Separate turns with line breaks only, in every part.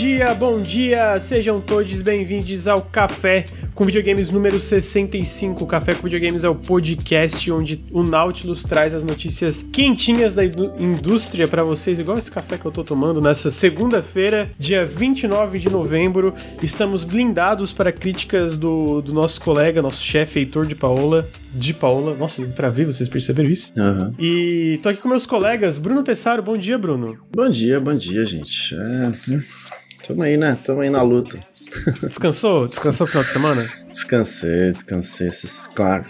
dia, bom dia! Sejam todos bem-vindos ao Café com Videogames número 65. O Café com Videogames é o podcast onde o Nautilus traz as notícias quentinhas da indústria para vocês, igual esse café que eu tô tomando nessa segunda-feira, dia 29 de novembro. Estamos blindados para críticas do, do nosso colega, nosso chefe Heitor de Paola. De Paola, nossa, eu travei, vocês perceberam isso?
Uhum.
E tô aqui com meus colegas, Bruno Tessaro. Bom dia, Bruno.
Bom dia, bom dia, gente. É, tamo aí, né? Tamo aí na luta.
Descansou? Descansou no final de semana?
Descansei, descansei.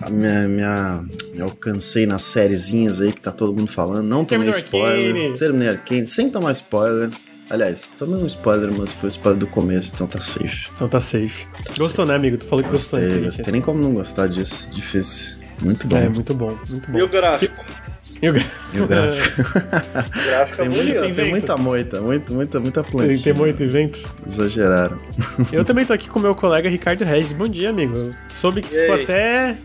A minha, minha, me alcancei nas sériezinhas aí que tá todo mundo falando. Não tomei spoiler. Arcane. Terminei Arcane, sem tomar spoiler. Aliás, tomei um spoiler, mas foi o spoiler do começo, então tá safe.
Então tá safe. Tá gostou, safe. né, amigo? Tu falou que
gostei,
gostou.
Gostei, tem nem como não gostar disso. Difícil. Muito bom.
É, muito bom, muito bom.
E o gráfico?
E o,
e o gráfico?
o gráfico é
bonito. Tem muita moita, muito, muita, muita plantinha.
Tem, tem muito evento.
Exageraram.
Eu também tô aqui com o meu colega Ricardo Regis. Bom dia, amigo. Soube que ficou até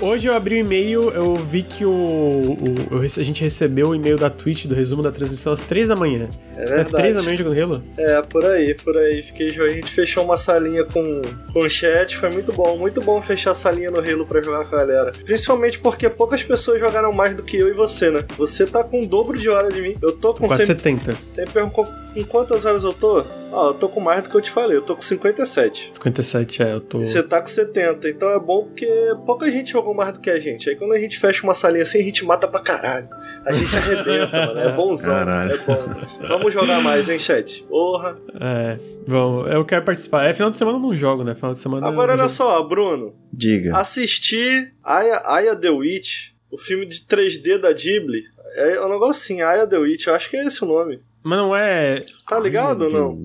Hoje eu abri o e-mail, eu vi que o, o, a gente recebeu o e-mail da Twitch do resumo da transmissão às 3 da manhã.
É verdade.
Às 3 da manhã jogando Halo?
É, por aí, por aí. Fiquei, a gente fechou uma salinha com, com chat, foi muito bom. Muito bom fechar a salinha no Halo pra jogar com a galera. Principalmente porque poucas pessoas jogaram mais do que eu e você, né? Você tá com o dobro de hora de mim. Eu tô com...
Quase 70.
Você me perguntou com quantas horas eu tô? Ah, eu tô com mais do que eu te falei, eu tô com 57.
57, é, eu tô.
E você tá com 70, então é bom porque pouca gente jogou mais do que a gente. Aí quando a gente fecha uma salinha assim, a gente mata pra caralho. A gente arrebenta, mano. É bonzão. Caralho. É bom. Vamos jogar mais, hein, chat? Porra.
É. Bom, eu quero participar. É, final de semana eu não jogo, né? Final de semana
Agora olha só, Bruno.
Diga.
Assisti Aya, Aya The Witch, o filme de 3D da Ghibli. É um negócio assim, Aya The Witch, eu acho que é esse o nome.
Mas não é.
Tá ligado ou não?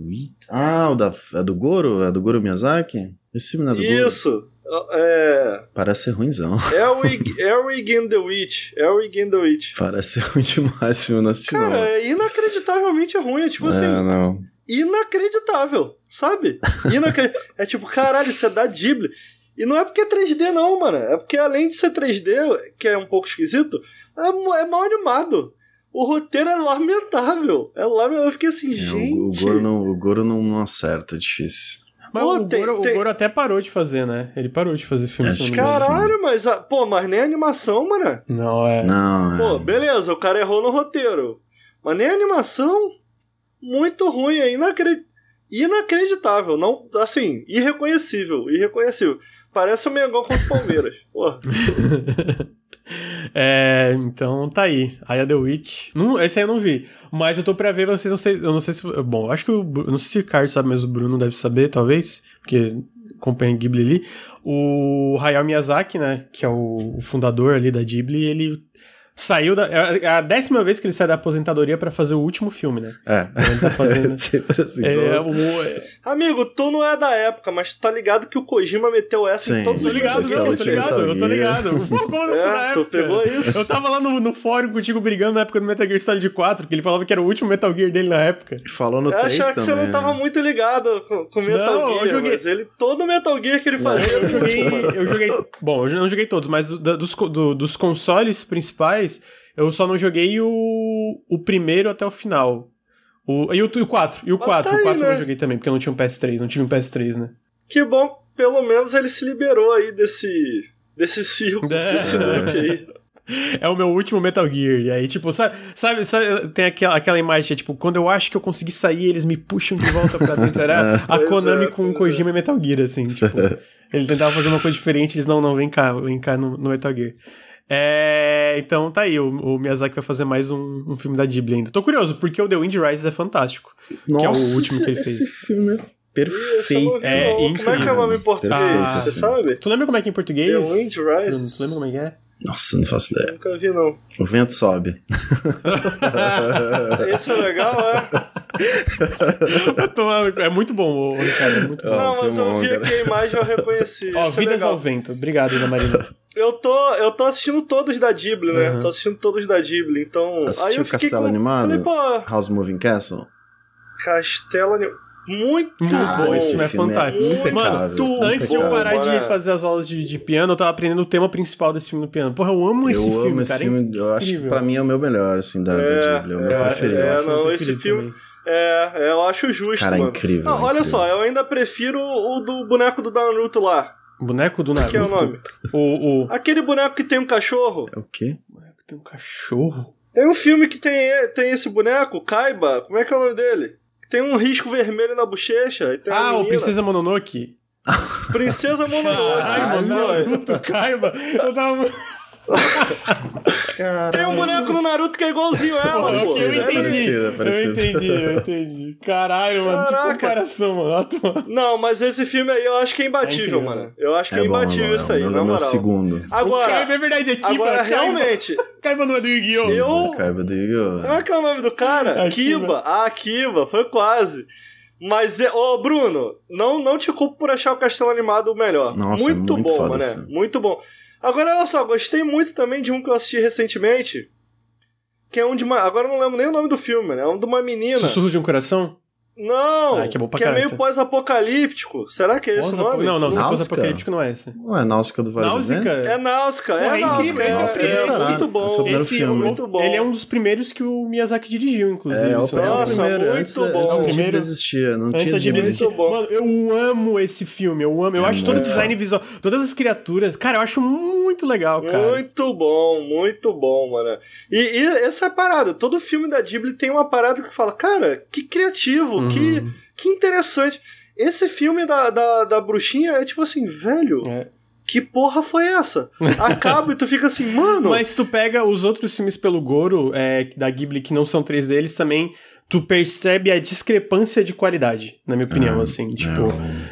Ah, o da, é do Goro? É do Goro Miyazaki? Esse filme não é do Goro?
Isso. É...
Parece ser ruimzão.
Elrig, Elrig and the Witch. Elrig and the Witch.
Parece ser ruim demais eu não assisti
Cara,
não.
é inacreditavelmente ruim. É tipo é, assim...
não.
Inacreditável, sabe? Inacred... é tipo, caralho, isso é da Ghibli. E não é porque é 3D não, mano. É porque além de ser 3D, que é um pouco esquisito, é, é mal animado. O roteiro é lamentável. É lamentável. Eu fiquei assim, é, gente.
O, o, Goro não, o Goro não, não acerta, é difícil.
Mas pô, o, tem, Goro, tem... o Goro até parou de fazer, né? Ele parou de fazer filme.
É, caralho, mas, pô, mas nem animação, mano.
Não, é.
Não,
é. Pô, beleza, o cara errou no roteiro. Mas nem animação, muito ruim, é inacreditável. Inacreditável, não, assim, irreconhecível, irreconhecível. Parece o Mengão contra o Palmeiras. Porra.
É, então tá aí. Aya The Witch. Não, esse aí eu não vi. Mas eu tô pra ver, vocês não sei. Eu não sei se. Bom, acho que o. Não sei se o Ricardo sabe, mas o Bruno deve saber, talvez. Porque acompanha Ghibli ali. O Hayao Miyazaki, né? Que é o, o fundador ali da Ghibli, ele saiu da. É a décima vez que ele sai da aposentadoria para fazer o último filme, né?
É.
Ele tá fazendo.
assim,
é, o...
Amigo, tu não é da época, mas tu tá ligado que o Kojima meteu essa Sim. em todos os
ligado, não, eu tô ligado, eu tô ligado. Pô, como
é,
na
tu pegou isso?
Eu tava lá no, no fórum contigo brigando na época do Metal Gear Solid 4, que ele falava que era o último Metal Gear dele na época.
Falou no 3
Eu achava que você não tava muito ligado com, com Metal não, Gear, eu joguei... mas ele, todo Metal Gear que ele fazia...
Eu joguei, eu joguei... Bom, eu não joguei todos, mas dos, do, dos consoles principais... Eu só não joguei o, o primeiro até o final. O, e, o, e o 4. E o 4. Tá o 4 aí, né? eu não joguei também, porque eu não tinha um PS3. Não tive um PS3, né?
Que bom, pelo menos ele se liberou aí desse. desse circo, é. desse look aí.
É o meu último Metal Gear. E aí, tipo, sabe, sabe, sabe tem aquela, aquela imagem, é, tipo, quando eu acho que eu consegui sair, eles me puxam de volta pra dentro. Era a Konami é, com o Kojima é. e Metal Gear, assim, tipo. ele tentava fazer uma coisa diferente, eles não, não, vem cá, vem cá no, no Metal Gear. É, então tá aí, o, o, Miyazaki vai fazer mais um, um, filme da Ghibli ainda. Tô curioso, porque o The Wind Rises é fantástico.
Nossa,
que é o último que ele fez.
Esse filme é perfeito.
É, incrível.
Como é que é o nome em português? Ah, você sabe?
Tu lembra como é que é em português?
The Wind Rises.
Tu lembra como é que é?
Nossa, não faço ideia.
Nunca vi, não.
O vento sobe.
Esse é legal, é?
é muito bom, Ricardo. É muito bom.
Não, mas eu vi aqui a imagem e eu reconheci.
Ó, Vidas é ao Vento. Obrigado, Ana Marina.
Eu tô, eu tô assistindo todos da Ghibli, né? Uhum. Tô assistindo todos da Ghibli, então...
Assistiu
aí eu
o Castelo
com...
Animado?
Falei, pô...
House Moving Castle?
Castelo Animado... Muito
ah,
bom.
Esse filme é fantástico.
É
mano,
tu,
antes de eu parar de fazer as aulas de, de, piano, eu tava aprendendo o tema principal desse filme no piano. Porra, eu amo esse
eu
filme,
amo esse
cara. É
filme, eu acho que pra mim é o meu melhor, assim, da, é, Ghibli. É o meu
é,
preferido.
É, não, esse filme. Também. É, é, eu acho justo,
Cara,
mano.
incrível,
Não, olha
incrível.
só, eu ainda prefiro o do boneco do Naruto lá.
Boneco do Naruto.
Que é o nome?
O, o...
Aquele boneco que tem um cachorro.
É o quê?
Boneco tem um cachorro.
Tem um filme que tem, tem esse boneco, Kaiba. Como é que é o nome dele? Tem um risco vermelho na bochecha. E
Ah, o. Princesa Mononoke.
Princesa Mononoke.
Ai, mano, Kaiba. Eu tava...
Tem um boneco no Naruto que é igualzinho ela,
Pô,
pô.
eu
Parecido,
É
entendi.
parecido,
Eu entendi, eu entendi. Caralho, mano, que
Caraca.
comparação, mano.
Não, mas esse filme aí eu acho que é imbatível,
É
mano. Eu acho que é,
É bom,
imbatível
é bom,
isso aí,
é
na
meu
moral.
segundo.
O Kaiba
Agora,
é verdade, é Kiba.
agora
Kaiba.
realmente,
Kaiba não é do Yu-Gi-Oh!
Eu-
Caiba do Yu-Gi-Oh!
como é que é o nome do cara?
É
Kiba. Ah, Kiba, foi quase. Mas, é- ô Bruno, não, não te culpo por achar o Castelo Animado o melhor.
Nossa,
muito,
muito
bom, mano. Muito bom. Agora, olha só, gostei muito também de um que eu assisti recentemente. Que é um de uma. Agora eu não lembro nem o nome do filme, né? É um de uma menina.
Sussurro de um coração?
Não!
Ah, que é bom pra
que é meio pós-apocalíptico. Será que é esse o nome?
Não, não,
Náusea?
pós-apocalíptico não é esse.
Não é Náusea do Vale do
Náusea?
Vento?
É Náusea, é
é
Náusea.
é
É, é muito
esse é o
bom.
primeiro
Esse,
filme.
Muito bom.
Ele é um dos primeiros que o Miyazaki dirigiu, inclusive.
É, o, é
Nossa,
primeiro.
muito
antes,
bom.
antes
primeiro-
existia, não
Antes
tinha
existir.
Muito bom.
Mano, eu amo esse filme, eu amo. Eu
É
acho todo o
muito
design visual, todas as criaturas. Cara, eu acho muito legal, cara.
Muito bom, muito bom, mano. E, e essa é a parada. Todo filme da Ghibli tem uma parada que fala, cara, que criativo,
Uhum.
que, que interessante. Esse filme da, da, da bruxinha é tipo assim, velho,
É.
que porra foi essa? Acaba e tu fica assim, mano.
Mas se tu pega os outros filmes pelo Goro, é, da Ghibli, que não são três deles, também tu percebe a discrepância de qualidade, na minha opinião,
Ah,
assim. Tipo,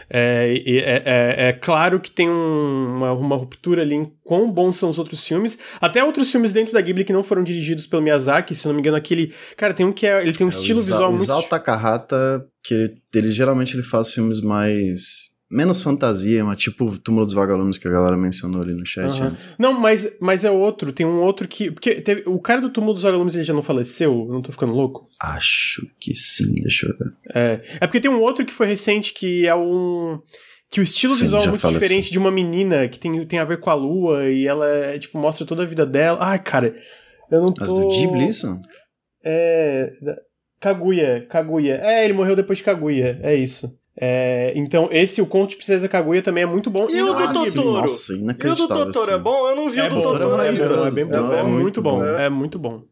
é, e- é, é- é claro que tem um- uma, uma ruptura ali em quão bons são os outros filmes. Até outros filmes dentro da Ghibli que não foram dirigidos pelo Miyazaki, se eu não me engano, aquele... Cara, tem um que é... Ele tem um
É,
estilo visual
o
muito...
Isao Takahata, que ele, ele geralmente ele faz filmes mais... Menos fantasia, mas tipo Túmulo dos Vagalumes que a galera mencionou ali no chat
Aham.
antes.
Não, mas, mas é outro. Tem um outro que... Porque teve- o cara do Túmulo dos Vagalumes, ele já não faleceu? Eu não tô ficando louco?
Acho que sim, deixa eu ver.
É, é porque tem um outro que foi recente que é um. Que o estilo
Sim,
visual é muito diferente de uma menina que tem, tem a ver com a lua e ela, é, tipo, mostra toda a vida dela. Ai, cara, eu não tô...
Mas do Ghibli isso?
É... Kaguya, Kaguya. É, ele morreu depois de Kaguya, é isso. É, então, esse, o Conto de Princesa Kaguya também é muito bom.
E o
não
do
é Ghibli.
Totoro?
Nossa,
E o do
inacreditável.
Totoro é bom? Eu não vi
É
o do Totoro
é
ainda.
bom, é bem bom.
É
É, muito bom,
bom.
é muito bom.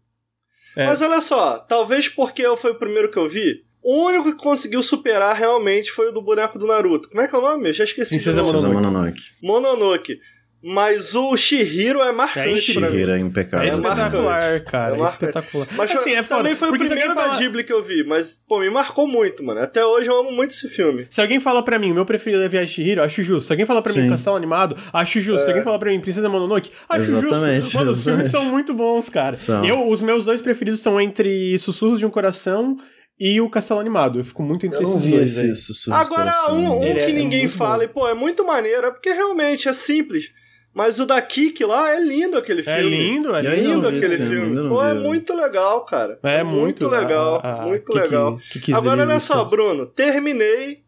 É.
Mas olha só, talvez porque eu foi o primeiro que eu vi, o único que conseguiu superar realmente foi o do boneco do Naruto. Como é que é o nome? Eu já esqueci.
Princesa Mononoke.
Mononoke.
Mononoke. Mas o Shihiro é marcante pra mim.
Shihiro é
É
impecável.
espetacular, cara.
É
é espetacular.
Mas
Assim, é foda,
também foi o primeiro
alguém
da
fala-
Ghibli que eu vi, mas, pô, me marcou muito, mano. Até hoje eu amo muito esse filme.
Se alguém fala pra mim, meu preferido é Viagem de Chihiro, acho justo. Se alguém fala pra mim
Sim.
Castelo Animado, acho justo. Se alguém fala pra mim Princesa Mononoke, acho
Exatamente,
justo. Mano, os filmes
exatamente.
são muito bons, cara.
São.
Eu, os meus dois preferidos são entre Sussurros de um Coração e o Castelo Animado. Eu fico muito entre
Eu não
esses
vi
dois
Agora, um, um que
é- é
ninguém fala,
bom.
e pô, é muito maneiro, é porque realmente é simples. Mas o da Kik lá é lindo aquele
É
filme.
lindo, é
E aí,
lindo.
lindo
não
aquele
filme,
filme.
não
Pô, é muito legal, cara.
É muito,
legal,
a- a-
muito
Kiki-
legal.
Kiki's
Agora olha só. Bruno, terminei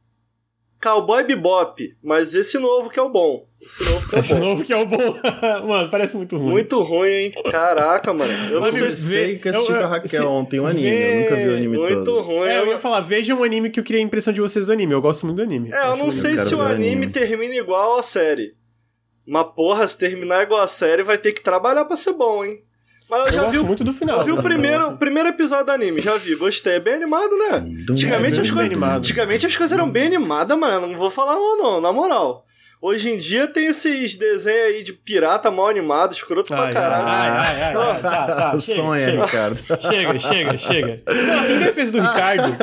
Cowboy Bebop, mas esse novo que é o bom. Esse novo que é o
Esse
bom.
novo que é o bom. Mano, parece muito ruim.
Muito ruim, hein? Caraca, mano. Eu não
Mas
sei
Eu
se...
sei que assisti
eu-
com a
eu-
Raquel
se-
ontem um anime, eu nunca vi o anime
Muito
todo.
ruim.
É, eu
eu
ia
não-
falar, vejam um anime que eu queria a impressão de vocês do anime. Eu gosto muito do anime.
É, eu
Acho
não
muito
sei se o anime. termina igual a série. Mas, porra, se terminar igual a série, vai ter que trabalhar pra ser bom, hein? Mas eu,
Eu
já
gosto
vi,
muito do final.
eu vi o primeiro, o primeiro episódio do anime, já vi, gostei. É bem animado, né? Antigamente,
É,
as
bem
coisas,
animado.
antigamente as coisas eram bem animadas, mano. Não vou falar não, não, na moral. Hoje em dia tem esses desenhos aí de pirata mal animado, escroto pra
Ai,
caralho.
ai, ai, ai, ai, tá, tá, chega,
Sonha,
chega.
Ricardo.
Chega, chega, chega. Não, assim, em defesa do Ricardo.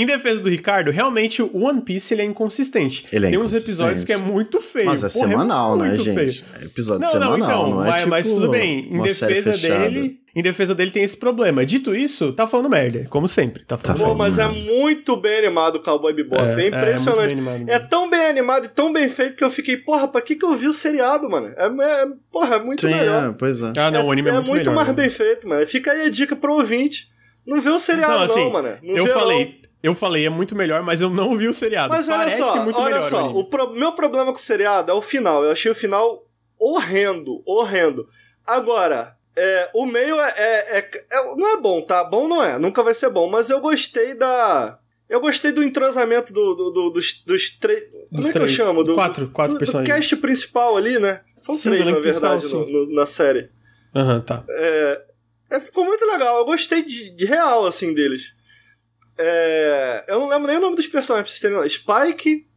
Em defesa do Ricardo, realmente o One Piece ele é inconsistente.
Ele é
Tem uns episódios que é muito feio.
Mas é
Porra,
semanal, né,
muito
gente?
feio.
É episódio
Não,
semanal,
não, então,
não é
mas,
tipo
mas tudo bem. Em defesa dele, em defesa dele tem esse problema. Dito isso, tá falando merda, como sempre. Tá falando
Tá
Pô,
merda.
mas é muito bem animado o Cowboy Bebop. É,
É, é
impressionante.
muito bem animado
É, tão bem animado e tão bem feito que eu fiquei, porra, pra que, que eu vi o seriado, mano? É, é- porra, é muito
Sim,
melhor.
é, pois é.
Ah, não, o anime é, muito, melhor,
mais
né?
bem feito, mano. Fica aí a dica pro ouvinte. Não vê o seriado, não,
Não, assim,
mano. Não
eu
vê,
falei, eu falei, é muito melhor, mas eu não vi o seriado.
Mas olha
Parece
só,
muito
olha
melhor
só, o pro- meu problema com o seriado é o final. Eu achei o final horrendo, horrendo. Agora, É, o meio é, é, é, é, Não é bom, tá? Bom não é, nunca vai ser bom, mas eu gostei da. Eu gostei do entrosamento do, do, do dos, dos três. Como é que eu chamo? Do,
quatro, quatro
do,
personagens.
Do cast principal ali, né? São
Sim,
três, na verdade, no, no, na série.
Aham, uhum, tá.
É, é, ficou muito legal. Eu gostei de, de real, assim, deles. É, eu não lembro nem o nome dos personagens, pra vocês terem Spike.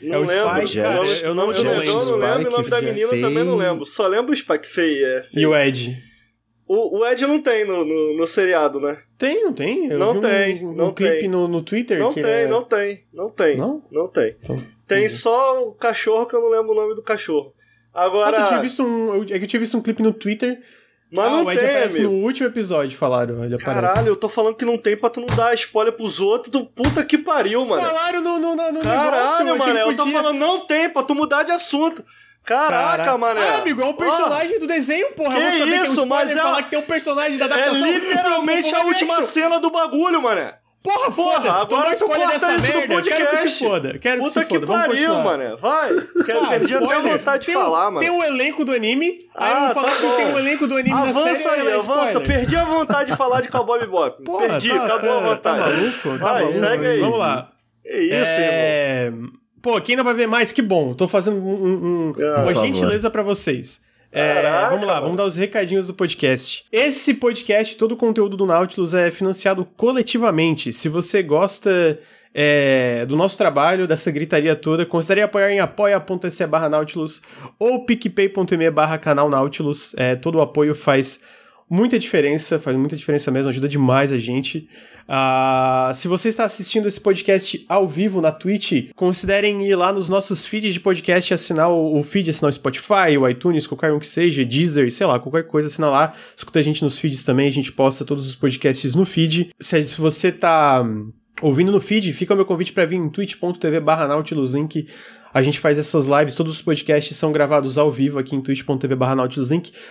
Não
é o
lembro.
Spike, cara,
nome,
eu não,
nome
eu não
do
lembro.
Negão não lembro, e o nome da menina
Faye.
também não lembro. Só lembro o Spike Faye, é.
E o Ed?
O, o Ed não tem no, no, no seriado, né?
Tem, não tem? Eu
Não
vi um-
tem,
um,
não
clipe
tem.
No, no Twitter.
Não
que
tem,
é-
não tem, não tem.
Não?
Não tem.
Então,
Tem só o cachorro que eu não lembro o nome do cachorro. Agora.
Nossa, eu tinha visto um. eu- É que eu tinha visto um clipe no Twitter.
Mas
ah,
não
o Ed
tem,
aparece
amigo.
no último episódio, falaram. Ele aparece.
Caralho, eu tô falando que não tem pra tu não dar spoiler pros outros. Tu puta que pariu, mano.
Falaram no, no, no, no
Caralho,
negócio,
mano, eu tô falando não tem pra tu mudar de assunto. Caraca,
Caraca.
mané.
Ah, amigo, é um personagem do desenho, porra.
Que isso,
que é um
mas é-
que tem um personagem da
É
adaptação.
literalmente a última cena do bagulho, mané.
Porra,
Porra,
foda-se.
agora tu corta isso do
merda. Quero que se
podcast.
foda. Quero
Puta
que se
que
foda. Vamos
pariu, mané. Vai. Quero,
Ah,
perdi até a
spoiler.
vontade de falar, mano.
Tem um elenco do anime, aí
Ah,
eu falar
tá
que tem um elenco do anime
Avança
série.
aí,
é
avança.
spoiler.
Perdi a vontade de falar de Cowboy Bebop.
Porra,
perdi,
tá-
acabou a
tá-
vontade.
Tá maluco? Tá
Vai,
maluco.
segue aí.
Vamos lá.
É isso, irmão.
é... Pô, quem não vai ver mais, que bom. Tô fazendo um- um- um-
Ah,
uma gentileza pra vocês. É, vamos lá, vamos dar os recadinhos do podcast. Esse podcast, todo o conteúdo do Nautilus é financiado coletivamente. Se você gosta é, do nosso trabalho, dessa gritaria toda, considere apoiar em apoia.se barra Nautilus ou picpay.me barra canal Nautilus. É, todo o apoio faz muita diferença, faz muita diferença mesmo, ajuda demais a gente. Ah, se você está assistindo esse podcast ao vivo na Twitch, considerem ir lá nos nossos feeds de podcast e assinar o, o feed, assinar o Spotify, o iTunes, qualquer um que seja, Deezer, sei lá, qualquer coisa, assina lá. Escuta a gente nos feeds também, a gente posta todos os podcasts no feed. Se, se você tá hum, ouvindo no feed, fica o meu convite para vir em twitch.tv barra. A gente faz essas lives, todos os podcasts são gravados ao vivo aqui em twitch.tv barra.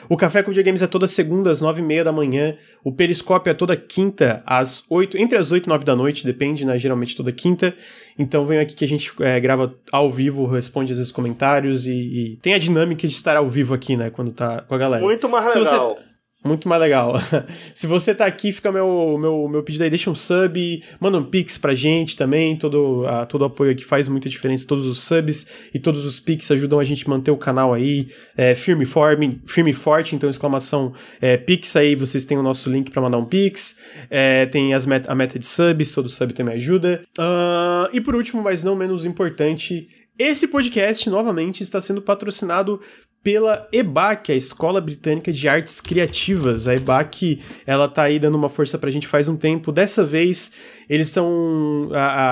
O Café com Videogames é toda segunda às nove e meia da manhã. O Periscópio é toda quinta às oito, entre as oito e nove da noite, depende, né? Geralmente toda quinta. Então venham aqui que a gente é, grava ao vivo, responde às vezes comentários e, e tem a dinâmica de estar ao vivo aqui, né? Quando tá com a galera.
Muito mais legal.
Muito mais legal. Se você tá aqui, fica meu, meu, meu pedido aí, deixa um sub, manda um pix pra gente também, todo, a, todo apoio aqui faz muita diferença, todos os subs e todos os pix ajudam a gente manter o canal aí é, firme, forme, firme e forte, então exclamação é, pix aí, vocês têm o nosso link pra mandar um pix, é, tem as met a meta de subs, todo sub também ajuda. Ah, e por último, mas não menos importante, esse podcast, novamente, está sendo patrocinado pela EBAC, a Escola Britânica de Artes Criativas. A EBAC, ela tá aí dando uma força pra gente faz um tempo. Dessa vez, eles estão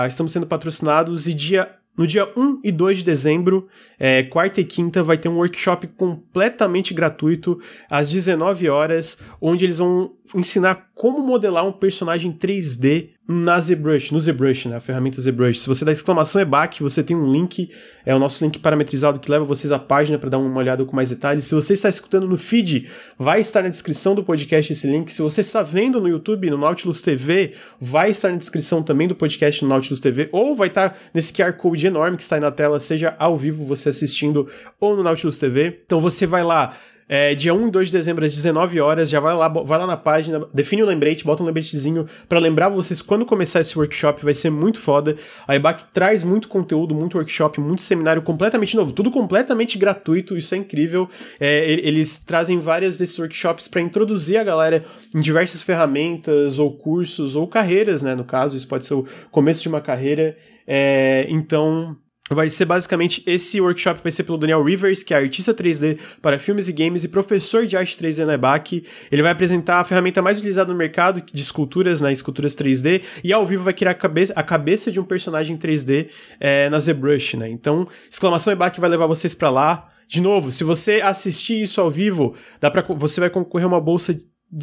estamos sendo patrocinados e dia no dia 1 e 2 de dezembro, é, quarta e quinta, vai ter um workshop completamente gratuito, às 19 horas, onde eles vão ensinar como modelar um personagem 3D na ZBrush, no ZBrush, né, a ferramenta ZBrush. Se você dá exclamação EBAC, você tem um link, é o nosso link parametrizado que leva vocês à página para dar uma olhada com mais detalhes. Se você está escutando no feed, vai estar na descrição do podcast esse link. Se você está vendo no YouTube, no Nautilus TV, vai estar na descrição também do podcast no Nautilus TV, ou vai estar nesse QR Code enorme que está aí na tela, seja ao vivo você assistindo ou no Nautilus TV. Então você vai lá, é, dia 1 e 2 de dezembro, às 19 horas, já vai lá, vai lá na página, define o lembrete, bota um lembretezinho pra lembrar vocês quando começar esse workshop, vai ser muito foda. A EBAC traz muito conteúdo, muito workshop, muito seminário completamente novo, tudo completamente gratuito, isso é incrível. É, eles trazem várias desses workshops pra introduzir a galera em diversas ferramentas, ou cursos, ou carreiras, né, no caso, isso pode ser o começo de uma carreira. É, então, Vai ser basicamente esse workshop vai ser pelo Daniel Rivers, que é artista 3D para filmes e games e professor de arte 3D na EBAC. Ele vai apresentar a ferramenta mais utilizada no mercado de esculturas, né, esculturas 3D, e ao vivo vai criar a cabeça, a cabeça de um personagem 3D é, na ZBrush, né? Então, exclamação EBAC vai levar vocês para lá. De novo, se você assistir isso ao vivo, dá pra, você vai concorrer a uma bolsa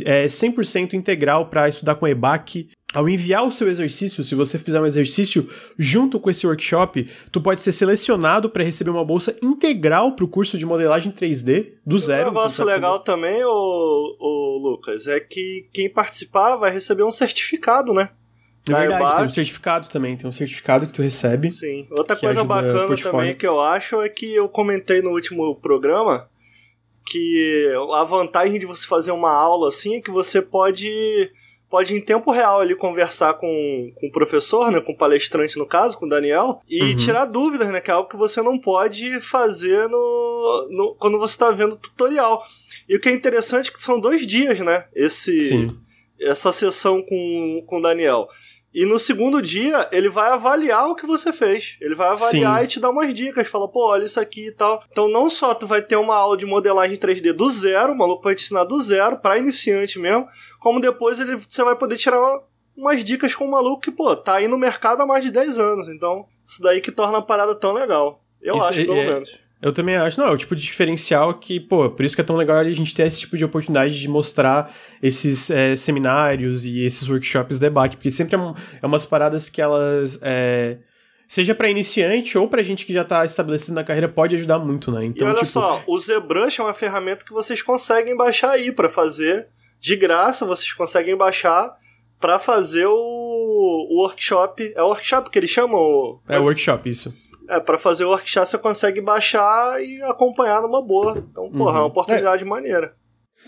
é, 100% integral para estudar com EBAC. Ao enviar o seu exercício, se você fizer um exercício junto com esse workshop, tu pode ser selecionado para receber uma bolsa integral para o curso de modelagem 3D do zero.
Um negócio legal também, ô, ô, Lucas, é que quem participar vai receber um certificado, né?
É
Da
verdade, tem um certificado também, tem um certificado que tu recebe.
Sim. Outra coisa bacana também que eu acho é que eu comentei no último programa que a vantagem de você fazer uma aula assim é que você pode pode em tempo real ali conversar com, com o professor, né, com o palestrante no caso, com o Daniel, e uhum. tirar dúvidas, né, que é algo que você não pode fazer no, no quando você está vendo o tutorial. E o que é interessante é que são dois dias, né, esse Sim. essa sessão com, com o Daniel. E no segundo dia, ele vai avaliar o que você fez. Ele vai avaliar Sim. e te dar umas dicas. Fala, pô, olha isso aqui e tal. Então, não só tu vai ter uma aula de modelagem 3D do zero, o maluco vai te ensinar do zero, pra iniciante mesmo, como depois ele, você vai poder tirar umas dicas com o maluco que, pô, tá aí no mercado há mais de 10 anos. Então, isso daí que torna a parada tão legal. Eu isso acho, é, pelo é, menos.
Eu também acho. Não, é o tipo de diferencial que, pô, por isso que é tão legal a gente ter esse tipo de oportunidade de mostrar esses é, seminários e esses workshops de debate, porque sempre é, um, é umas paradas que elas. É, seja para iniciante ou pra gente que já tá estabelecido na carreira, pode ajudar muito, né?
Então, e olha tipo... só, o ZBrush é uma ferramenta que vocês conseguem baixar aí para fazer de graça, vocês conseguem baixar para fazer o, o workshop. É o workshop que eles chamam?
É o workshop, isso.
É, para fazer o workshop você consegue baixar e acompanhar numa boa. Então, porra, uhum. é uma oportunidade é. maneira.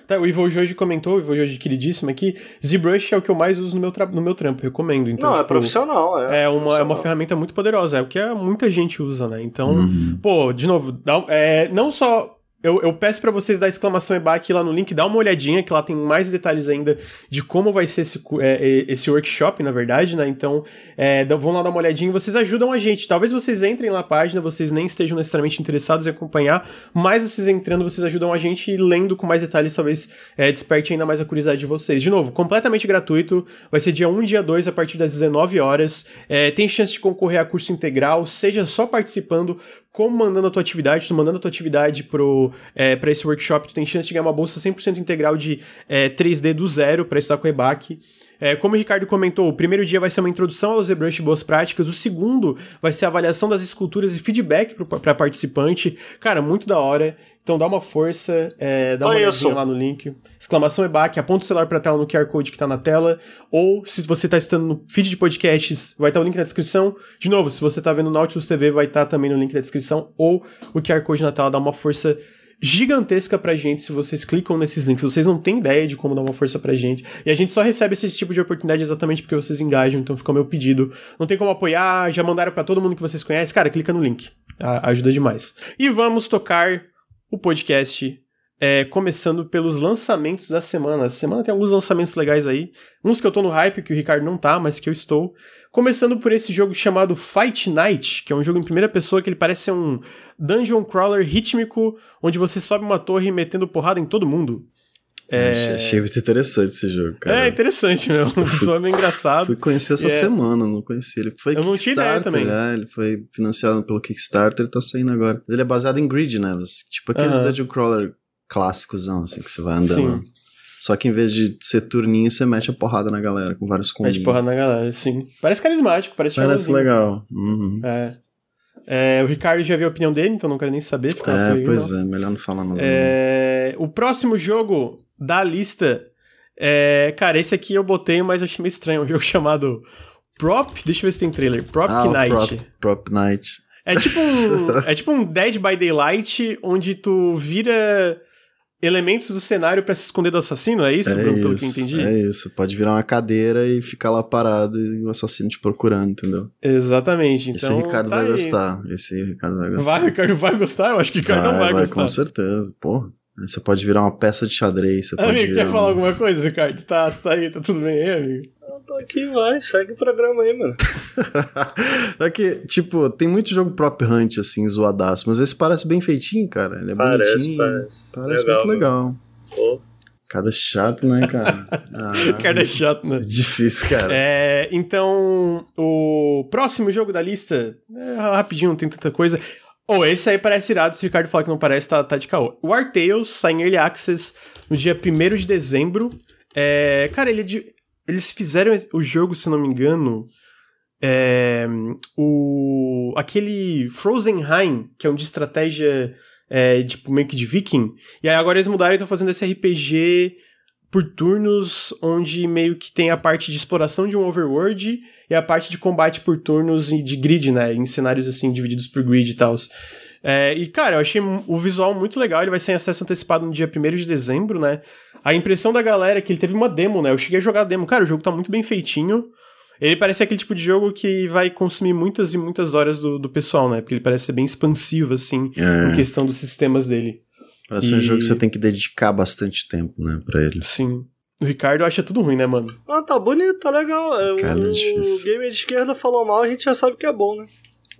Tá, o Ivo Jorge comentou, o Ivo Jorge queridíssimo aqui, ZBrush é o que eu mais uso no meu, no meu trampo, recomendo. Então,
Não,
é
tipo, é profissional, é.
É uma,
profissional.
é uma ferramenta muito poderosa, é o que muita gente usa, né? Então, uhum. pô, de novo, dá, é, não só eu, eu peço para vocês dar exclamação EBAC lá no link, dá uma olhadinha, que lá tem mais detalhes ainda de como vai ser esse, é, esse workshop, na verdade, né? Então, é, vão lá dar uma olhadinha vocês ajudam a gente. Talvez vocês entrem na página, vocês nem estejam necessariamente interessados em acompanhar, mas vocês entrando, vocês ajudam a gente e lendo com mais detalhes, talvez é, desperte ainda mais a curiosidade de vocês. De novo, completamente gratuito, vai ser dia 1 e dia 2 a partir das 19 horas. É, tem chance de concorrer a curso integral, seja só participando como mandando a tua atividade, tu mandando a tua atividade pro, é, para esse workshop, tu tem chance de ganhar uma bolsa 100% integral de é, 3D do zero para estudar com o EBAC. É, como o Ricardo comentou, o primeiro dia vai ser uma introdução ao ZBrush e boas práticas, o segundo vai ser a avaliação das esculturas e feedback para participante. Cara, muito da hora. Então dá uma força, é, dá uma olhadinha lá no link. Exclamação EBAC, aponta o celular pra tela no QR Code que tá na tela. Ou se você tá estudando no feed de podcasts, vai estar tá o link na descrição. De novo, se você tá vendo Nautilus TV, vai estar tá também no link da descrição. Ou o QR Code na tela, dá uma força gigantesca pra gente se vocês clicam nesses links. Vocês não têm ideia de como dar uma força pra gente. E a gente só recebe esse tipo de oportunidade exatamente porque vocês engajam, então fica o meu pedido. Não tem como apoiar, já mandaram para todo mundo que vocês conhecem. Cara, clica no link. Ajuda demais. E vamos tocar o podcast é, começando pelos lançamentos da semana. A semana tem alguns lançamentos legais aí. Uns que eu tô no hype, que o Ricardo não tá, mas que eu estou. Começando por esse jogo chamado Fight Night, que é um jogo em primeira pessoa que ele parece ser um dungeon crawler rítmico, onde você sobe uma torre metendo porrada em todo mundo.
É... Achei muito interessante esse jogo, cara.
É interessante mesmo. O visual é engraçado.
Fui conhecer essa é... semana, não conheci. Ele foi
Eu não tinha ideia também.
Né? Ele foi financiado pelo Kickstarter e tá saindo agora. Ele é baseado em grid, né? Tipo aqueles uh -huh. dungeon crawler clássicos, assim, que você vai andando. Sim. Só que em vez de ser turninho, você mete a porrada na galera com vários combos.
Mete porrada na galera, sim. Parece carismático, parece
Parece legal. Uhum.
É. É, o Ricardo já viu a opinião dele, então não quero nem saber.
É, pois não. é, melhor não falar nada.
É, o próximo jogo da lista. É, cara, esse aqui eu botei, mas achei meio estranho. Um jogo chamado Prop. Deixa eu ver se tem trailer. Prop ah, Night.
Prop, Prop Night.
É tipo, um, é tipo um Dead by Daylight, onde tu vira elementos do cenário para se esconder do assassino, é isso, é Bruno, isso, pelo que eu entendi?
É isso, pode virar uma cadeira e ficar lá parado e o assassino te procurando, entendeu?
Exatamente, então...
Esse Ricardo tá vai aí. gostar, esse Ricardo vai gostar.
Vai, Ricardo vai gostar? Eu acho que o Ricardo vai, não vai, vai gostar.
com certeza, porra. Você pode virar uma peça de xadrez. Você
amigo,
virar
quer falar alguma coisa, Ricardo? Tá, tá aí, tá tudo bem aí, amigo?
Eu tô aqui, vai, segue o programa aí, mano.
é que, tipo, tem muito jogo prop hunt, assim, zoadaço, mas esse parece bem feitinho, cara. Ele é
parece,
bonitinho.
Parece,
parece legal, muito legal. Pô. Cada chato, né, cara?
Ah, Cada chato, né?
Difícil, cara.
É, então, o próximo jogo da lista, é, rapidinho, não tem tanta coisa. Ou oh, esse aí parece irado, se o Ricardo falar que não parece, tá, tá de caô. War Tales sai em Early Access no dia 1 de dezembro. É, cara, ele é eles fizeram o jogo, se não me engano, é, o, aquele Frozenheim, que é um de estratégia é, tipo, meio que de viking. E aí agora eles mudaram e estão fazendo esse RPG por turnos, onde meio que tem a parte de exploração de um overworld e a parte de combate por turnos e de grid, né? Em cenários assim, divididos por grid e tal. É, e, cara, eu achei o visual muito legal. Ele vai ser em acesso antecipado no dia 1 de dezembro, né? A impressão da galera é que ele teve uma demo, né? Eu cheguei a jogar a demo. Cara, o jogo tá muito bem feitinho. Ele parece aquele tipo de jogo que vai consumir muitas e muitas horas do, do pessoal, né? Porque ele parece ser bem expansivo, assim, é. em questão dos sistemas dele.
Parece e... um jogo que você tem que dedicar bastante tempo, né, pra ele.
Sim. O Ricardo acha tudo ruim, né, mano?
Ah, tá bonito, tá legal. É, Cara, o, é o game de esquerda falou mal, a gente já sabe que é bom, né?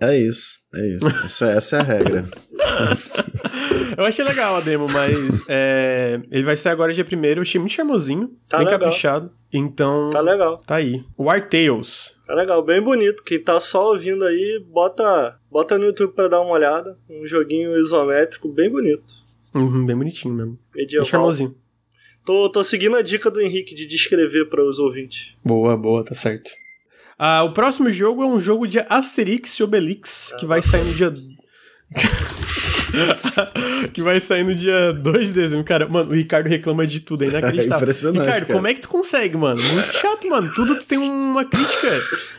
É isso, é isso. essa, essa é a regra.
eu achei legal a demo, mas é, ele vai sair agora dia primeiro. Eu achei muito charmosinho, tá bem legal. caprichado. Então.
Tá legal.
Tá aí. War Tales.
Tá legal, bem bonito. Quem tá só ouvindo aí, bota, bota no YouTube pra dar uma olhada. Um joguinho isométrico bem bonito.
Uhum, bem bonitinho mesmo. Medieval. Bem charmosinho.
Tô, tô seguindo a dica do Henrique de descrever para os ouvintes.
Boa, boa, tá certo. Ah, o próximo jogo é um jogo de Asterix e Obelix, que vai sair no dia. que vai sair no dia 2 de dezembro. Cara, mano, o Ricardo reclama de tudo, é inacreditável. É impressionante. Ricardo, cara. como é que tu consegue, mano? Muito chato, mano. Tudo tu tem uma crítica.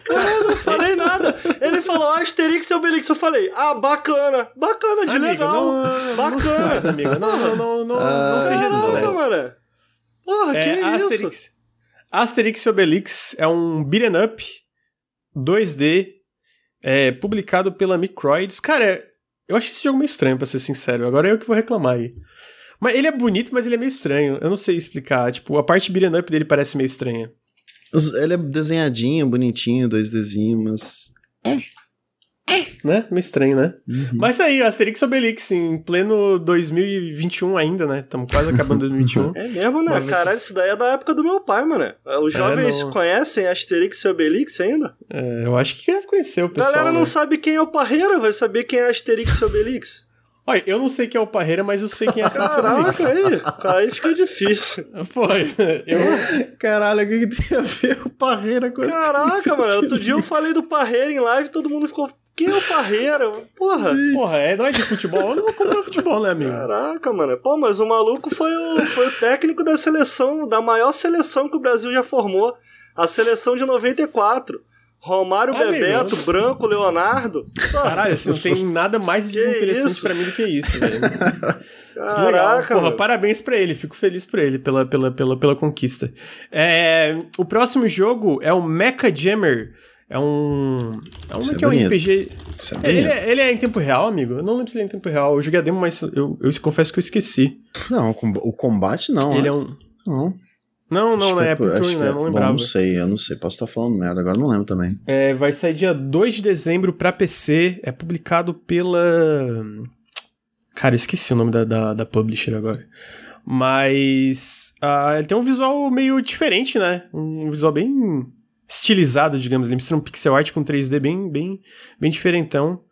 Eu não falei nada. Ele falou Asterix e Obelix. Eu falei, ah, bacana. Bacana, de amigo, legal. Não, bacana. Não, amigo. Não, não, não, não, ah, não seja desonesto. mano. Porra, é, que Asterix, isso?
Asterix e Obelix é um beat'em up 2D é, publicado pela Microids. Cara, eu achei esse jogo meio estranho, pra ser sincero. Agora é eu que vou reclamar aí. Mas ele é bonito, mas ele é meio estranho. Eu não sei explicar. Tipo, a parte beat'em up dele parece meio estranha.
Ele é desenhadinho, bonitinho, 2Dzinho, mas. É.
É. Né? Meio estranho, né? Uhum. Mas aí, Asterix Obelix, em pleno 2021 ainda, né? Estamos quase acabando 2021.
é mesmo, né? Mas... Caralho, isso daí é da época do meu pai, mano. Os é, jovens não... conhecem Asterix e Obelix ainda?
É, eu acho que deve conhecer o pessoal.
Galera não né? sabe quem é o Parreira, vai saber quem é Asterix e Obelix.
Olha, eu não sei quem é o Parreira, mas eu sei quem é Asterix
Caraca, aí, aí fica difícil.
Foi. Eu...
Caralho, o que, que tem a ver o Parreira com
Caraca, mano, outro dia eu falei do Parreira em live e todo mundo ficou quem é o Parreira? Porra.
Porra, é, não é de futebol? Eu não vou comprar futebol, né, amigo?
Caraca, mano. Pô, mas o maluco foi o, foi o técnico da seleção, da maior seleção que o Brasil já formou. A seleção de 94. Romário ah, Bebeto, meu. Branco, Leonardo.
Caralho, assim, não tem nada mais desinteressante para mim do que isso, velho. Caraca, legal. Porra, mano. parabéns pra ele, fico feliz por ele pela, pela, pela, pela conquista. É, o próximo jogo é o Mecha Jammer é um. É um, é, é um RPG. É, é ele, é, ele é em tempo real, amigo? Eu não lembro se ele é em tempo real. Eu joguei a demo, mas eu, eu confesso que eu esqueci.
Não, o combate não.
Ele
é,
é um. Não. Não, não, na é época eu não lembrava. Bom,
não sei, eu não sei, posso estar falando merda, agora não lembro também.
É, vai sair dia 2 de dezembro pra PC, é publicado pela. Cara, eu esqueci o nome da, da, da publisher agora. Mas. Uh, ele tem um visual meio diferente, né? Um visual bem estilizado, digamos. Ele mistura um pixel art com 3D bem, bem, bem diferentão.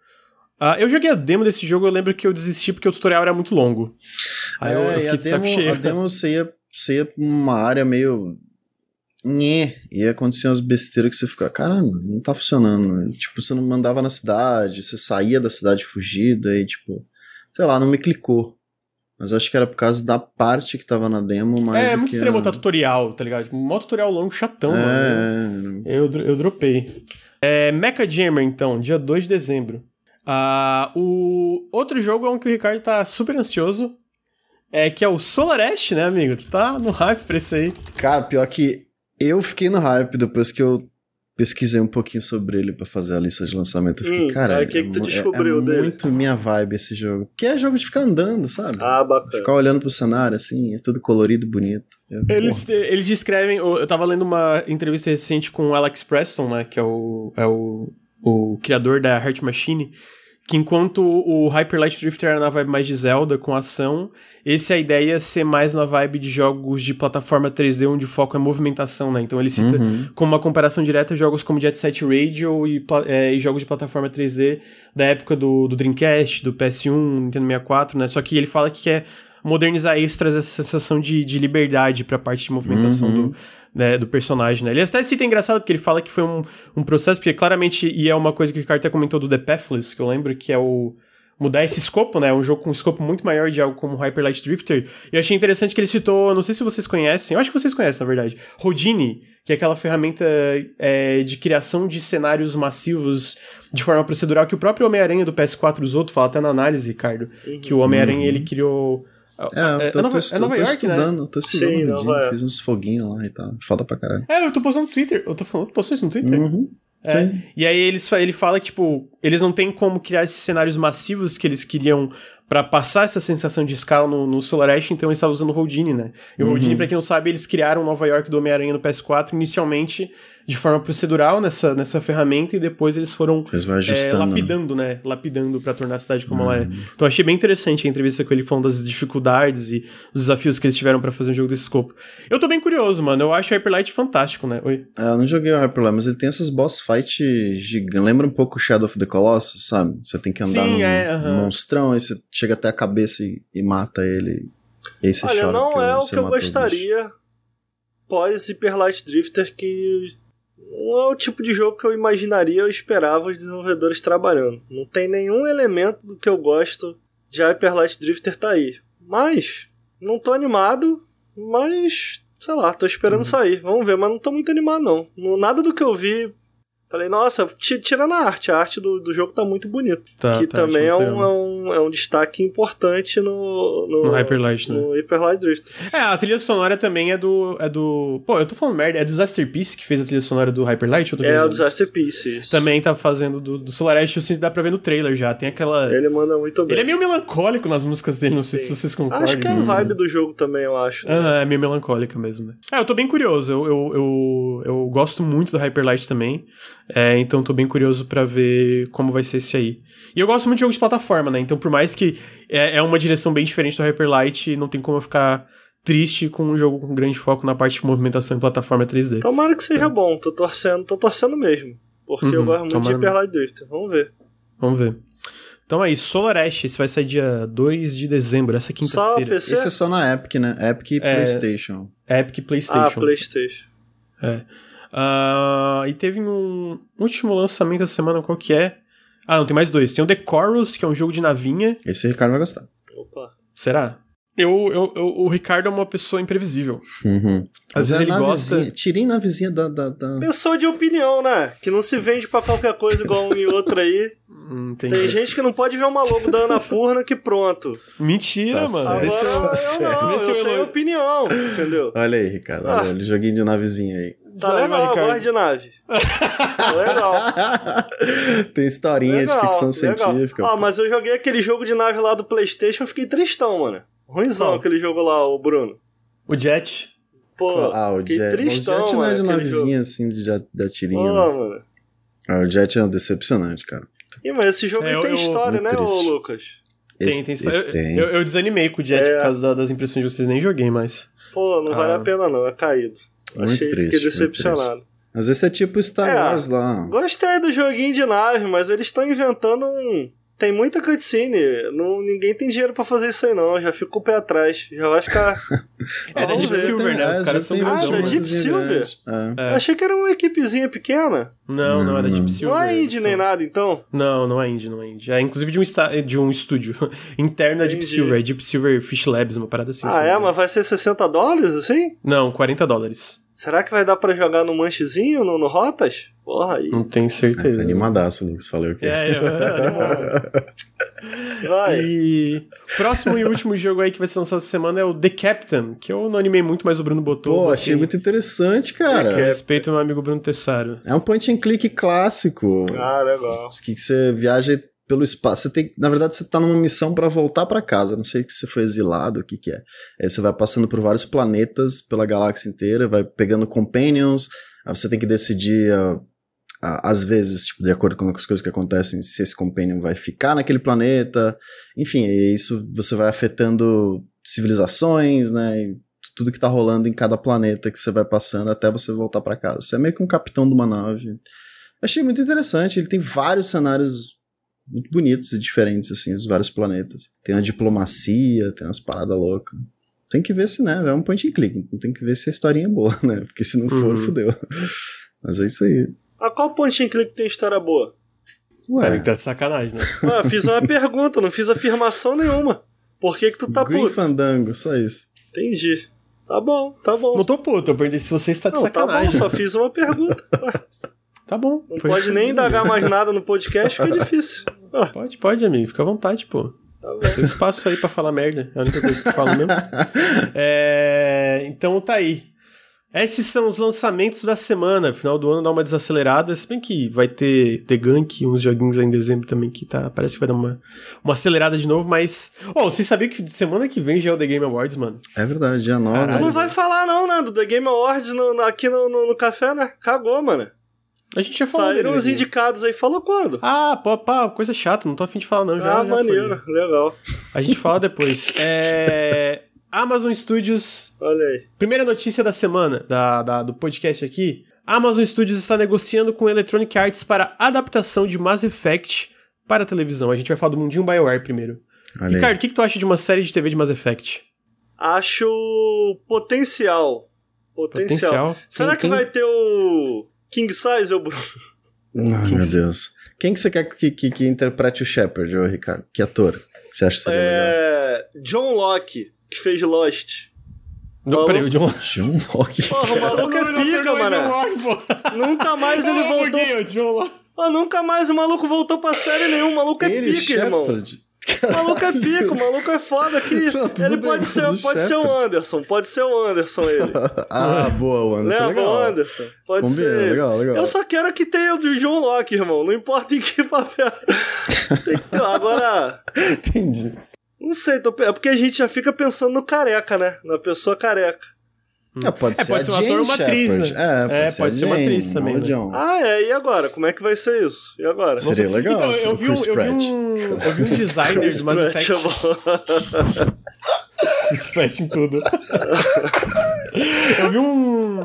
Uh, eu joguei a demo desse jogo, eu lembro que eu desisti porque o tutorial era muito longo.
Aí é, eu, eu fiquei de demo, saco cheio. A demo você ia, você ia pra uma área meio. Nhê, ia acontecer umas besteiras que você fica, caramba, não tá funcionando. Tipo, você não mandava na cidade, você saía da cidade fugido, aí, tipo, sei lá, não me clicou. Mas acho que era por causa da parte que tava na demo, mais.
É,
é
muito estranho botar tutorial, tá ligado? Tipo, um tutorial longo, chatão, é... mano. Eu, eu dropei. É, Mecha Jammer, então, dia 2 de dezembro. Uh, o outro jogo é um que o Ricardo tá super ansioso. É que é o Solar Ash, né, amigo? Tu tá no hype pra isso aí.
Cara, pior que eu fiquei no hype depois que eu pesquisei um pouquinho sobre ele para fazer a lista de lançamento. Eu fiquei, hum, cara,
é, que, que tu descobriu é, é
dele? muito minha vibe esse jogo. Que é jogo de ficar andando, sabe?
Ah, bacana.
Ficar olhando pro cenário, assim, é tudo colorido, bonito.
É, eles, eles descrevem. Eu tava lendo uma entrevista recente com o Alex Preston, né? Que é o, é o, o criador da Heart Machine que enquanto o Hyper Light Drifter era na vibe mais de Zelda, com ação, esse é a ideia é ser mais na vibe de jogos de plataforma 3D, onde o foco é movimentação, né? Então ele cita uhum. como uma comparação direta jogos como Jet Set Radio e, é, e, jogos de plataforma 3D da época do, do Dreamcast, do PS1, Nintendo 64, né? Só que ele fala que quer modernizar isso, trazer essa sensação de, de liberdade pra parte de movimentação uhum. do né, do personagem, né? Ele até cita engraçado porque ele fala que foi um, um processo, porque claramente, e é uma coisa que o Ricardo até comentou do The Pathless, que eu lembro que é o, mudar esse escopo, né? Um jogo com um escopo muito maior de algo como Hyper Light Drifter. E eu achei interessante que ele citou, não sei se vocês conhecem, eu acho que vocês conhecem, na verdade, Houdini, que é aquela ferramenta é, de criação de cenários massivos de forma procedural que o próprio Homem-Aranha do PS4 usou, tu fala até na análise, Ricardo, uhum. que o Homem-Aranha uhum. ele criou
é, eu tô, é, Nova, tô, é Nova tô York, estudando, né? tô estudando. Sim, Fiz uns foguinhos lá e tal. Foda pra caralho.
É, eu tô postando no Twitter. Eu tô falando, tu postou isso no Twitter? Uhum. É, e aí eles, ele fala que, tipo, eles não têm como criar esses cenários massivos que eles queriam para passar essa sensação de escala no, no Solar Ash, então eles estavam usando o Houdini, né? E o uhum. Houdini, pra quem não sabe, eles criaram Nova York do Homem-Aranha no PS4 inicialmente de forma procedural nessa, nessa ferramenta e depois eles foram
é,
lapidando, né? Lapidando para tornar a cidade como uhum. ela é. Uhum. Então achei bem interessante a entrevista com ele falando das dificuldades e dos desafios que eles tiveram para fazer um jogo desse escopo. Eu tô bem curioso, mano. Eu acho o Hyperlight fantástico, né? Oi.
É, eu não joguei o Hyperlight, mas ele tem essas boss fight gigantes. Lembra um pouco Shadow of the Colossus, sabe? Você tem que andar Sim, num, é, monstrão, aí você chega até a cabeça e, e mata ele. E aí você
Olha,
chora
não é o que eu gostaria pós Hyper Light Drifter que não é o tipo de jogo que eu imaginaria ou esperava os desenvolvedores trabalhando. Não tem nenhum elemento do que eu gosto de Hyper Light Drifter tá aí. Mas, não tô animado, mas, sei lá, tô esperando uhum. sair. Vamos ver, mas não tô muito animado não. Nada do que eu vi Falei, nossa, tirando a arte, a arte do, do jogo tá muito bonita. Tá, que tá, também é um, é, um, é um destaque importante no. No,
no Hyperlight,
né? No Hyperlight Drift.
É, a trilha sonora também é do. É do. Pô, eu tô falando merda, é do Piece que fez a trilha sonora do Hyperlight?
Ou é, do Piece, isso.
Também tá fazendo do, do Solar Ash, assim, dá pra ver no trailer já. Tem aquela.
Ele manda muito bem.
Ele é meio melancólico nas músicas dele, não Sim. sei se vocês concordam.
Acho que é a vibe do jogo também, eu acho.
Né? Ah, é meio melancólica mesmo, né? É, eu tô bem curioso. Eu, eu, eu, eu gosto muito do Hyperlight também. É, então tô bem curioso para ver como vai ser esse aí. E eu gosto muito de jogos de plataforma, né? Então, por mais que é, é uma direção bem diferente do Hyperlight, não tem como eu ficar triste com um jogo com grande foco na parte de movimentação em plataforma 3D.
Tomara que seja é. bom, tô torcendo, tô torcendo mesmo. Porque uhum, eu gosto muito de Hyperlight Drifter. Vamos ver.
Vamos ver. Então aí, Solar Ash, esse vai sair dia 2 de dezembro, essa quinta-feira.
Esse é só na Epic, né? Epic e é, PlayStation.
Epic e PlayStation.
Ah, PlayStation.
É. Uh, e teve um último lançamento essa semana, qual que é? Ah, não, tem mais dois. Tem o The Chorus, que é um jogo de navinha.
Esse o Ricardo vai gostar.
Opa.
Será? Eu, eu, eu, o Ricardo é uma pessoa imprevisível.
Uhum.
Às vezes é ele gosta.
Tirem na vizinha da, da, da,
Pessoa de opinião, né? Que não se vende pra qualquer coisa igual um e outro aí.
Hum,
tem gente que não pode ver uma logo da Ana Purna que pronto.
Mentira, tá mano.
Agora eu, não, eu, eu tenho opinião, entendeu?
Olha aí, Ricardo. Ah. Olha, joguinho de navezinha aí.
Tá legal, eu gosto de nave. legal.
Tem historinha legal, de ficção legal. científica.
Ah, mas eu joguei aquele jogo de nave lá do Playstation e fiquei tristão, mano. Ruimzão Qual? aquele jogo lá, o Bruno.
O Jet?
Pô,
ah, o
que
Jet.
tristão,
o Jet
não
é de navezinha assim, de, de tirinha. Pô,
né? mano.
Ah, o Jet é decepcionante, cara.
Ih, mas esse jogo é, eu, tem eu, história, né, ô Lucas?
Tem, tem história. Eu, eu, eu, desanimei com o Jet é. por causa das impressões de vocês, nem joguei mais.
Pô, não ah. vale a pena não, é caído. Muito Achei, triste, fiquei decepcionado.
Às vezes é tipo Star é, Wars lá.
Gostei do joguinho de nave, mas eles estão inventando um tem muita cutscene. Não, ninguém tem dinheiro pra fazer isso aí, não. Já fico com o pé atrás. Já vai ficar.
é da Deep ver. Silver, né? Os caras são
Ah, da Deep Silver? É. Achei que era uma equipezinha pequena.
Não, não, não é da Deep Silver.
Não é indie nem nada, então?
Não, não é indie, não é indie. É inclusive de um, de um estúdio interno da Deep Silver. É Deep Silver Fish Labs, uma parada assim.
Ah, é? Mas vai ser 60 dólares, assim?
Não, 40 dólares.
Será que vai dar para jogar no manchezinho, no, no Rotas? Porra aí.
Não tenho certeza.
É, animadaço, Lucas, falei o quê?
É, eu, Vai. E próximo e último jogo aí que vai ser lançado essa semana é o The Captain, que eu não animei muito, mas o Bruno botou.
Pô, achei muito interessante, cara.
É, respeito ao meu amigo Bruno Tessaro.
É um point and click clássico.
Ah, legal.
Que você viaja pelo espaço. Você tem, na verdade, você está numa missão para voltar para casa. Não sei se você foi exilado, o que que é. Aí você vai passando por vários planetas pela galáxia inteira, vai pegando companions. Aí você tem que decidir, uh, uh, às vezes, tipo, de acordo com as coisas que acontecem, se esse companion vai ficar naquele planeta. Enfim, isso você vai afetando civilizações, né? E tudo que tá rolando em cada planeta que você vai passando até você voltar para casa. Você é meio que um capitão de uma nave. Achei muito interessante. Ele tem vários cenários muito bonitos e diferentes, assim, os vários planetas. Tem a diplomacia, tem umas paradas loucas. Tem que ver se, né, é um point and click, então tem que ver se a historinha é boa, né, porque se não for, uhum. fudeu. Mas é isso aí.
A qual point and click tem história boa?
Ué. Deve tá de sacanagem, né?
Ué, fiz uma pergunta, não fiz afirmação nenhuma. Por que que tu tá
Green
puto?
Fandango, só isso.
Entendi. Tá bom, tá bom.
Não tô puto, eu perdi se você está de
Não, tá
sacanagem.
bom, só fiz uma pergunta.
Tá bom.
Não pode nem indagar mais nada no podcast, fica difícil. Ah,
Pode, pode, amigo. Fica à vontade, pô.
tá.
Tem espaço aí pra falar merda. É a única coisa que eu falo mesmo. É, Então tá aí. Esses são os lançamentos da semana. Final do ano dá uma desacelerada. Se bem que vai ter The Gunk, uns joguinhos aí em dezembro também que tá. Parece que vai dar uma, uma acelerada de novo, mas. Oh, vocês sabiam que semana que vem já é o The Game Awards, mano?
É verdade, dia 9.
Caralho.
Tu não vai falar não, né, do The Game Awards no- no- aqui no, no- no café, né? Cagou, mano.
A gente já falou.
Saíram os indicados aí, falou quando?
Ah, pô, pá, coisa chata, não tô afim de falar, não. Já,
ah,
já foi.
maneiro, legal.
A gente fala depois. É. Amazon Studios
Olha aí.
Primeira notícia da semana da, da- do podcast aqui. A Amazon Studios está negociando com Electronic Arts para adaptação de Mass Effect para a televisão. A gente vai falar do mundinho BioWare primeiro.
Olha.
Ricardo, o que, que tu acha de uma série de TV de Mass Effect?
Acho potencial. Potencial.
Potencial?
Será
Quem-
que
quem-
vai ter o King Size, ô Bruno?
Ai, meu Deus. Quem que você quer que, que, que interprete o Shepard, ô Ricardo? Que ator? Que você acha que seria legal?
É. John Locke, que fez Lost.
Não, peraí, o John...
John Locke.
Porra, o maluco é pica, mano. Nunca mais ele voltou.
o John Locke.
Ah, nunca mais o maluco voltou pra série nenhuma. O maluco é
Ele,
pica, irmão. O maluco é pica, o maluco é foda aqui.
Não,
ele
bem,
pode ser,
o
pode ser o. Anderson, pode ser o Anderson ele.
Ah, boa, o Anderson.
Lembra o
legal.
Anderson? Pode
Combina,
ser ele.
legal, legal.
Eu só quero que tenha o do John Locke, irmão. Não importa em que papel. Tem que ter. Agora,
Entendi.
não sei, tô... é porque a gente já fica pensando no careca, né? Na pessoa careca.
Ah, pode
É,
ser
pode
a
ser um ator
Jane
ou uma atriz, né?
É, pode,
É,
ser,
pode
a
ser uma
Jane,
atriz também,
não
né?
Ah, é, e agora? Como é que vai ser isso? E agora?
Seria legal.
Então,
ser
eu
o
vi, um, eu, vi um, eu vi um designer
Chris
de Mass Effect.
é
Pratt em tudo. eu vi um,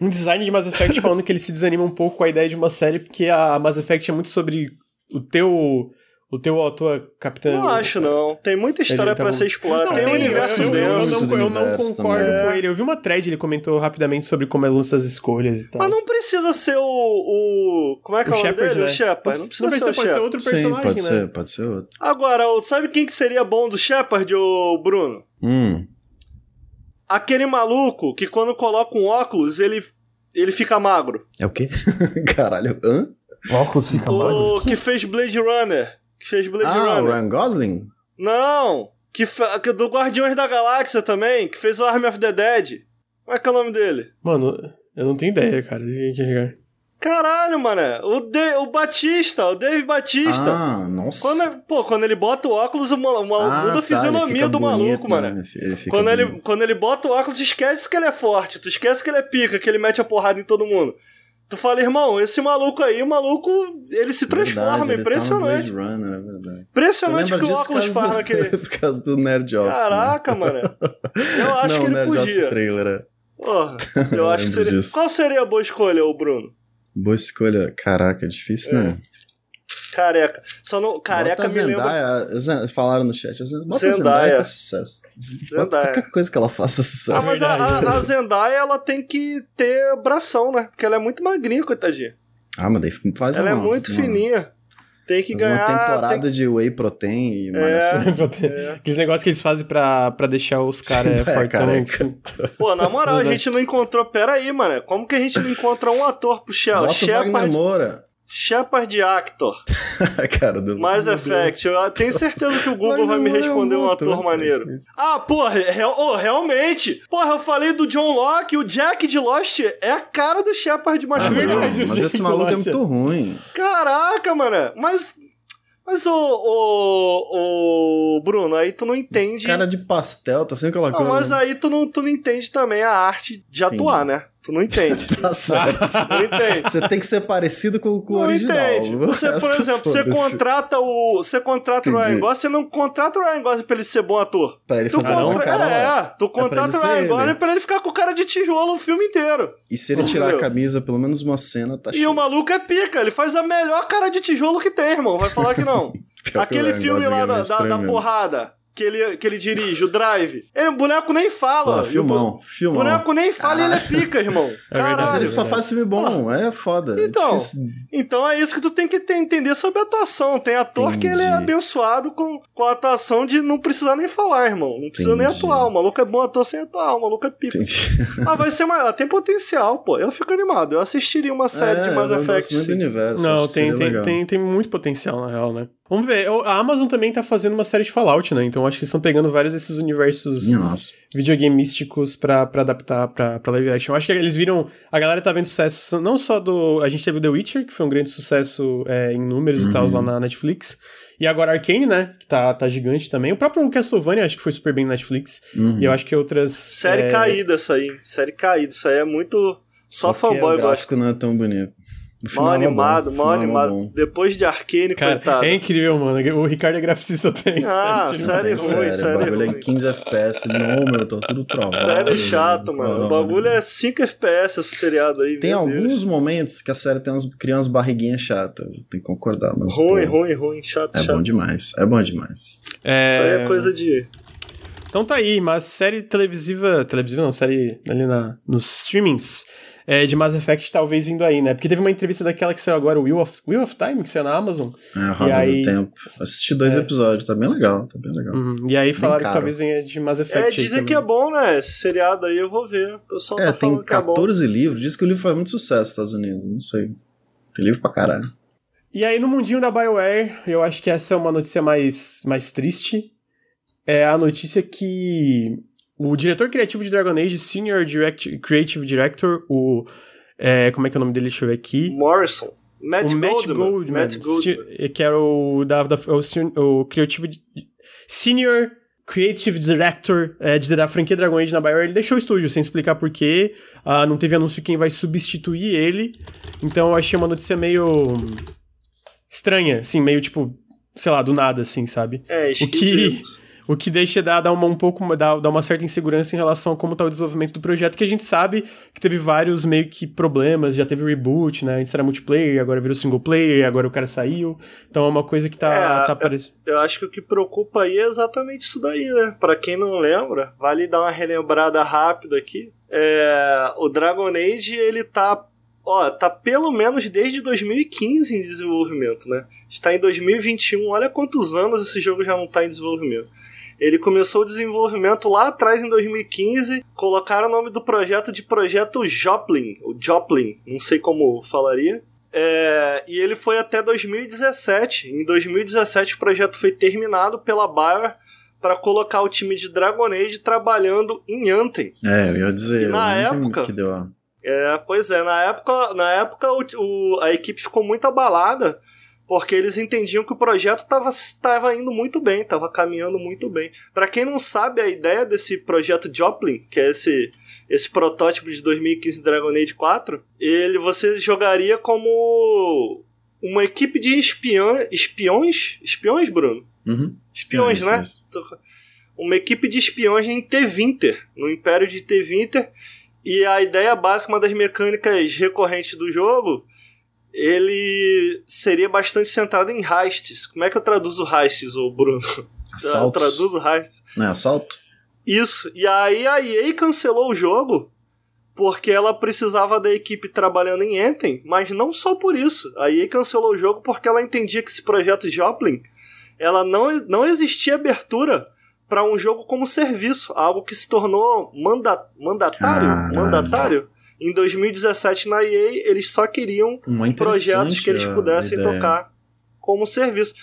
um design de Mass Effect falando que ele se desanima um pouco com a ideia de uma série, porque a Mass Effect é muito sobre o teu. O teu autor, Capitão.
Não acho, não. Tem muita história
Ele tá
pra
bom.
ser explorada.
Não,
tem um
tem,
universo
eu, eu, eu, não, eu não concordo
também.
com ele. Eu vi uma thread, ele comentou rapidamente sobre como é lance das escolhas e tal.
Mas não precisa ser o. o como é que
o
é o nome
Shepard,
dele?
né?
O Shepard. Não precisa, ser o
pode ser outro
Sim,
personagem,
pode
né?
ser, pode ser outro.
Agora, o- sabe quem que seria bom do Shepard, ô Bruno?
Hum.
Aquele maluco que quando coloca um óculos, ele, ele fica magro.
É o quê? Caralho, hã?
óculos fica
O que fez Blade Runner. Que fez Blade
Ah, o
Runner.
Ryan Gosling?
Não! Que que do Guardiões da Galáxia também, que fez o Army of the Dead. Como é que é o nome dele?
Mano, eu não tenho ideia, cara. é.
Caralho, mané. O, De, o Batista, o Dave Batista.
Ah, nossa.
Quando, pô, quando ele bota o óculos, o mal- o maluco
Ah,
muda a
tá,
fisionomia do maluco,
bonito,
mano.
né? Ele
Quando ele, quando ele bota o óculos, tu esquece que ele é forte, tu esquece que ele é pica, que ele mete a porrada em todo mundo. Tu fala, irmão, esse maluco aí, o maluco, ele se transforma,
Verdade, ele
impressionante.
Tá no Blade Runner, é verdade.
Impressionante que o óculos faz naquele.
do- Por causa do Nerd Office.
Caraca,
né?
mano. Eu acho
Não,
que ele
Nerd
podia.
trailer. é.
Porra, eu acho que seria.
disso.
Qual seria a boa escolha, ô Bruno?
Boa escolha. Caraca, é difícil,
É.
né?
Careca. Só não. Careca
Bota
me
a
lembra.
Zendaya, Zen- falaram no chat. a Zendaya, bota a
Zendaya.
Zendaya que é sucesso. Bota
Zendaya.
qualquer coisa que ela faça é sucesso.
Ah, mas a, a- a Zendaya, ela tem que ter bração, né? Porque ela é muito magrinha, coitadinha.
Ah, mas daí faz
ela é
uma-
muito
uma-
fininha. Tem que
faz
ganhar.
uma temporada
tem-
de whey protein e
É.
malhação.
Aqueles negócios que eles fazem pra, pra deixar os caras
é,
fortão.
careca.
Pô, na moral, a gente não encontrou. Pera aí, mano. Como que a gente não encontra um ator pro Shell?
Bota o Wagner
Shepard,
Moura.
Shepard Actor.
Cara do
Mass
Meu
Effect. Eu tenho certeza que o Google vai me
é
responder um
um
ator
ator,
maneiro. Ah, porra, real- oh, realmente. Porra, eu falei do John Locke, o Jack de Lost é a cara do Shepard
Ah,
masculino.
mas,
verdade,
mas esse maluco é muito ruim.
Caraca, mano. Mas. Mas o, o, o Bruno, aí tu não entende.
Cara de pastel, tá sempre colocando.
não, mas aí tu não, tu não entende também a arte de atuar, né? Tu não entende.
Tá certo.
não entende.
Você tem que ser parecido com, com o
Não
original.
entende.
O
Você, por exemplo, você contrata o. Você contrata o
Entendi.
Ryan Gosling, você não contrata o Ryan Gosling pra ele ser bom ator.
Pra ele
Tu
fazer um
contra...
cara lá.
É, tu contrata o
ser
Ryan. Gosling pra ele ficar com cara de tijolo o filme inteiro.
E se ele tirar a camisa, pelo menos uma cena, tá
E o maluco é pica, ele faz a melhor cara de tijolo que tem, irmão. Vai falar que não.
Que o
Aquele filme lá
é
da, da, da porrada. Que ele, que ele dirige, o Drive. Ele, o boneco nem fala.
Pô, filmão,
o
filmão.
boneco nem fala e ele é pica, irmão.
É
Caralho.
Mas ele
é verdade.
faz filme bom, é foda. é
Então,
difícil.
então é isso que tu tem que ter- entender sobre a atuação. Tem ator que ele é
Entendi.
abençoado com, com a atuação de não precisar nem falar, irmão. Não precisa nem
Entendi.
atuar. O maluco é bom ator sem atuar, o maluco é pica.
Entendi.
Mas vai ser maior, tem potencial, pô. Eu fico animado. Eu assistiria uma série de
É,
Mass
eu gosto
Effect.
muito do
sim.
universo.
Não, tem, tem, tem, tem muito potencial, na real, né? Vamos ver. A Amazon também tá fazendo uma série de Fallout, né? Então acho que eles estão pegando vários desses universos
nossa.
videogameísticos pra, pra adaptar pra, pra live action. Acho que eles viram. A galera tá vendo sucesso não só do. A gente teve o The Witcher, que foi um grande sucesso é, em números e tal
Uhum.
lá na Netflix. E agora Arcane, né? Que tá, tá gigante também. O próprio Castlevania acho que foi super bem na Netflix.
Uhum.
E eu acho que outras.
Série
é,
caída essa aí. Série caída. Isso aí é muito. Só
Porque
fanboy
o gráfico
gosta.
não é tão bonito.
Mal
final é
animado,
o
mal
é
animado.
bom.
Depois de Arcane,
Cara,
coitado.
é incrível, mano. O Ricardo é graficista tem.
Ah, série
Tem
ruim,
série,
série
o bagulho é
ruim.
em 15 FPS, não, meu, tô tudo travado.
Série chato, mano. O bagulho é 5 FPS esse seriado aí.
Tem alguns
Deus.
momentos que a série tem umas, cria umas barriguinhas chatas, tenho que concordar, mas
Ruim,
pô,
ruim, ruim. Chato,
é
chato.
bom demais, é bom demais.
É...
Isso aí é coisa de.
Então tá aí, mas série televisiva. Televisiva não, série ali na, nos streamings é, de Mass Effect talvez vindo aí, né? Porque teve uma entrevista daquela que saiu agora, o Wheel of, Wheel of Time, que saiu na Amazon.
É a roda
aí-
do tempo. Assisti dois
É.
episódios, tá bem legal, tá bem legal.
Uhum. E aí falaram que talvez venha de Mass Effect.
É, dizem que é bom, né? Esse seriado aí eu vou ver. O pessoal
É,
tá
tem
falando que é bom.
14 livros, diz que o livro faz muito sucesso nos Estados Unidos, não sei. Tem livro pra caralho.
E aí, no mundinho da BioWare, eu acho que essa é uma notícia mais, mais triste. É a notícia que o diretor criativo de Dragon Age, Senior Direct, Creative Director, o. é, como é que é o nome dele? Deixa eu ver aqui.
Morrison. Matt
o Matt
Goldman.
Goldman,
Matt Goldman.
si- que era o, da, da- o, o Senior Creative Director é, de, da franquia Dragon Age na BioWare, ele deixou o estúdio sem explicar porquê, ah, não teve anúncio quem vai substituir ele, então eu achei uma notícia meio estranha, assim, meio tipo, sei lá, do nada, assim, sabe?
É,
O que. O que deixa dar, dar uma, um pouco dar, dar uma certa insegurança em relação a como tá o desenvolvimento do projeto, que a gente sabe que teve vários meio que problemas, já teve reboot, né? Antes era multiplayer, agora virou single player, agora o cara saiu. Então é uma coisa que tá,
É,
tá parecendo.
Eu acho que o que preocupa aí é exatamente isso daí, né? Pra quem não lembra, vale dar uma relembrada rápida aqui. É, o Dragon Age, ele tá. Ó, tá pelo menos desde 2015 em desenvolvimento, né? Está em 2021, olha quantos anos esse jogo já não tá em desenvolvimento. Ele começou o desenvolvimento lá atrás em 2015, colocaram o nome do projeto de Projeto Joplin, o Joplin, não sei como falaria. É, e ele foi até 2017. Em 2017 o projeto foi terminado pela Bayer para colocar o time de Dragon Age trabalhando em Anthem.
É, eu ia dizer,
E na época-
que deu a...
É, pois é, na época, na época o, o- a equipe ficou muito abalada porque eles entendiam que o projeto estava indo muito bem, estava caminhando muito bem. Para quem não sabe, a ideia desse projeto Joplin, que é esse, esse protótipo de 2015 Dragon Age 4, ele você jogaria como uma equipe de espiã, espiões, espiões, Bruno?
Uhum.
Espiões,
É, isso,
né?
isso.
uma equipe de espiões em T-Winter, no Império de T-Winter. E a ideia básica, uma das mecânicas recorrentes do jogo, ele seria bastante centrado em heists. Como é que eu traduzo heists, ô Bruno? Eu
Assaltos.
traduzo heists.
Não é assalto?
Isso. E aí a EA cancelou o jogo porque ela precisava da equipe trabalhando em Anthem, mas não só por isso. A EA cancelou o jogo porque ela entendia que esse projeto Joplin, ela não, não existia abertura para um jogo como serviço, algo que se tornou manda, mandatário, mandatário. Em 2017 na EA, eles só queriam projetos que eles
a
pudessem
ideia.
tocar como serviço.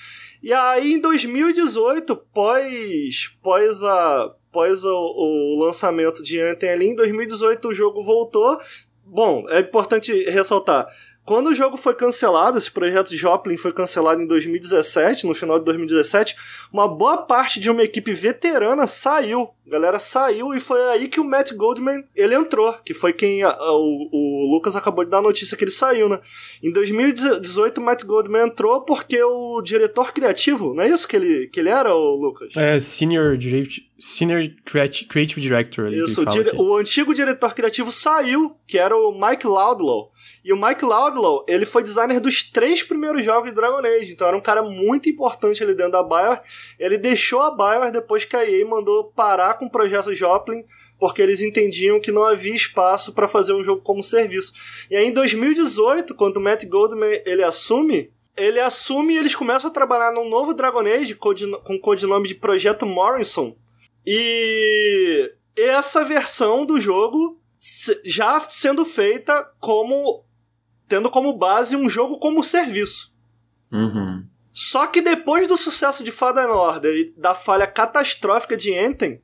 E aí, em 2018, pós, pós, a, pós o, o lançamento de Anthem ali, em 2018 o jogo voltou. Bom, é importante ressaltar. Quando o jogo foi cancelado, esse projeto Joplin foi cancelado em 2017, no final de 2017, uma boa parte de uma equipe veterana saiu A galera saiu e foi aí que o Matt Goldman ele entrou, que foi quem a, a, o, o, Lucas acabou de dar a notícia que ele saiu, né? Em 2018 o Matt Goldman entrou porque o diretor criativo, não é isso que ele, que ele era, o Lucas?
É, Senior, senior Creative Director.
Isso, o, dire, o antigo diretor criativo saiu, que era o Mike Laudlow. E o Mike Laudlow, ele foi designer dos três primeiros jogos de Dragon Age, então era um cara muito importante ali dentro da Bioware. Ele deixou a Bioware depois que a EA mandou parar com o projeto Joplin, porque eles entendiam que não havia espaço para fazer um jogo como serviço. E aí em 2018, quando o Matt Goldman ele assume, ele assume e eles começam a trabalhar num novo Dragon Age com o codinome de Projeto Morrison. E essa versão do jogo já sendo feita como tendo como base um jogo como serviço.
Uhum.
Só que depois do sucesso de Fallen Order e da falha catastrófica de Anthem,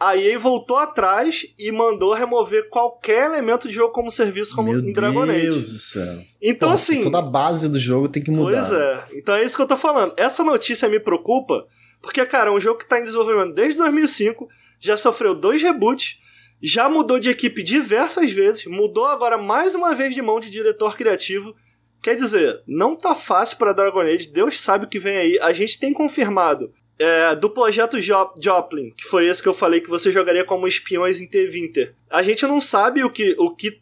a EA voltou atrás e mandou remover qualquer elemento de jogo como serviço como
Meu
em Dragon Age.
Meu Deus do céu.
Então assim,
toda a base do jogo tem que mudar.
Pois é. Então é isso que eu tô falando. Essa notícia me preocupa, porque cara, é um jogo que tá em desenvolvimento desde 2005, já sofreu dois reboots, já mudou de equipe diversas vezes, mudou agora mais uma vez de mão de diretor criativo. Quer dizer, não tá fácil para Dragon Age, Deus sabe o que vem aí. A gente tem confirmado é, do projeto Joplin, que foi esse que eu falei que você jogaria como espiões em T-Winter. A gente não sabe o que, o que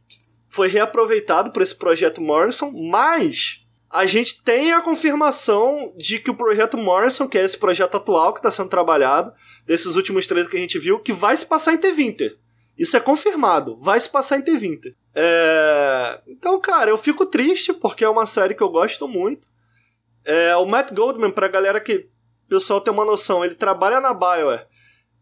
foi reaproveitado por esse projeto Morrison, mas a gente tem a confirmação de que o projeto Morrison, que é esse projeto atual que está sendo trabalhado, desses últimos três que a gente viu, que vai se passar em T-Winter. Isso é confirmado. Vai se passar em T20. É... Então, cara, eu fico triste porque é uma série que eu gosto muito. É, o Matt Goldman, pra galera que pessoal tem uma noção, ele trabalha na Bioware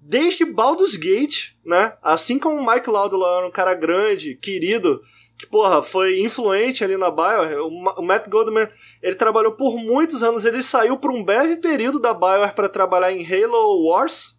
desde Baldur's Gate, né? Assim como o Mike Lauderdale era um cara grande, querido, que, porra, foi influente ali na Bioware. O, Matt Goldman, ele trabalhou por muitos anos, ele saiu por um breve período da Bioware para trabalhar em Halo Wars,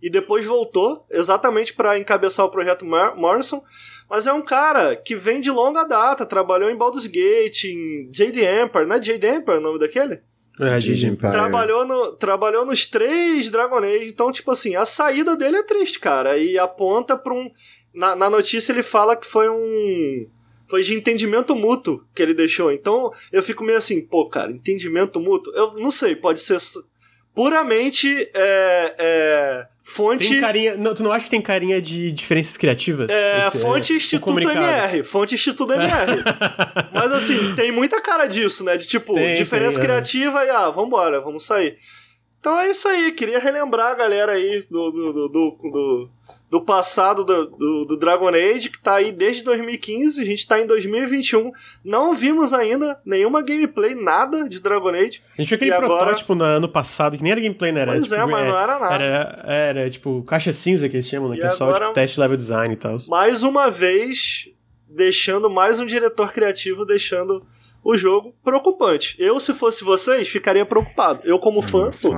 e depois voltou exatamente para encabeçar o projeto Morrison. Mas é um cara que vem de longa data, trabalhou em Baldur's Gate, em Jade Empire, não é Jade Empire o nome daquele?
É, Jade Empire.
Trabalhou, no, trabalhou nos três Dragon Age, então, tipo assim, a saída dele é triste, cara, e aponta pra um... Na, na notícia ele fala que foi um... Foi de entendimento mútuo que ele deixou. Então eu fico meio assim, pô, cara, entendimento mútuo. Eu não sei, pode ser puramente é, é, fonte.
Tem carinha, não, tu não acha que tem carinha de diferenças criativas?
É, Esse, fonte é, Instituto MR. Fonte Instituto MR. Mas assim, tem muita cara disso, né? De tipo, tem, diferença tem, criativa é. e ah, vambora, vamos sair. Então é isso aí, queria relembrar a galera aí do, do, do, do, do do passado do, do, Dragon Age, que tá aí desde 2015, a gente tá em 2021. Não vimos ainda nenhuma gameplay, nada de Dragon Age.
A gente viu aquele protótipo no ano passado, que nem era gameplay, né? Era,
pois
tipo,
é, mas é, não era nada.
Era, tipo caixa cinza que eles chamam, né? Que é só tipo, teste level design e tal.
Mais uma vez, deixando mais um diretor criativo, deixando o jogo preocupante. Eu, se fosse vocês, ficaria preocupado. Eu, como fã, tô.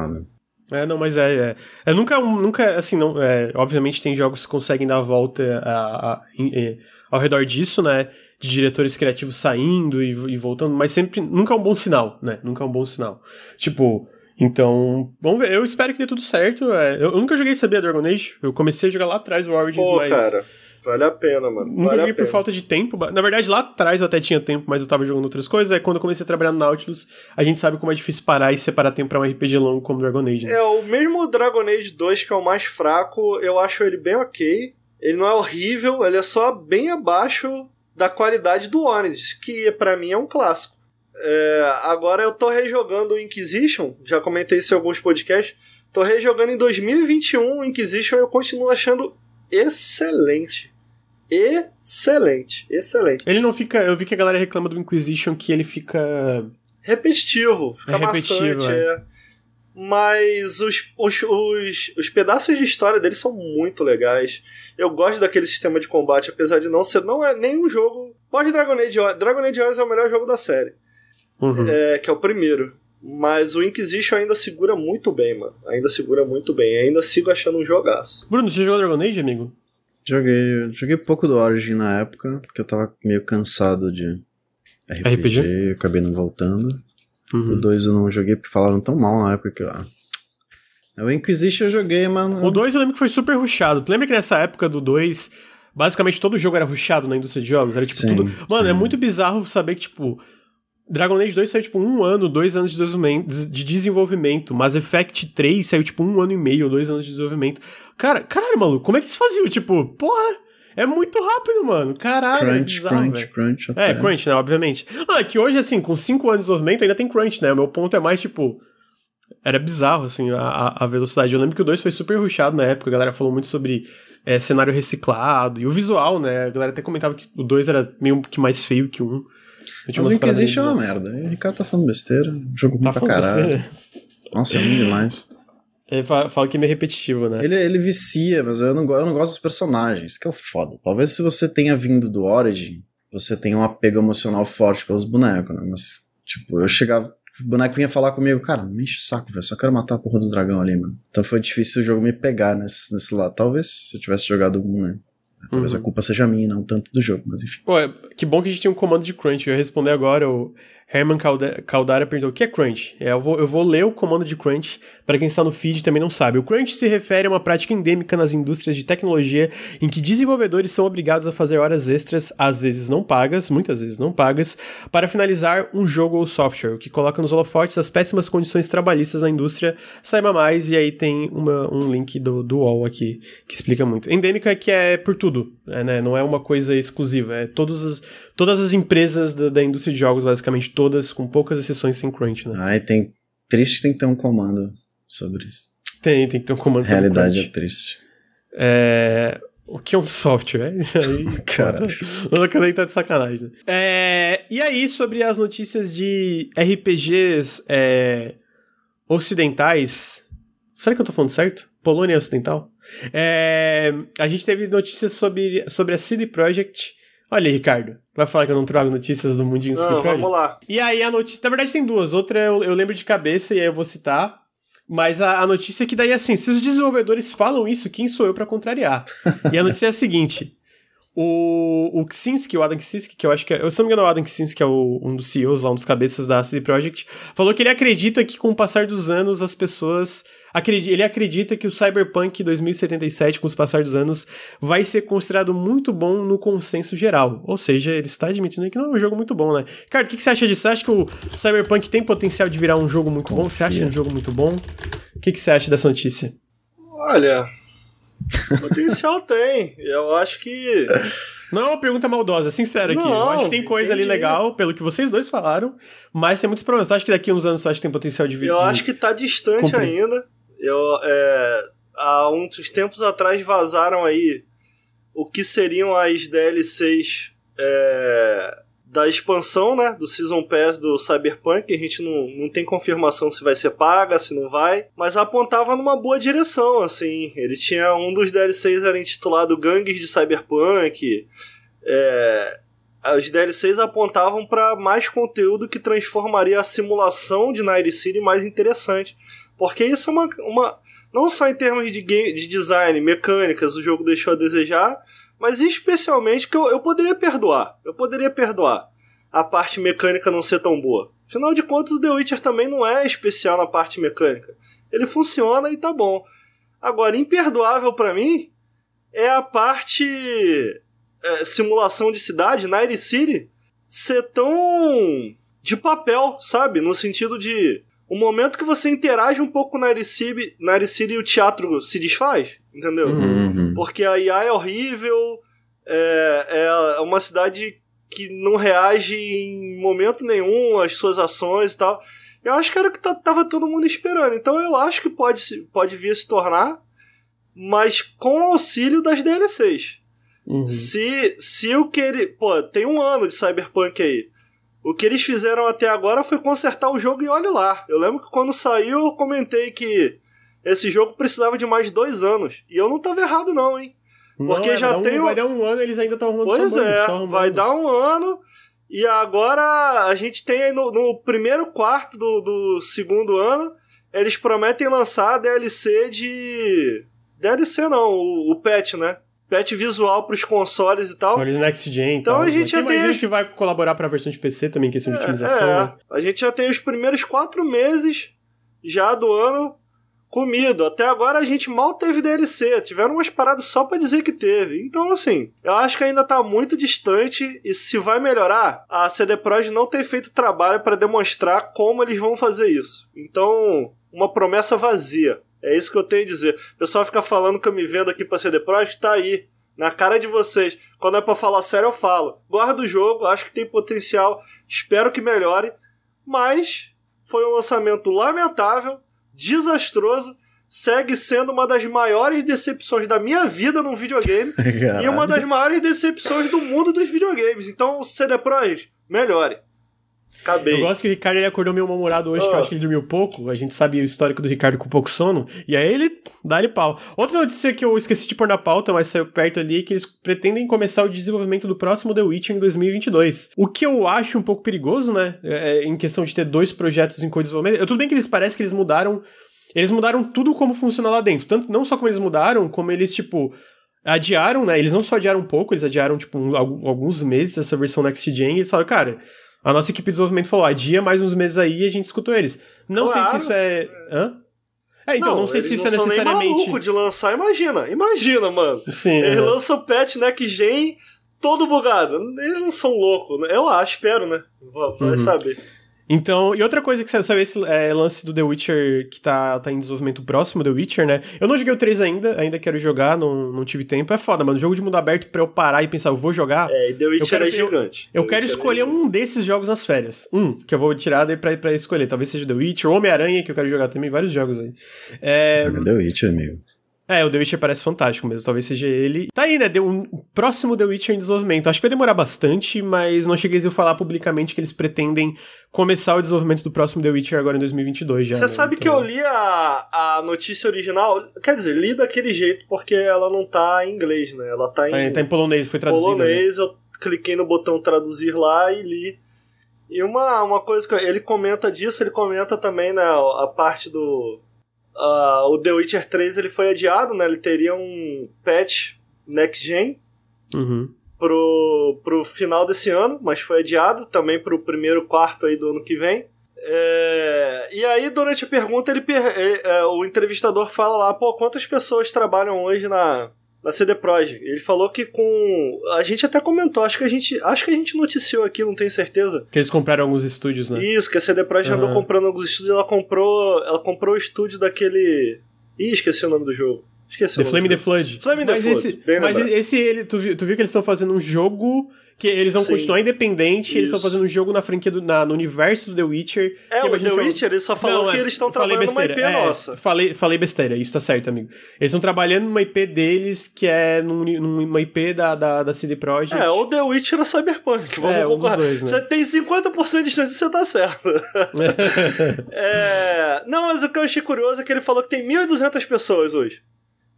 É, não, mas é. é, é nunca, nunca, assim, não. É, obviamente tem jogos que conseguem dar a volta a, a, a, ao redor disso, né? De diretores criativos saindo e, e, voltando, mas sempre. Nunca é um bom sinal, né? Nunca é um bom sinal. Tipo. Então, vamos ver. Eu espero que dê tudo certo. É, eu, eu, nunca joguei sabia Dragon Age. Eu comecei a jogar lá atrás o Origins,
Pô,
mas.
Cara. Vale a pena, mano.
Nunca
vale
joguei por falta de tempo. Na verdade, lá atrás eu até tinha tempo, mas eu tava jogando outras coisas. Aí quando eu comecei a trabalhar no Nautilus, a gente sabe como é difícil parar e separar tempo pra um RPG longo como Dragon Age. Né?
É, o mesmo Dragon Age 2, que é o mais fraco, eu acho ele bem ok. Ele não é horrível, ele é só bem abaixo da qualidade do Onis, que para mim é um clássico. É, agora eu tô rejogando o Inquisition, já comentei isso em alguns podcasts. Tô rejogando em 2021 o Inquisition e eu continuo achando excelente excelente, excelente.
Ele não fica. Eu vi que a galera reclama do Inquisition que ele fica.
Repetitivo, fica é maçante, é. é. Mas os, os, os, os, pedaços de história dele são muito legais. Eu gosto daquele sistema de combate, apesar de não ser. Não é nenhum jogo. Pode Dragon Age Dragon Age Origins é o melhor jogo da série.
Uhum.
É, que é o primeiro. Mas o Inquisition ainda segura muito bem, mano. Ainda segura muito bem. Ainda sigo achando um jogaço.
Bruno, você jogou Dragon Age, amigo?
Joguei, joguei pouco do Origin na época, porque eu tava meio cansado de RPG, RPG? eu acabei não voltando. Uhum. O 2 eu não joguei porque falaram tão mal na época que eu, ah, O Inquisition eu joguei, mano.
O 2 eu lembro que foi super rushado. Tu lembra que nessa época do 2, basicamente todo jogo era rushado na indústria de jogos? Era tipo sim, tudo. Mano, é sim. é muito bizarro saber que, tipo, Dragon Age 2 saiu tipo um ano, dois anos de desenvolvimento. Mass Effect 3 saiu tipo um ano e meio, dois anos de desenvolvimento. Cara, caralho, maluco, como é que eles faziam? Tipo, porra, é muito rápido, mano. Caralho.
É crunch, é bizarro, crunch, véio. crunch.
É, crunch, né? Obviamente. Ah, que hoje, assim, com cinco anos de desenvolvimento ainda tem crunch, né? O meu ponto é mais, tipo. Era bizarro, assim, a, a velocidade. Eu lembro que o 2 foi super rushado na época, a galera falou muito sobre é, cenário reciclado e o visual, né? A galera até comentava que o 2 era meio que mais feio que o 1. Um.
Mas o Inquisition é uma merda. O Ricardo tá falando besteira. Jogo ruim tá pra caralho. Besteira. Nossa, é ruim demais.
Ele fala que é meio repetitivo, né?
Ele, ele vicia, mas eu não, eu não gosto dos personagens, que é o foda. Talvez se você tenha vindo do Origin, você tenha um apego emocional forte pelos bonecos, né? Mas, tipo, eu chegava. O boneco vinha falar comigo, cara, não me enche o saco, velho. Só quero matar a porra do dragão ali, mano. Então foi difícil o jogo me pegar nesse, nesse lado. Talvez se eu tivesse jogado um, né? Talvez uhum. a culpa seja minha, não tanto do jogo, mas enfim.
Pô, que bom que a gente tem um comando de crunch. Eu ia responder agora o Herman Caldara perguntou: o que é crunch? É, eu, vou, eu vou ler o comando de crunch para quem está no feed também não sabe. O crunch se refere a uma prática endêmica nas indústrias de tecnologia em que desenvolvedores são obrigados a fazer horas extras, às vezes não pagas, muitas vezes não pagas, para finalizar um jogo ou software, o que coloca nos holofotes as péssimas condições trabalhistas na indústria. Saiba mais, e aí tem uma, um link do, do UOL aqui que explica muito. Endêmica é que é por tudo, é, né? não é uma coisa exclusiva, é todos os todas as empresas da, da, indústria de jogos, basicamente todas, com poucas exceções, sem crunch, né?
Ai, tem. Triste tem que ter um comando sobre isso.
Tem, tem que ter um comando
sobre isso. Realidade é triste.
É. O que é um software?
Cara.
O canal tá de sacanagem. Né? É, e aí, sobre as notícias de RPGs é, ocidentais. Será que eu tô falando certo? Polônia Ocidental? É, a gente teve notícias sobre, sobre a CD Projekt Olha aí, Ricardo. Vai falar que eu não trago notícias do Mundinho
Não, vamos lá.
E aí a notícia. Na verdade, tem duas. Outra eu, eu lembro de cabeça e aí eu vou citar. Mas a, a notícia é que daí assim: se os desenvolvedores falam isso, quem sou eu para contrariar? e a notícia é a seguinte: o, o Ksinski, o Adam Ksinski, que eu acho que é. Eu, se não me engano, o Adam Ksinski, que é o, um dos CEOs lá, um dos cabeças da CD Projekt, falou que ele acredita que com o passar dos anos as pessoas ele acredita que o Cyberpunk 2077, com os passar dos anos, vai ser considerado muito bom no consenso geral. Ou seja, ele está admitindo que não é um jogo muito bom, né? Cara, o que, que você acha disso? Você acha que o Cyberpunk tem potencial de virar um jogo muito Confia. bom? Você acha um jogo muito bom? O que, que você acha dessa notícia?
Olha, potencial tem. Eu acho que.
Não é uma pergunta maldosa, sincera aqui. Não, eu acho que tem coisa entendi. ali legal, pelo que vocês dois falaram, mas tem muitos problemas. Você acha que daqui a uns anos você acha que tem potencial de vir?
Eu acho que tá distante cumprir. ainda. Eu, é, há uns tempos atrás vazaram aí o que seriam as DLCs é, da expansão, né, do Season Pass do Cyberpunk, a gente não, não tem confirmação se vai ser paga, se não vai, mas apontava numa boa direção, assim, ele tinha, um dos DLCs era intitulado Gangues de Cyberpunk, é, as DLCs apontavam para mais conteúdo que transformaria a simulação de Night City mais interessante, porque isso é uma. uma não só em termos de, game, de design, mecânicas, o jogo deixou a desejar, mas especialmente que eu, eu poderia perdoar. Eu poderia perdoar a parte mecânica não ser tão boa. Afinal de contas, o The Witcher também não é especial na parte mecânica. Ele funciona e tá bom. Agora, imperdoável para mim é a parte é, simulação de cidade, Night City, ser tão de papel, sabe? No sentido de o momento que você interage um pouco na Ariciri, na Ariciri o teatro se desfaz, entendeu?
Uhum.
Porque a IA é horrível, é, é uma cidade que não reage em momento nenhum às suas ações e tal. Eu acho que era o que tava todo mundo esperando. Então eu acho que pode, pode vir a se tornar, mas com o auxílio das DLCs. Uhum. Se, se o que ele. Pô, tem um ano de Cyberpunk aí. O que eles fizeram até agora foi consertar o jogo e olhe lá. Eu lembro que quando saiu eu comentei que esse jogo precisava de mais dois anos. E eu não tava errado, não, hein? Porque
não, é,
já
um,
tem.
Vai dar um ano, eles ainda estão arrumando
Pois é, vai dar um ano. E agora a gente tem aí no, no primeiro quarto do, do segundo ano, eles prometem lançar a DLC de. DLC não, o, o patch, né? patch visual para os consoles e tal.
Consoles Next Gen.
Então tal, a gente já tem.
Gente que vai colaborar para a versão de PC também, questão é, de otimização. É.
Né? A gente já tem os primeiros quatro meses já do ano comido. Até agora a gente mal teve DLC. Tiveram umas paradas só para dizer que teve. Então, assim, eu acho que ainda tá muito distante. E se vai melhorar, a CD Projekt não tem feito trabalho para demonstrar como eles vão fazer isso. Então, uma promessa vazia. É isso que eu tenho a dizer. O pessoal fica falando que eu me vendo aqui pra CD Projekt, tá aí. Na cara de vocês. Quando é pra falar sério, eu falo. Guardo o jogo, acho que tem potencial, espero que melhore. Mas foi um lançamento lamentável desastroso, segue sendo uma das maiores decepções da minha vida num videogame e uma das maiores decepções do mundo dos videogames. Então, CD Projekt, melhore. Acabei.
Eu gosto que o Ricardo ele acordou meio mal-humorado hoje, oh. que eu acho que ele dormiu pouco. A gente sabe o histórico do Ricardo com pouco sono. E aí ele dá-lhe pau. Outra notícia que eu esqueci de pôr na pauta, mas saiu perto ali, é que eles pretendem começar o desenvolvimento do próximo The Witcher em 2022. O que eu acho um pouco perigoso, né? É, é, em questão de ter dois projetos em co-desenvolvimento. Tudo bem que eles parecem que eles mudaram. Eles mudaram tudo como funciona lá dentro. Tanto, não só como eles mudaram, como eles, tipo, adiaram, né? Eles não só adiaram um pouco, eles adiaram, tipo, um, alguns meses essa versão Next Gen. E eles falaram, cara, a nossa equipe de desenvolvimento falou, adia mais uns meses aí e a gente escutou eles. Não claro. sei se isso é. Hã? É, então, não, não sei se isso é necessariamente. Nem
maluco de lançar, imagina, imagina, mano. Sim. Eles é. lançam o patch Next Gen todo bugado. Eles não são loucos, né? Eu acho, espero, né? Vai uhum. saber.
Então, e outra coisa que saiu, sabe esse é, lance do The Witcher que tá, tá em desenvolvimento próximo, The Witcher, né? Eu não joguei o 3 ainda, ainda quero jogar, não, não tive tempo. É foda, mano. Jogo de mundo aberto pra eu parar e pensar, eu vou jogar.
É, e The Witcher quero, é gigante.
Eu, eu quero escolher um desses jogos nas férias. Um, que eu vou tirar daí pra, pra escolher. Talvez seja The Witcher, Homem-Aranha, que eu quero jogar também, vários jogos aí.
É... The Witcher, amigo.
É, o The Witcher parece fantástico mesmo, talvez seja ele. Tá aí, né? Deu um próximo The Witcher em desenvolvimento. Acho que vai demorar bastante, mas não cheguei a falar publicamente que eles pretendem começar o desenvolvimento do próximo The Witcher agora em 2022 já.
Você né? sabe então... que eu li a, a notícia original, quer dizer, li daquele jeito porque ela não tá em inglês, né? Ela tá em.
Tá, tá em polonês, foi traduzido.
Né? Polonês, né? eu cliquei no botão traduzir lá e li. E uma, uma coisa que ele comenta disso, ele comenta também, né, a parte do Uh, o The Witcher 3 ele foi adiado, né? Ele teria um patch next gen
uhum.
pro, pro final desse ano, mas foi adiado também pro primeiro quarto aí do ano que vem. É, e aí, durante a pergunta, ele, é, é, o entrevistador fala lá, pô, quantas pessoas trabalham hoje na, na CD Projekt. Ele falou que com. A gente até comentou, acho que a gente. Acho que a gente noticiou aqui, não tenho certeza.
Que eles compraram alguns estúdios, né?
Isso, que a CD Projekt uhum. andou comprando alguns estúdios, ela comprou. Ela comprou o estúdio daquele. Ih, esqueci o nome do jogo. Esqueci
the Flame the Flood.
Flame the Flood.
Esse, mas esse, ele, tu viu, tu viu que eles estão fazendo um jogo que eles vão Sim. continuar independente, Isso. eles estão fazendo um jogo na franquia do, na, no universo do The Witcher.
É, o The Witcher, ele só falou não, que é, eles estão trabalhando numa IP é, nossa.
Falei, falei besteira, isso tá certo, amigo. Eles estão trabalhando numa IP deles, que é num, numa IP da, da, da CD Projekt.
É, ou The Witcher ou Cyberpunk, vamos é, um dois, né? Você tem 50% de chance de você tá certo. é, não, mas o que eu achei curioso é que ele falou que tem 1.200 pessoas hoje.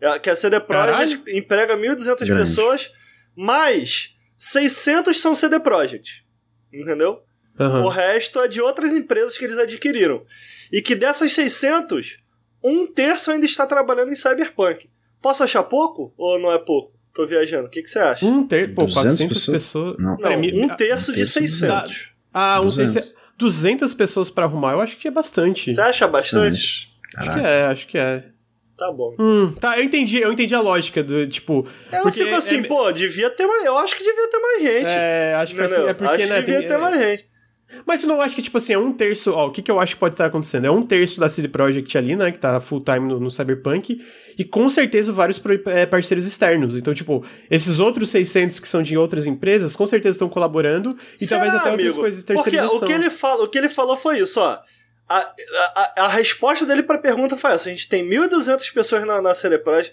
É, que a CD Projekt emprega 1.200 pessoas, mas 600 são CD Projekt. Entendeu? Uhum. O resto é de outras empresas que eles adquiriram. E que dessas 600, um terço ainda está trabalhando em Cyberpunk. Posso achar pouco ou não é pouco? Tô viajando. O que, que você acha?
Um terço. Pô, 400 pessoas. pessoas...
Não, não um terço um de 600.
Ah, um terço. 200 pessoas para arrumar, eu acho que é bastante.
Você acha bastante?
Acho que é, acho que é.
Tá bom.
Hum, tá, eu entendi, eu entendi a lógica do, tipo...
Eu fico assim, é... pô, devia ter mais... Eu acho que devia ter mais gente.
É, acho que assim, é porque,
acho
né,
que devia
tem,
ter mais gente.
Mas eu não acho que, tipo assim, é um terço... Ó, o que, que eu acho que pode estar acontecendo? É um terço da CD Projekt ali, né, que tá full time no, no Cyberpunk, e com certeza vários é, parceiros externos. Então, tipo, esses outros 600 que são de outras empresas, com certeza estão colaborando, e Será, talvez até amigo? outras coisas de terceirização.
Porque o que ele, fala, o que ele falou foi isso, ó a, a, a resposta dele para a pergunta foi essa: a gente tem 1.200 pessoas na, na CDPROS,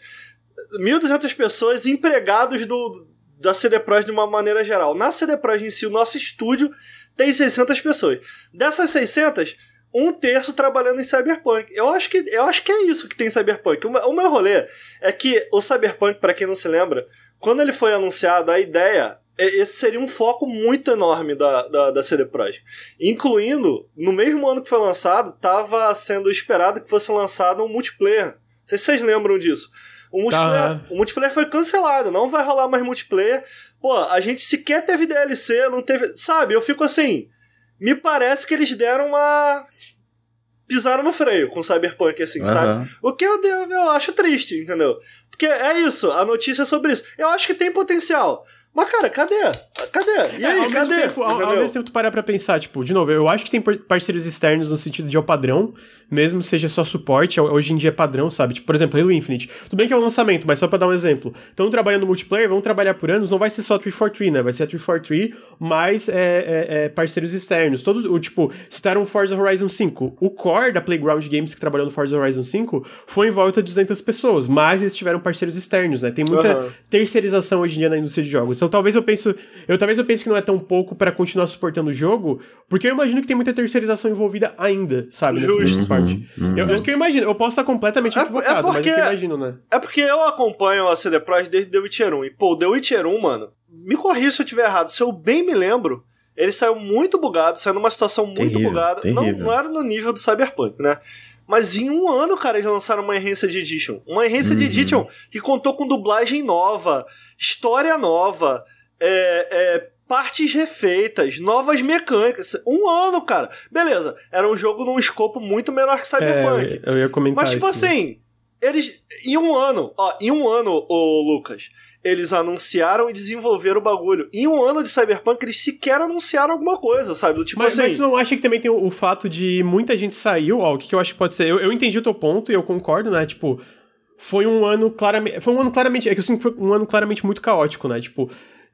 1.200 pessoas empregados do, da CDPROS de uma maneira geral. Na CDPROS em si, o nosso estúdio tem 600 pessoas. Dessas 600, um terço trabalhando em Cyberpunk. Eu acho que, eu acho que é isso que tem Cyberpunk. O, o meu rolê é que o Cyberpunk, para quem não se lembra, quando ele foi anunciado, a ideia esse seria um foco muito enorme da, da, da CD Projekt. Incluindo, no mesmo ano que foi lançado, estava sendo esperado que fosse lançado um multiplayer. Não sei se vocês lembram disso. O multiplayer, o multiplayer foi cancelado, não vai rolar mais multiplayer. Pô, a gente sequer teve DLC, não teve. Sabe, eu fico assim. Me parece que eles deram uma pisaram no freio com Cyberpunk, assim, uhum. sabe? O que eu, eu acho triste, entendeu? Porque é isso, a notícia é sobre isso. Eu acho que tem potencial. Mas, cara, cadê? Cadê? E é, aí,
é, ao
cadê?
Mesmo tempo, ao, ao, mesmo tempo, tu parar pra pensar, tipo, de novo, eu acho que tem parceiros externos no sentido de ao padrão, mesmo seja só suporte, hoje em dia é padrão, sabe? Tipo, por exemplo, Halo Infinite. Tudo bem que é um lançamento, mas só pra dar um exemplo. Estão trabalhando no multiplayer, vão trabalhar por anos, não vai ser só 343, né? Vai ser a 343 mais é, é, é, parceiros externos. Todos, o, tipo, citaram Forza Horizon 5. O core da Playground Games que trabalhou no Forza Horizon 5 foi em volta de 200 pessoas, mas eles tiveram parceiros externos, né? Tem muita uhum. terceirização hoje em dia na indústria de jogos. Então talvez eu penso, eu talvez eu pense que não é tão pouco para continuar suportando o jogo, porque eu imagino que tem muita terceirização envolvida ainda, sabe?
Justo.
parte. Uhum. Eu, eu, que eu imagino, eu posso estar completamente é, equivocado, é porque, mas eu imagino, né?
É porque eu acompanho a CD Projekt desde The Witcher 1, e pô, The Witcher 1, mano, me corrija se eu estiver errado, se eu bem me lembro, ele saiu muito bugado, saiu numa situação muito terrível, bugada, terrível. Não, não era no nível do Cyberpunk, né? Mas em um ano, cara, eles lançaram uma Enhanced Edition. Uma Enhanced uhum. Edition que contou com dublagem nova, história nova, é, é, partes refeitas, novas mecânicas. Um ano, cara. Beleza, era um jogo num escopo muito menor que Cyberpunk.
É, eu ia comentar
Mas, tipo
isso,
assim, eles. Em um ano, ó, em um ano, ô Lucas, eles anunciaram e desenvolveram o bagulho. Em um ano de Cyberpunk, eles sequer anunciaram alguma coisa, sabe? Do tipo
mas,
assim.
Mas você não acha que também tem o, o, fato de muita gente saiu? Ó, o que, que eu acho que pode ser? Eu, eu entendi o teu ponto e eu concordo, né? Tipo, foi um ano claramente. Foi um ano claramente. É que eu sinto que foi um ano claramente muito caótico, né? Tipo,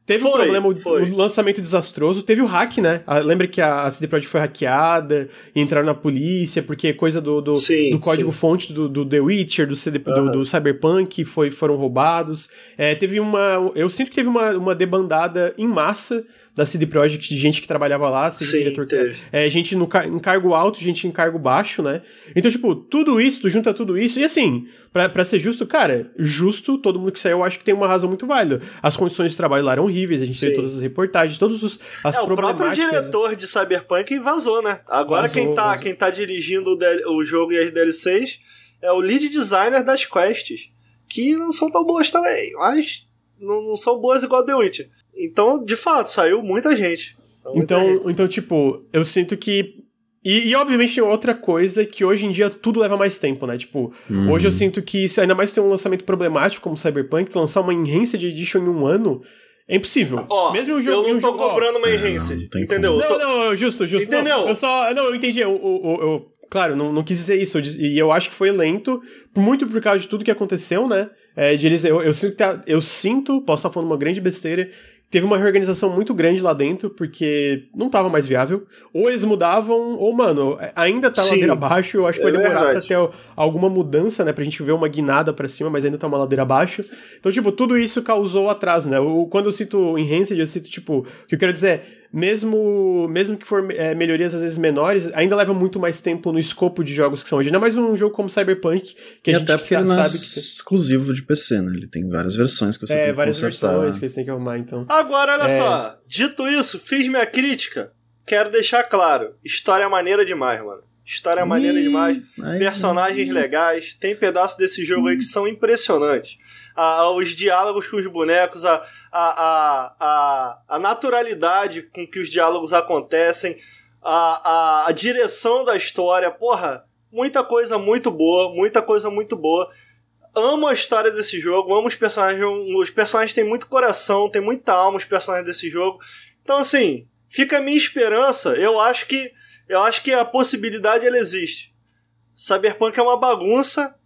Teve foi, um problema, foi. o lançamento desastroso. Teve o hack, né? lembra que a, CD Projekt foi hackeada entraram na polícia porque coisa do, do, sim, do código-fonte do, do, The Witcher, do, CD, uhum. do, do, Cyberpunk foi, foram roubados. É, teve uma... Eu sinto que teve uma, uma debandada em massa da CD Projekt, de gente que trabalhava lá, seja Sim, diretor teve. é gente no em cargo alto, gente em cargo baixo, né? Então, tipo, tudo isso, tu junta tudo isso, e assim, para ser justo, cara, justo, todo mundo que saiu, eu acho que tem uma razão muito válida. As condições de trabalho lá eram horríveis, a gente Sim. todas as reportagens, todos os as
é, o próprio diretor de Cyberpunk vazou, né? Agora vazou, quem, tá, quem tá dirigindo o, o jogo e as DLCs é o lead designer das quests, que não são tão boas também, mas não, não são boas igual The Witcher. Então, de fato, saiu muita gente.
Então, então, então tipo, eu sinto que. E, e, obviamente tem outra coisa que hoje em dia tudo leva mais tempo, né? Tipo, uhum. hoje eu sinto que, ainda mais tem um lançamento problemático como Cyberpunk, lançar uma Enhanced Edition em um ano. É impossível.
Ó, Mesmo o jogo, eu não tô jogo, cobrando ó, uma Enhanced, não, entendeu?
Não, não, justo, justo.
Entendeu?
Não, eu só. Não, eu entendi. Eu, eu, eu claro, não, não quis dizer isso. E eu acho que foi lento, muito por causa de tudo que aconteceu, né? É, de eles, eu, eu, sinto, tá, eu sinto, posso estar falando uma grande besteira, teve uma reorganização muito grande lá dentro, porque não tava mais viável. Ou eles mudavam, ou, mano, ainda tá Sim, ladeira abaixo. Eu acho que vai é demorar verdade. ter alguma mudança, né? Pra gente ver uma guinada para cima, mas ainda tá uma ladeira abaixo. Então, tipo, tudo isso causou atraso, né? Eu, quando eu cito Enhanced, eu cito, tipo, o que eu quero dizer é, mesmo, mesmo que for é, melhorias às vezes menores, ainda leva muito mais tempo no escopo de jogos que são hoje. Ainda mais um jogo como Cyberpunk, que
e
a gente
até porque ele não é exclusivo de PC, né? Ele tem várias versões que você é, tem que várias versões
que eles têm que arrumar, então.
Agora, olha é... só. Dito isso, fiz minha crítica. Quero deixar claro. História é maneira demais, mano. História é maneira demais. Personagens legais. Tem pedaços desse jogo aí que são impressionantes a, os diálogos com os bonecos, a, a, a, a, naturalidade com que os diálogos acontecem, a, a, a direção da história, porra, muita coisa muito boa, muita coisa muito boa. Amo a história desse jogo, amo os personagens. Os personagens têm muito coração, tem muita alma os personagens desse jogo. Então, assim, fica a minha esperança. Eu acho que eu acho que a possibilidade ela existe. Cyberpunk é uma bagunça,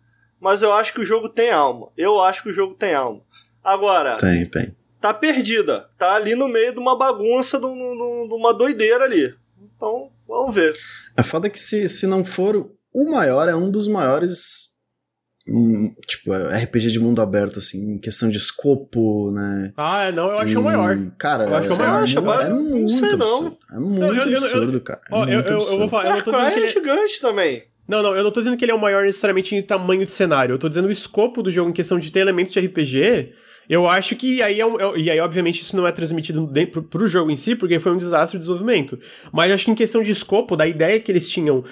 mas eu acho que o jogo tem alma. Eu acho que o jogo tem alma. Agora.
Tem, tem.
Tá perdida. Tá ali no meio de uma bagunça, de, uma doideira ali. Então, vamos ver.
É foda que se, se não for o maior, é um dos maiores. Hum, tipo, RPG de mundo aberto, assim, em questão de escopo, né?
Ah, é, não, eu acho o maior.
Cara, eu
acho é, o maior,
é, é, é muito não sei, absurdo. Não. É muito eu, eu, absurdo,
eu,
cara.
É ó, eu, eu, vou falar.
Eu tô é gigante também.
Não, não, eu não tô dizendo que ele é o maior necessariamente em tamanho de cenário. Eu tô dizendo o escopo do jogo em questão de ter elementos de RPG. Eu acho que aí é, um, é e aí, obviamente, isso não é transmitido dentro, pro jogo em si, porque foi um desastre de desenvolvimento. Mas acho que em questão de escopo, da ideia que eles tinham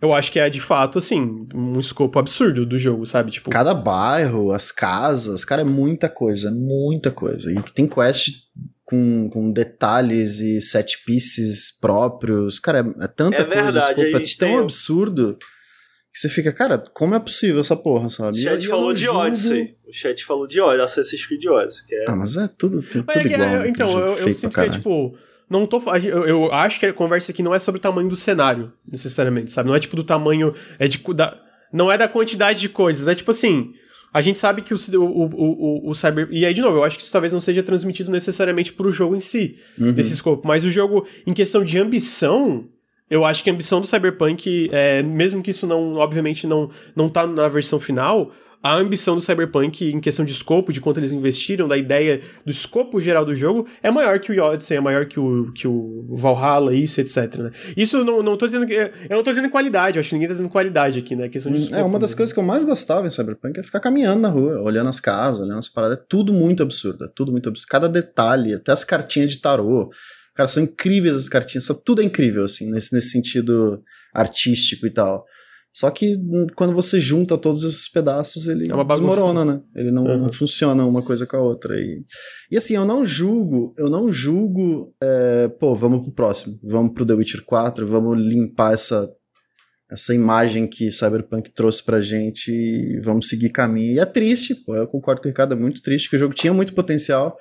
eu acho que é de fato, assim, um escopo absurdo do jogo, sabe? Tipo.
Cada bairro, as casas, cara, é muita coisa, muita coisa. E tem quest com, com detalhes e set pieces próprios. Cara, é, é tanta
É
coisa,
verdade,
o escopo
a
é tão
tem
absurdo que você fica, cara, como é possível essa porra,
O
sabe? E
chat
e
falou de Odyssey. O chat falou de Odyssey, Assassin's Creed Odyssey. Que é...
Ah, mas é tudo, tem
Mas
tudo
é que,
igual.
é,
né?
então, eu,
jogo
eu sinto que é tipo. Não tô. Eu, eu acho que a conversa aqui não é sobre o tamanho do cenário, necessariamente, sabe? Não é tipo do tamanho. É de, da, não é da quantidade de coisas. É tipo assim. A gente sabe que o, o, o, o, Cyber. E aí, de novo, eu acho que isso talvez não seja transmitido necessariamente pro jogo em si,
Uhum.
desse escopo. Mas o jogo, em questão de ambição. Eu acho que a ambição do Cyberpunk, é, mesmo que isso não, obviamente, não, não tá na versão final, a ambição do Cyberpunk em questão de escopo, de quanto eles investiram, da ideia do escopo geral do jogo, é maior que o Odyssey, é maior que o, que o Valhalla, isso, etc. Né? Isso eu não, não tô dizendo que. Eu não tô dizendo qualidade, eu acho que ninguém tá dizendo qualidade aqui, né? Questão de escopo.
É, uma das
né?
coisas que eu mais gostava em Cyberpunk é ficar caminhando na rua, olhando as casas, olhando as paradas. É tudo muito absurdo, é tudo muito absurdo. Cada detalhe, até as cartinhas de tarô. Cara, são incríveis as cartinhas, tudo é incrível, assim, nesse, nesse sentido artístico e tal. Só que hum, quando você junta todos esses pedaços, ele
É
desmorona, né? Ele não,
Uhum.
não funciona uma coisa com a outra. E, e assim, eu não julgo, eu não julgo, é, pô, vamos pro próximo, vamos pro The Witcher 4, vamos limpar essa, essa imagem que Cyberpunk trouxe pra gente e vamos seguir caminho. E é triste, pô, eu concordo com o Ricardo, é muito triste, que o jogo tinha muito potencial,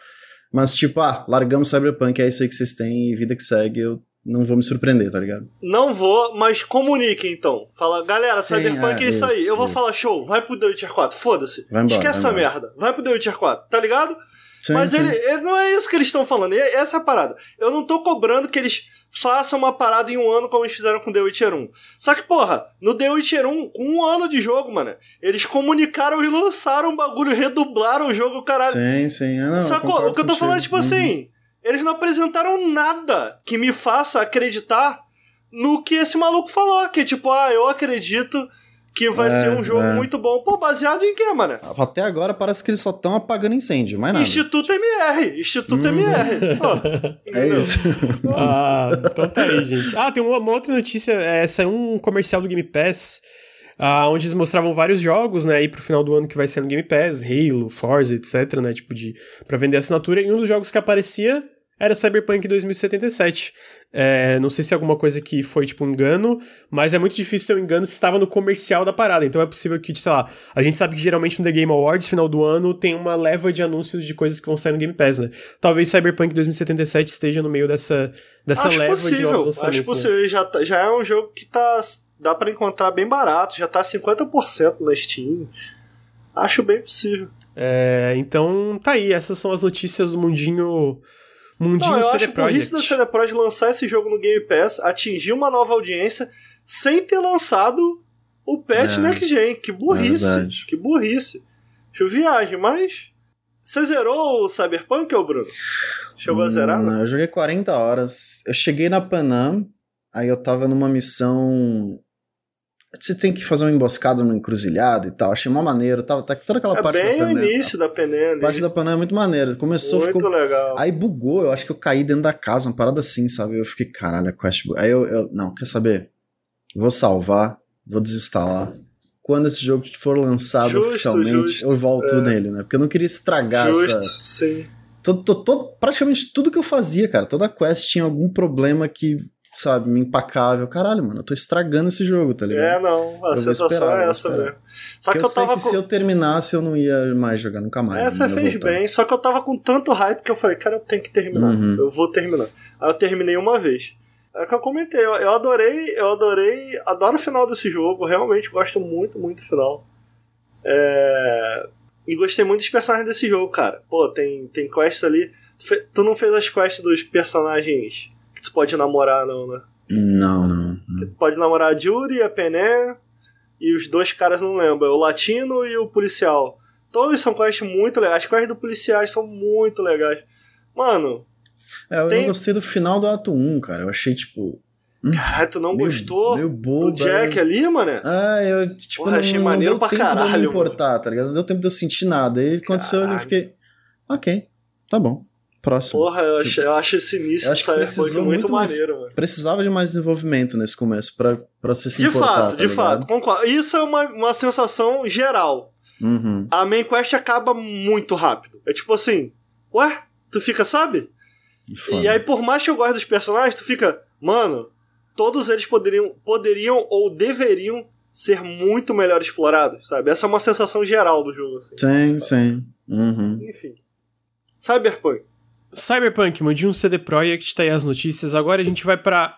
mas tipo, ah, largamos Cyberpunk, é isso aí que vocês têm e vida que segue, eu não vou me surpreender, tá ligado?
Não vou, mas comunique então. Fala, galera,
Sim,
Cyberpunk é,
é,
isso aí.
isso,
Eu vou
isso.
falar, show, vai pro The Witcher 4, foda-se. Esquece essa merda. Vai pro The Witcher 4, tá ligado?
Sim,
Mas
sim.
ele, ele- não é isso que eles estão falando. Essa é a parada. Eu não tô cobrando que eles façam uma parada em um ano como eles fizeram com The Witcher 1. Só que, porra, no The Witcher 1, com um ano de jogo, mano, eles comunicaram e lançaram um bagulho, redublaram o jogo, caralho.
Sim, sim. Ah, não,
Sacou? O que eu tô falando é tipo
Uhum.
assim: eles não apresentaram nada que me faça acreditar no que esse maluco falou. Que tipo, ah, eu acredito que vai
É,
ser um jogo
é.
muito bom. Pô, baseado em quê, mano?
Até agora parece que eles só estão apagando incêndio, mais nada.
Instituto MR. Instituto
Uhum.
MR. Pô,
É isso.
Ah, então tá aí, gente. Ah, tem uma, uma outra notícia. É, saiu um comercial do Game Pass. ah, onde eles mostravam vários jogos, né, aí pro final do ano que vai ser no Game Pass, Halo, Forza, etc, né, tipo de para vender assinatura, e um dos jogos que aparecia era Cyberpunk 2077. É, não sei se é alguma coisa que foi, tipo, um engano, mas é muito difícil ser um engano se estava no comercial da parada. Então é possível que, sei lá, a gente sabe que geralmente no The Game Awards, final do ano, tem uma leva de anúncios de coisas que vão sair no Game Pass, né? Talvez Cyberpunk 2077 esteja no meio dessa, dessa
acho
leva de
possível.
novos lançamentos.
Acho
né?
possível. Já, tá- já é um jogo que tá. Dá pra encontrar bem barato. Já tá 50% na Steam. Acho bem possível.
É, então, tá aí. Essas são as notícias do mundinho. Mundinho
Não, eu
CD
acho burrice da
Projekt.
CD Projekt lançar esse jogo no Game Pass, atingir uma nova audiência, sem ter lançado o patch
É.
Next Gen. Que burrice.
É
que burrice. Acho viagem, mas. Você zerou o Cyberpunk, ô Bruno? Chegou a zerar?
Não,
Não?
eu joguei 40 horas. Eu cheguei na Panam, aí eu tava numa missão. Você tem que fazer uma emboscada numa encruzilhada e tal. Achei uma maneiro. Tava, tá toda aquela
É
parte
bem
da
o
Panam.
início da
A
Penene.
parte da Panam é muito maneira. Começou,
Muito
ficou.
legal.
Aí bugou, eu acho que eu caí dentro da casa, uma parada assim, sabe? Eu fiquei, caralho, a quest bug. Aí eu, eu, não, quer saber? Vou salvar, vou desinstalar. Quando esse jogo for lançado
Justo,
oficialmente,
justo.
eu volto
É.
nele, né? Porque eu não queria estragar
Justo,
essa.
sim.
Todo, todo- todo- praticamente tudo que eu fazia, cara, toda quest tinha algum problema que, sabe, me empacava. Eu, Caralho, mano, eu tô estragando esse jogo, tá ligado?
É, não, a
Eu
sensação
esperar,
é essa mesmo. Só
Porque
que
eu,
eu
sei
tava
que
com.
se eu terminasse, eu não ia mais jogar nunca mais.
Essa
não ia
fez
voltar.
bem, só que eu tava com tanto hype que eu falei, cara, eu tenho que terminar.
Uhum.
Eu vou terminar. Aí eu terminei uma vez. É o que eu comentei, eu, eu adorei, eu adorei, adoro o final desse jogo, realmente gosto muito, muito do final. É... E gostei muito dos personagens desse jogo, cara. Pô, tem, tem quest ali. Tu, fe- tu não fez as quests dos personagens que tu pode namorar, não, né?
Não, não. não.
Tu pode namorar a Judy, a Pené e os dois caras não lembro, o latino e o policial. Todos são quests muito legais. As quests do policiais são muito legais. Mano,
É, eu
Tem-
não gostei do final do ato 1, cara. Eu achei, tipo.
caralho, tu não
meio-
gostou
Meio
do Jack
é.
ali, mano?
Ah, eu, tipo,
Porra,
não,
achei
não
maneiro pra
eu
caralho,
me importar, tá ligado? Não deu tempo de eu sentir nada. Aí aconteceu e eu fiquei. Ok, tá bom. Próximo.
Porra, eu
Tipo,
acho, eu acho esse início
eu
do
acho que
Cyberpunk muito,
muito mais-
maneiro, mano.
Precisava de mais desenvolvimento nesse começo pra, pra você se
De
importar.
fato,
tá
de
ligado?
fato, concordo. Isso é uma, uma sensação geral.
Uhum.
A main quest acaba muito rápido. É tipo assim, ué, tu fica, sabe? E aí, por mais que eu goste dos personagens, tu fica, mano, todos eles poderiam, poderiam ou deveriam ser muito melhor explorados, sabe? Essa é uma sensação geral do jogo. Assim,
sim, sim. Uhum.
Enfim. Cyberpunk.
Cyberpunk, Mundinho um CD Projekt, tá aí as notícias. Agora a gente vai para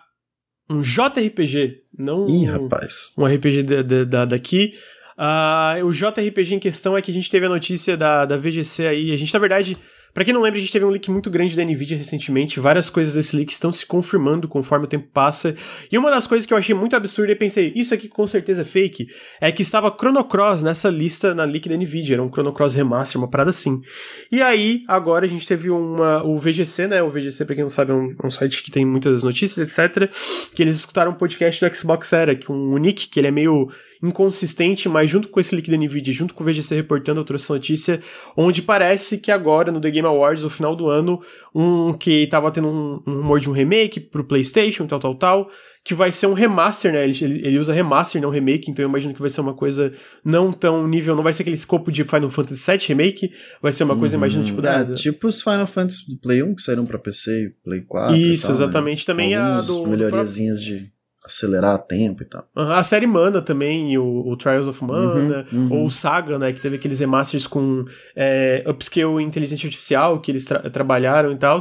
um JRPG, não
Ih, rapaz.
um RPG da, da, da daqui. Uh, o JRPG em questão é que a gente teve a notícia da, da VGC aí. A gente, na verdade, para quem não lembra, a gente teve um leak muito grande da Nvidia recentemente. Várias coisas desse leak estão se confirmando conforme o tempo passa. E uma das coisas que eu achei muito absurda e pensei, isso aqui com certeza é fake, é que estava Chrono Cross nessa lista na leak da Nvidia. Era um Chrono Cross Remaster, uma parada assim. E aí, agora a gente teve uma, o VGC, né? O VGC, pra quem não sabe, é um, um site que tem muitas notícias, etc. Que eles escutaram um podcast do Xbox Era, que um, um nick que ele é meio inconsistente, mas junto com esse leak da Nvidia, junto com o VGC reportando, eu trouxe notícia onde parece que agora, no The Game Awards, no final do ano, um que tava tendo um, um rumor de um remake pro PlayStation, tal, tal, tal, que vai ser um remaster, né? Ele, ele, usa remaster, não remake, então eu imagino que vai ser uma coisa não tão nível, não vai ser aquele escopo de Final Fantasy VII Remake, vai ser uma coisa, uhum. imagino, tipo
da.
É,
tipo os Final Fantasy do Play 1 que saíram pra PC e Play 4.
Isso,
tal,
exatamente.
Né?
Também
Alguns
a do.
melhoriazinhas de acelerar tempo e tal.
Uhum, a série Mana também, o, o Trials of Mana, uhum, uhum. ou o Saga, né, que teve aqueles remasters com é, upscale em inteligência artificial que eles tra trabalharam e tal.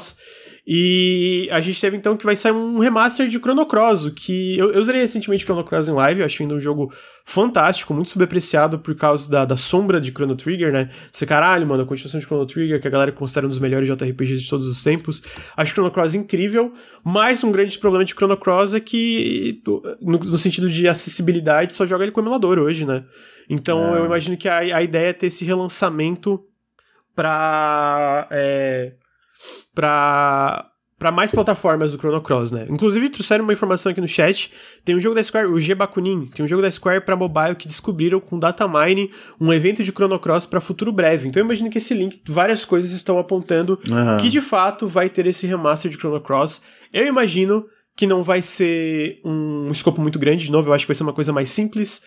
E a gente teve então que vai sair um remaster de Chrono Cross, que eu, eu usei recentemente Chrono Cross em live, eu acho ainda um jogo fantástico, muito subapreciado por causa da, da sombra de Chrono Trigger, né? Você caralho, mano, a continuação de Chrono Trigger, que a galera considera um dos melhores JRPGs de todos os tempos. Acho Chrono Cross incrível, mas um grande problema de Chrono Cross é que, no, no sentido de acessibilidade, só joga ele com emulador hoje, né? Então é. eu imagino que a, a ideia é ter esse relançamento pra. É, pra para mais plataformas do Chrono Cross, né? Inclusive, trouxeram uma informação aqui no chat. Tem um jogo da Square, o G Bakunin, tem um jogo da Square para mobile que descobriram com data mining um evento de Chrono Cross para futuro breve. Então eu imagino que esse link, várias coisas estão apontando uhum. que de fato vai ter esse remaster de Chrono Cross. Eu imagino que não vai ser um escopo muito grande, de novo, eu acho que vai ser uma coisa mais simples.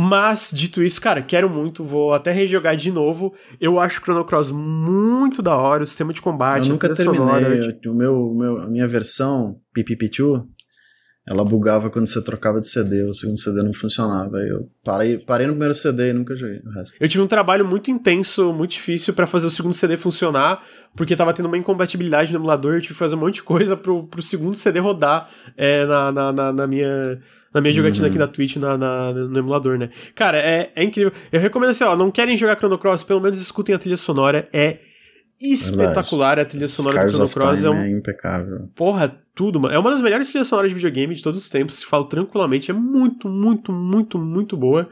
Mas, dito isso, cara, quero muito, vou até rejogar de novo. Eu acho Chrono Cross muito da hora, o sistema de combate,
eu nunca terminei. Sonora, o meu, meu, a minha versão, PPP2, ela bugava quando você trocava de CD, o segundo CD não funcionava. Eu parei, parei no primeiro CD e nunca joguei o resto.
Eu tive um trabalho muito intenso, muito difícil para fazer o segundo CD funcionar, porque tava tendo uma incompatibilidade no emulador, eu tive que fazer um monte de coisa pro, pro segundo CD rodar é, na, na, na, na minha na minha jogatina uhum. aqui na Twitch, na, na, no emulador, né? Cara, é, é incrível. Eu recomendo assim, ó, não querem jogar Chrono Cross, pelo menos escutem a trilha sonora, é espetacular
Verdade.
a trilha sonora do Chrono Cross.
É, um... é impecável.
Porra, tudo, mano. É uma das melhores trilhas sonoras de videogame de todos os tempos, se falo tranquilamente. É muito, muito, muito, muito boa.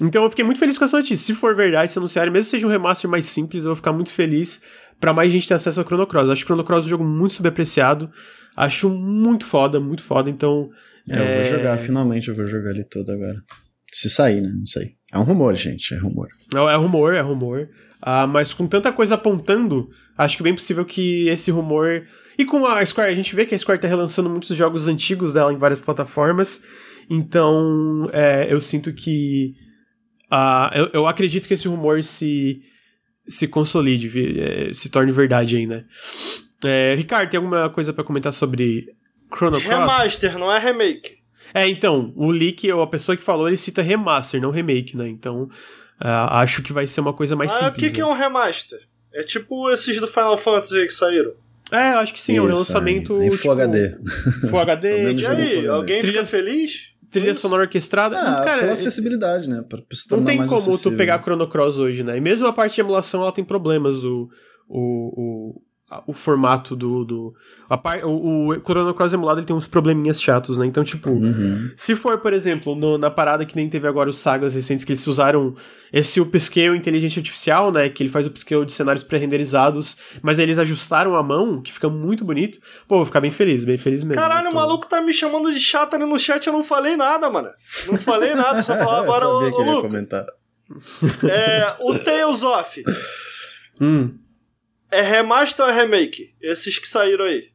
Então eu fiquei muito feliz com essa notícia. Se for verdade, se anunciarem, mesmo que seja um remaster mais simples, eu vou ficar muito feliz para mais gente ter acesso ao Chrono Cross. Eu acho o Chrono Cross um jogo muito subapreciado. Acho muito foda, muito foda. Então
é, eu vou jogar, finalmente eu vou jogar ele todo agora. Se sair, né? Não sei. É um rumor, gente, é rumor.
Não, é rumor, é rumor. Ah, mas com tanta coisa apontando, acho que é bem possível que esse rumor. E com a Square, a gente vê que a Square tá relançando muitos jogos antigos dela em várias plataformas. Então, é, eu sinto que. Uh, eu, eu acredito que esse rumor se, se consolide, é, se torne verdade aí, né? É, Ricardo, tem alguma coisa para comentar sobre Chrono Cross.
Remaster, não é remake.
É, então, o leak, a pessoa que falou, ele cita remaster, não remake, né? Então, uh, acho que vai ser uma coisa mais
ah,
simples.
o que,
né?
que é um remaster? É tipo esses do Final Fantasy que saíram.
É, acho que sim, Isso, é um relançamento.
Em Full HD.
Full HD.
e aí, alguém fica feliz?
Trilha sonora orquestrada.
Ah, cara, pela acessibilidade, né? Pra,
pra não tem como acessível. tu pegar Chrono Cross hoje, né? E mesmo a parte de emulação, ela tem problemas. O, o, o, formato do. do a par, o, o Chrono Cross emulado ele tem uns probleminhas chatos, né? Então, tipo,
uhum.
se for, por exemplo, no, na parada que nem teve agora os sagas recentes, que eles usaram esse upscale inteligência artificial, né? Que ele faz o upscale de cenários pré-renderizados, mas aí eles ajustaram a mão, que fica muito bonito. Pô, vou ficar bem feliz, bem feliz mesmo.
Caralho, o maluco tá me chamando de chato ali no chat, eu não falei nada, mano. Não falei nada, só falar agora, o ô,
comentar.
É, o Tales of.
Hum.
É remaster ou é remake? Esses que saíram aí.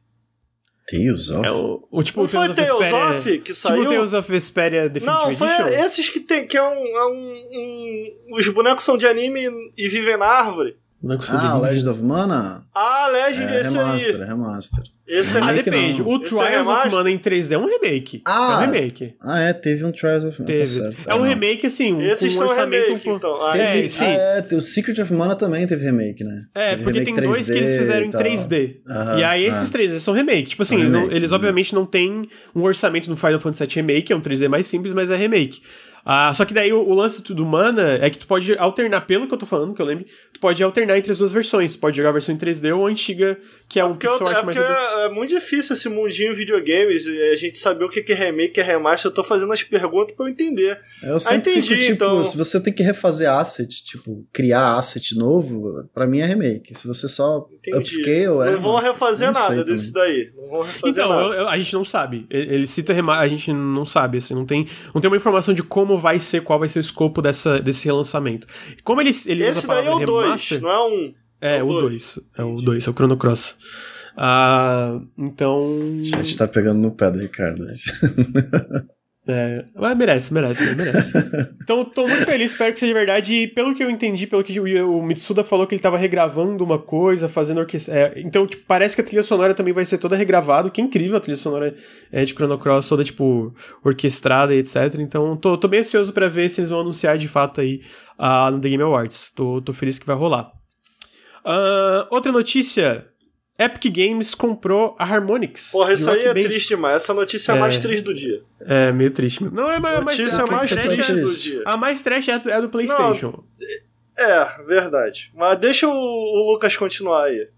Tales of?
É o, o tipo
Não foi
of,
Tales
Vesperia,
of que saiu?
Tipo Tales of Vesperia Definitive
Não, foi
Edition?
esses que tem, que é um, é um, um, Os bonecos são de anime e vivem na árvore.
Ah, Legend of Mana?
Ah, Legend,
é,
esse
remaster,
aí.
remaster.
Esse é
ah, depende.
não.
O
Esse é
Trials of
remaster?
Mana em 3D é um remake.
Ah,
é um remake.
Ah, é, teve um Trials of Mana,
Teve.
tá certo.
é um remake, assim,
Esses
com um
são
orçamento
remake,
um pouco...
então. Ah,
é,
Teve,
sim.
ah, é, o Secret of Mana também teve remake, né?
É,
Teve
porque
remake
tem dois que eles
3D
fizeram em
e tal.
3D.
Aham,
e aí esses
ah.
3D são remake. Tipo assim,
São
eles, não-
remakes,
eles
né?
obviamente não têm um orçamento do Final Fantasy VII Remake, é um 3D mais simples, mas é remake. Ah, só que daí o, o lance do Mana é que tu pode alternar, pelo que eu tô falando, que eu lembro, tu pode alternar entre as duas versões. Tu pode jogar a versão em 3D ou a antiga, que é um
Porque, eu-
pixel
é,
art mais...
porque é, é muito difícil esse mundinho videogames, e a gente saber o que é remake, o que é remaster. Eu tô fazendo as perguntas pra eu entender.
Eu sempre
entendi,
fico, tipo,
então.
se você tem que refazer asset, tipo, criar asset novo, pra mim é remake. Se você só
Entendi.
upscale, é...
não vão refazer
não
nada
também.
desse daí. Não vão refazer
Então,
nada.
eu- eu- a gente não sabe. Ele, cita rema a gente não sabe, assim, não tem, não tem uma informação de como vai ser, qual vai ser o escopo dessa, desse relançamento. Como ele, ele
Esse
usa a
daí é
palavra
o 2,
remaster,
não é um.
É,
É o
o
dois.
2. É o
Entendi.
2, é o Chrono Cross. Ah, então.
A gente tá pegando no pé do Ricardo. né?
É, mas merece, merece, merece. então, tô muito feliz, espero que seja verdade. E pelo que eu entendi, pelo que o o Mitsuda falou que ele tava regravando uma coisa, fazendo orquestra. é, então, tipo, parece que a trilha sonora também vai ser toda regravada, que é incrível a trilha sonora é, de Chrono Cross, toda, tipo, orquestrada e etc. Então, tô, tô bem ansioso pra ver se eles vão anunciar de fato aí ah, no The Game Awards. Tô, tô feliz que vai rolar. Ah, outra notícia. Epic Games comprou a Harmonix.
Porra, isso aí é
Band.
triste demais. Essa notícia é a
É.
mais triste do dia.
É, meio triste. Não, é mais, mais,
Notícia
a mais
mais
tá
triste do
triste.
dia.
A mais trash é a do, é a do PlayStation.
É, verdade. Mas deixa o, o Lucas continuar aí.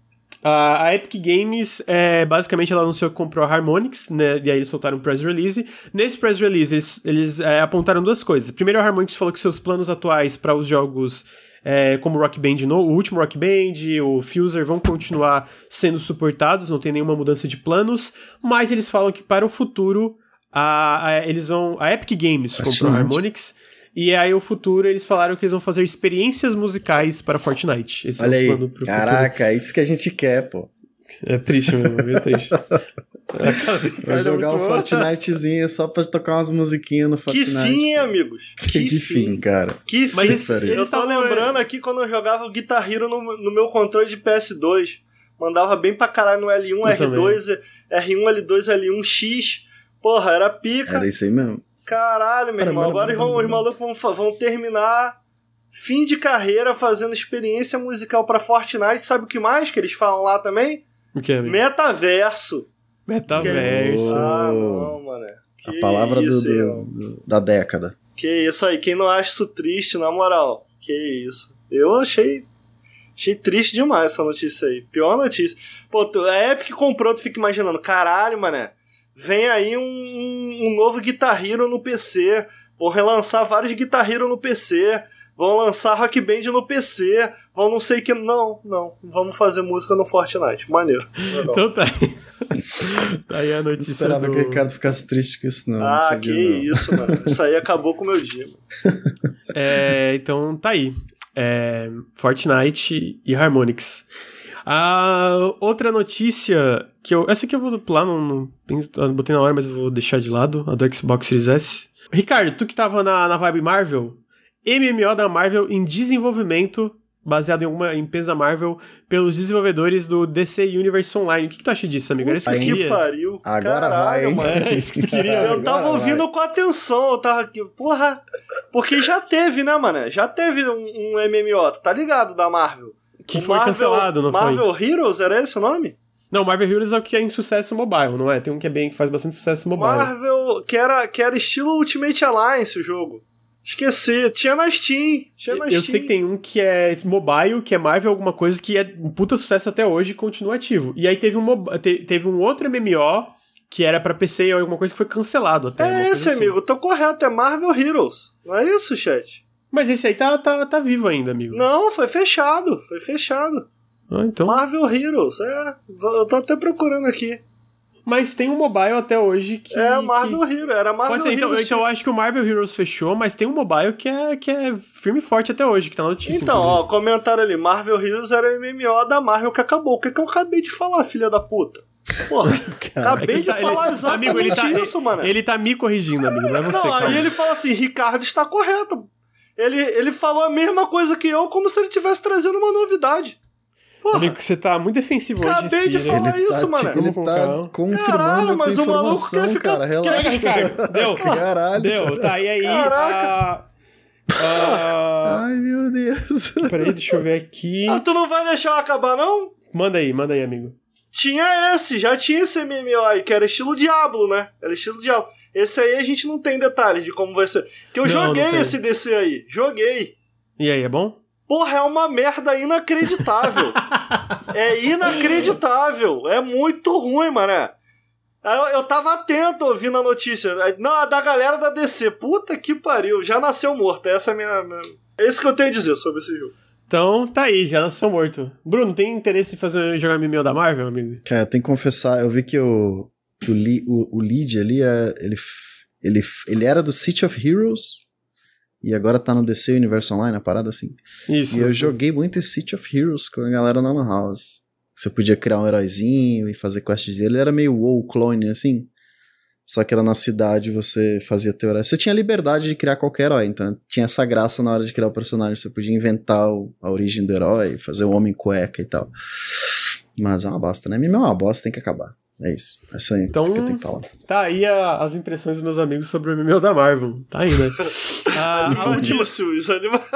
A, a Epic Games, é, basicamente, ela anunciou que comprou a Harmonix, né? E aí eles soltaram um press release. Nesse press release, eles, eles é, apontaram duas coisas. Primeiro, a Harmonix falou que seus planos atuais para os jogos é, como Rock Band, no, o último Rock Band, o Fuser, vão continuar sendo suportados, não tem nenhuma mudança de planos. Mas eles falam que para o futuro, a, a- eles vão. A Epic Games comprou a. Harmonix. E aí, o futuro, eles falaram que eles vão fazer experiências musicais para Fortnite. Esse
Olha
é o
aí,
futuro.
caraca, é isso que a gente quer, pô.
É triste mesmo, é triste.
Vai jogar um Fortnitezinho só pra tocar umas musiquinhas no
Que
Fortnite.
fim, hein, amigos?
Que, fim, cara.
Que fim.
Mas
eu tô lembrando aqui quando eu jogava o Guitar Hero no, no meu controle de PS2. Mandava bem pra caralho no L1,
Eu
R2, R1, L2, L1, X. Porra, era pica.
Era isso aí mesmo.
Caralho, meu irmão. Agora
mano,
vão, os malucos vão, vão terminar fim de carreira fazendo experiência musical pra Fortnite. Sabe o que mais que eles falam lá também?
O que é, amigo?
Metaverso.
Metaverso.
Ah,
Oh.
não, mano. Que
a palavra do-
isso,
do- do- da década.
Que isso aí, quem não acha isso triste, na moral. Que isso. Eu achei. Achei triste demais essa notícia aí. Pior notícia. Pô, tu, a Epic comprou, tu fica imaginando, caralho, mané. Vem aí um, um, um novo Guitar Hero no PC. Vão relançar vários Guitar Hero no PC. Vão lançar Rock Band no PC. Vão não sei que. Não, não. Vamos fazer música no Fortnite. Maneiro. Legal.
Então tá aí. tá aí a
Não
notícia
esperava
do...
que o Ricardo ficasse triste com isso, não. não
ah,
sabia,
que
não.
isso, mano. Isso aí acabou com o meu dia. Mano.
É, então tá aí. É, Fortnite e Harmonix. A outra notícia que eu. Essa aqui eu vou pular, não, não eu botei na hora, mas eu vou deixar de lado, a do Xbox Series S. Ricardo, tu que tava na, na vibe Marvel, MMO da Marvel em desenvolvimento, baseado em alguma empresa Marvel, pelos desenvolvedores do DC Universe Online. O que, que tu acha disso, amigo? Era isso que eu
que
queria?
pariu.
Agora
Caralho,
vai,
mano.
Era isso que tu queria.
Eu tava ouvindo com atenção, eu tava aqui, porra. Porque já teve, né, mano? Já teve um, um MMO, tu tá ligado, da Marvel.
Que
O
foi
Marvel,
cancelado, não foi?
Marvel Heroes, era esse o nome?
Não, Marvel Heroes é o que é em sucesso mobile, não é? Tem um que é bem que faz bastante sucesso mobile.
Marvel, que era, que era estilo Ultimate Alliance o jogo. Esqueci, tinha na Steam. Tinha na
Eu
Steam.
sei que tem um que é mobile, que é Marvel alguma coisa, que é um puta sucesso até hoje e continua ativo. E aí teve um, te- teve um outro MMO que era pra PC ou alguma coisa que foi cancelado até.
É esse,
assim.
amigo, tô correto, é Marvel Heroes. Não é isso, chat?
Mas esse aí tá, tá, tá vivo ainda, amigo.
Não, foi fechado, foi fechado.
Ah, então.
Marvel Heroes, é. Eu tô até procurando aqui.
Mas tem um mobile até hoje que.
É Marvel
que...
Heroes, era Marvel
Pode ser, então,
Heroes.
então eu acho que o Marvel Heroes fechou, mas tem um mobile que é, que é firme e forte até hoje, que tá na notícia.
Então,
inclusive.
ó, comentaram ali, Marvel Heroes era o MMO da Marvel que acabou. O que, que eu acabei de falar, filha da puta? Porra, acabei
É
de
ele tá-
falar
ele-
exatamente
amigo, ele tá-
isso, mano.
Ele tá me corrigindo, amigo, não é você,
Não,
calma.
aí ele fala assim, Ricardo está correto. Ele, ele falou a mesma coisa que eu, como se ele estivesse trazendo uma novidade.
Porra. Amigo, você tá muito defensivo hoje.
Acabei de falar
ele
isso,
tá,
mano.
Ele tá confirmando Caralho,
mas
o maluco quer
ficar...
cara. Relaxa.
Ricardo. Deu.
Caralho.
Deu. Tá, e aí?
Caraca.
Uh, uh...
Ai, meu Deus.
Peraí, deixa eu ver aqui.
Ah, tu não vai deixar eu acabar, não?
Manda aí, manda aí, amigo.
Tinha esse, já tinha esse MMO aí, que era estilo Diablo, né? Era estilo Diablo. Esse aí a gente não tem detalhes de como vai ser. Que eu
Não,
joguei
não
esse DC aí. Joguei.
E aí, é bom?
Porra, é uma merda inacreditável. é inacreditável. É muito ruim, mané. Eu, eu tava atento ouvindo a notícia. Não, a da galera da DC. Puta que pariu. Já nasceu morto. Essa é a minha. minha... É isso que eu tenho a dizer sobre esse jogo.
Então, tá aí, já nasceu morto. Bruno, tem interesse em fazer jogar MMO da Marvel, amigo?
Cara, eu tenho que confessar, eu vi que o, o, o, o lead ali, é, ele, ele, ele era do City of Heroes e agora tá no DC Universe Online, a parada assim.
Isso.
E eu joguei muito esse City of Heroes com a galera na Lan House. Você podia criar um heróizinho e fazer quests dele. Ele era meio WoW clone, assim. Só que era na cidade, você fazia teu herói. Você tinha liberdade de criar qualquer herói, então tinha essa graça na hora de criar o personagem. Você podia inventar o- a origem do herói, fazer o homem cueca e tal. Mas é uma bosta, né? MMO é uma bosta, tem que acabar. É isso. É
Então-
isso que eu tenho que falar.
Tá aí a- as impressões dos meus amigos sobre o MMO da Marvel. Tá aí, né? A, a última...
Animais.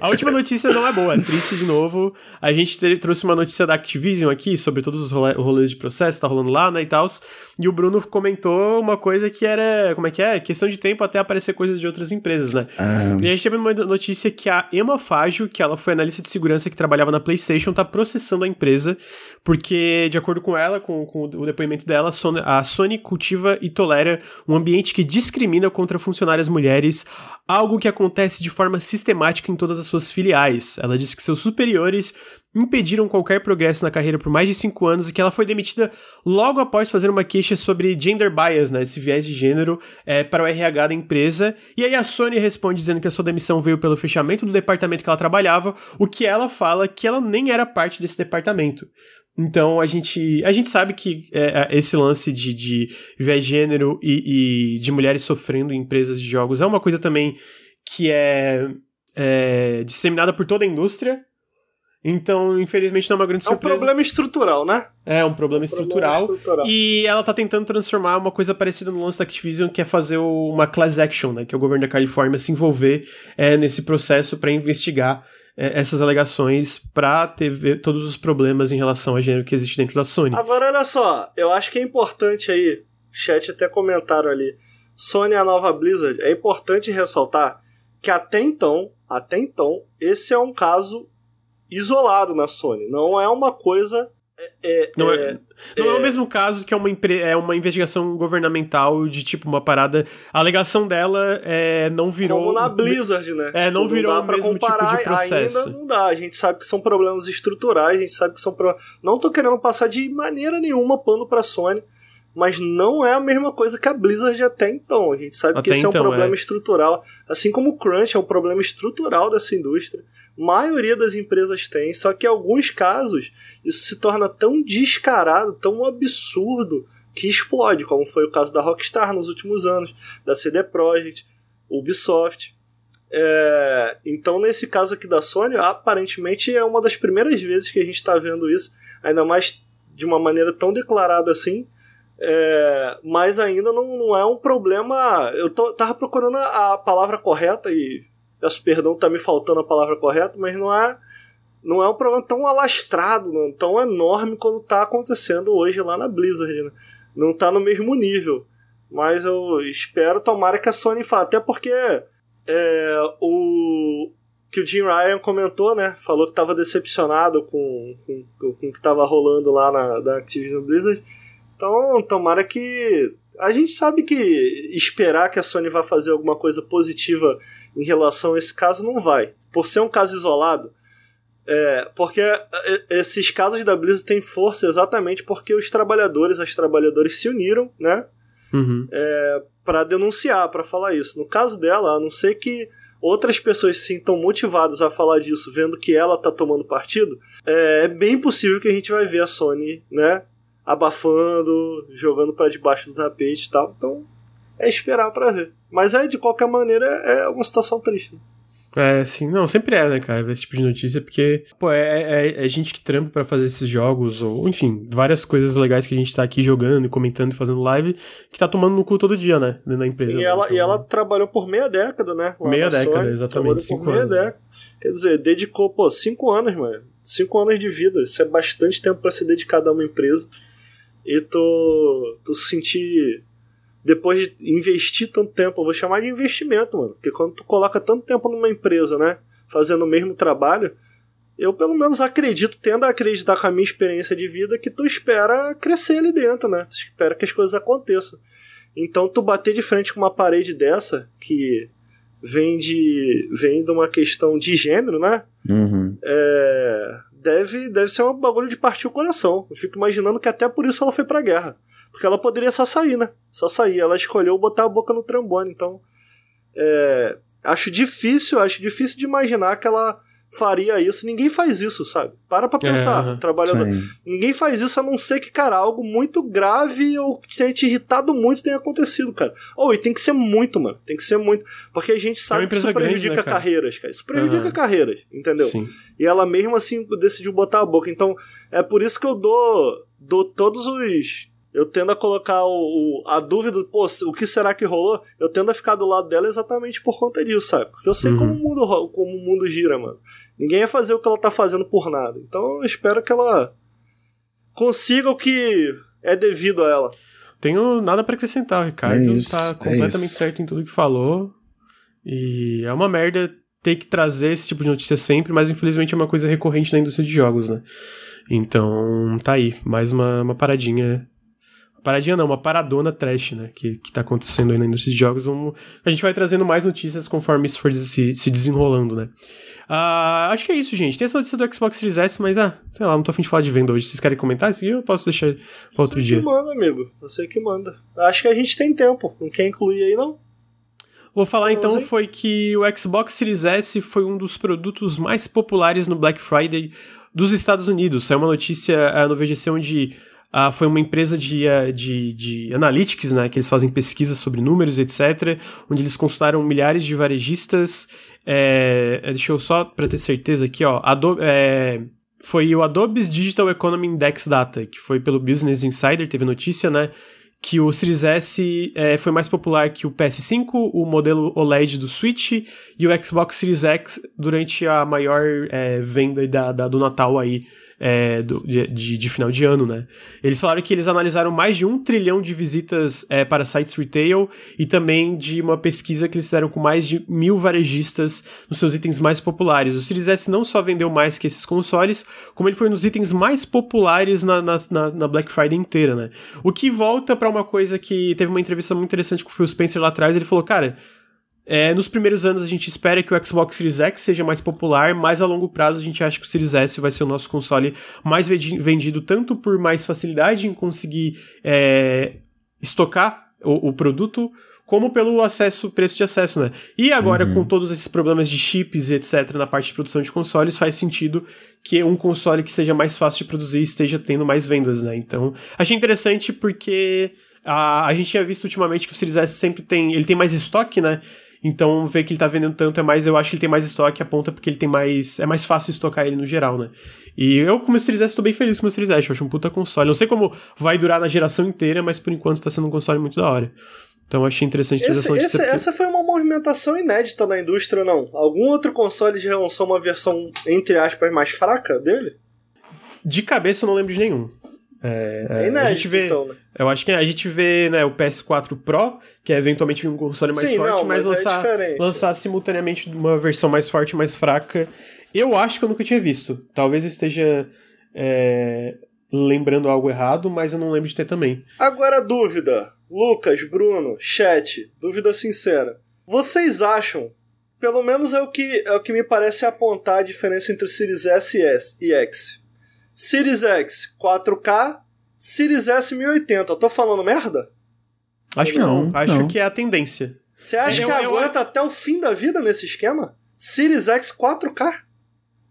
a última notícia não é boa, é triste de novo. A gente te- trouxe uma notícia da Activision aqui sobre todos os role- rolês de processo que tá rolando lá, né, e tal. E o Bruno comentou uma coisa que era, como é que é? Questão de tempo até aparecer coisas de outras empresas, né?
Ah,
E a gente teve uma notícia que a Emma Faggio, que ela foi analista de segurança que trabalhava na PlayStation, tá processando a empresa, porque, de acordo com ela, com, com o depoimento dela, a Sony, a Sony cultiva e tolera um ambiente que discrimina contra funcionárias mulheres, algo que acontece de forma sistemática em todas as suas filiais. Ela disse que seus superiores impediram qualquer progresso na carreira por mais de cinco anos e que ela foi demitida logo após fazer uma queixa sobre gender bias, né, esse viés de gênero, é, para o RH da empresa. E aí a Sony responde dizendo que a sua demissão veio pelo fechamento do departamento que ela trabalhava, o que ela fala que ela nem era parte desse departamento. Então a gente, a gente sabe que é, é, esse lance de, de viés de gênero e, e de mulheres sofrendo em empresas de jogos é uma coisa também que é, é disseminada por toda a indústria. Então, infelizmente, não é uma grande
É um
surpresa.
problema estrutural, né?
É um problema estrutural.
Problema estrutural.
E ela tá tentando transformar uma coisa parecida no lance da Activision, que é fazer uma class action, né? Que é o governo da Califórnia se envolver é, nesse processo para investigar é, essas alegações para ter todos os problemas em relação a gênero que existe dentro da Sony.
Agora, olha só, eu acho que é importante aí, chat até comentaram ali, Sony é a nova Blizzard, é importante ressaltar que até então, até então, esse é um caso isolado na Sony, não é uma coisa... É, é-
Não
é-
é, não é o mesmo caso que é uma, é uma investigação governamental de tipo uma parada. A alegação dela é, não virou.
como na Blizzard, né?
É, não virou
dá
o mesmo tipo de
comparar,
processo.
Ainda não dá. A gente sabe que são problemas estruturais, a gente sabe que são problemas. Não tô querendo passar de maneira nenhuma pano pra Sony, mas não é a mesma coisa que a Blizzard até então. A gente sabe
Até
que esse é um
então,
problema
é.
estrutural. Assim como o Crunch é um problema estrutural dessa indústria. A maioria das empresas tem, só que em alguns casos isso se torna tão descarado, tão absurdo, que explode, como foi o caso da Rockstar nos últimos anos, da CD Projekt, Ubisoft. É, então, nesse caso aqui da Sony, aparentemente é uma das primeiras vezes que a gente está vendo isso, ainda mais de uma maneira tão declarada assim. É, mas ainda não, não é um problema. Eu tô, tava procurando a, palavra correta e peço perdão, tá me faltando a palavra correta, mas não é não é um problema tão alastrado, não, tão enorme quando tá acontecendo hoje lá na Blizzard. Né? Não tá no mesmo nível. Mas eu espero, tomara que a Sony faça. Até porque é, o que o Jim Ryan comentou, né? Falou que estava decepcionado com, com, com o que estava rolando lá na da Activision Blizzard. Então, tomara que. A gente sabe que esperar que a Sony vá fazer alguma coisa positiva em relação a esse caso não vai. Por ser um caso isolado. É, porque esses casos da Blizzard têm força exatamente porque os trabalhadores, as trabalhadoras se uniram, né?
Uhum.
É, para denunciar, para falar isso. No caso dela, a não ser que outras pessoas se sintam motivadas a falar disso, vendo que ela tá tomando partido, é, é bem possível que a gente vai ver a Sony, né, abafando, jogando para debaixo do tapete e tal. Então, é esperar para ver. Mas é, de qualquer maneira, é uma situação triste. Né?
É, sim, não, sempre é, né, cara, esse tipo de notícia, porque, pô, é, é, é gente que trampa para fazer esses jogos, ou, enfim, várias coisas legais que a gente tá aqui jogando e comentando e fazendo live, que tá tomando no cu todo dia, né, na empresa. Sim,
e,
né,
ela, então... e ela trabalhou por meia década, né?
Meia década, Sony, exatamente,
cinco anos. Década. Quer dizer, dedicou, pô, cinco anos, mano. Cinco anos de vida. Isso é bastante tempo para se dedicar a uma empresa. E tu, tu sentir depois de investir tanto tempo, eu vou chamar de investimento, mano. Porque quando tu coloca tanto tempo numa empresa, né? Fazendo o mesmo trabalho, eu pelo menos acredito, tendo a acreditar com a minha experiência de vida, que tu espera crescer ali dentro, né? Tu espera que as coisas aconteçam. Então tu bater de frente com uma parede dessa, que vem de, vem de uma questão de gênero, né?
Uhum.
É, deve, deve ser um bagulho de partir o coração. Eu fico imaginando que até por isso ela foi pra guerra. Porque ela poderia só sair, né? Só sair. Ela escolheu botar a boca no trombone. Então, é, acho difícil, acho difícil de imaginar que ela faria isso. Ninguém faz isso, sabe? Para pra pensar, é, trabalhador. Sim. Ninguém faz isso a não ser que, cara, algo muito grave ou que tenha te irritado muito tenha acontecido, cara. Ou oh, e tem que ser muito, mano. Tem que ser muito. Porque a gente sabe é que isso prejudica grande, né, cara? carreiras, cara. Isso prejudica uhum. carreiras, entendeu? Sim. E ela mesmo assim decidiu botar a boca. Então, é por isso que eu dou, dou todos os eu tendo a colocar o, o, a dúvida, pô, o que será que rolou? Eu tendo a ficar do lado dela exatamente por conta disso, sabe? Porque eu sei uhum. como, o mundo, como o mundo gira, mano. Ninguém ia fazer o que ela tá fazendo por nada. Então eu espero que ela consiga o que é devido a ela.
Tenho nada para acrescentar, o Ricardo é isso, tá completamente é certo em tudo que falou. E é uma merda ter que trazer esse tipo de notícia sempre, mas infelizmente é uma coisa recorrente na indústria de jogos, né? Então, tá aí, mais uma, uma paradinha Paradinha não, uma paradona trash, né? Que, que tá acontecendo aí na indústria de jogos. Vamos, a gente vai trazendo mais notícias conforme isso for se, se desenrolando, né? Uh, acho que é isso, gente. Tem essa notícia do Xbox Series S, mas, ah, sei lá, não tô afim de falar de venda hoje. Vocês querem comentar isso aqui? Eu posso deixar pra outro
Você
dia.
Você que manda, amigo. Você que manda. Acho que a gente tem tempo. Não quer incluir aí, não?
Vou falar então foi que o Xbox Series S foi um dos produtos mais populares no Black Friday dos Estados Unidos. Saiu uma notícia uh, no VGC onde Uh, foi uma empresa de, uh, de, de analytics, né, que eles fazem pesquisas sobre números, etc., onde eles consultaram milhares de varejistas. É, deixa eu só para ter certeza aqui, ó. Adobe, é, foi o Adobe's Digital Economy Index Data, que foi pelo Business Insider, teve notícia, né? Que o Series S é, foi mais popular que o PS5, o modelo OLED do Switch e o Xbox Series X durante a maior venda da, da, do Natal aí é, do, de, de, final de ano, né? Eles falaram que eles analisaram mais de um trilhão de visitas é, para sites retail e também de uma pesquisa que eles fizeram com mais de mil varejistas nos seus itens mais populares. O Series S não só vendeu mais que esses consoles, como ele foi nos itens mais populares na, na, na Black Friday inteira, né? O que volta para uma coisa que teve uma entrevista muito interessante com o Phil Spencer lá atrás, ele falou, cara é, nos primeiros anos a gente espera que o Xbox Series X seja mais popular, mas a longo prazo a gente acha que o Series S vai ser o nosso console mais vendido tanto por mais facilidade em conseguir é, estocar o, o, produto, como pelo acesso, preço de acesso, né? E agora, uhum. com todos esses problemas de chips e etc. na parte de produção de consoles, faz sentido que um console que seja mais fácil de produzir esteja tendo mais vendas, né? Então, achei interessante porque a, a gente tinha visto ultimamente que o Series S sempre tem. Ele tem mais estoque, né? Então, ver que ele tá vendendo tanto é mais. Eu acho que ele tem mais estoque, aponta porque ele tem mais. É mais fácil estocar ele no geral, né? E eu, com o meu Series S, tô bem feliz com o meu Series S. Eu acho um puta console. Não sei como vai durar na geração inteira, mas por enquanto tá sendo um console muito da hora. Então achei interessante
esse, essa esse. Essa foi uma movimentação inédita na indústria, não? Algum outro console já lançou uma versão, entre aspas, mais fraca dele?
De cabeça eu não lembro de nenhum.
É, é, é inédito, a gente vê, então, né?
Eu acho que a gente vê né, o PS4 Pro, que é eventualmente um console mais Sim, forte, não, mas, mas é lançar, é lançar simultaneamente uma versão mais forte e mais fraca. Eu acho que eu nunca tinha visto. Talvez eu esteja é, lembrando algo errado, mas eu não lembro de ter também.
Agora, dúvida. Lucas, Bruno, chat, dúvida sincera. Vocês acham, pelo menos é o que, é o que me parece apontar a diferença entre o Series S e, S e X Series X 4K, Series S 1080. Eu tô falando merda?
Acho que não. não. Acho não. que é a tendência.
Você acha eu, que aguenta eu... até o fim da vida nesse esquema? Series X 4K?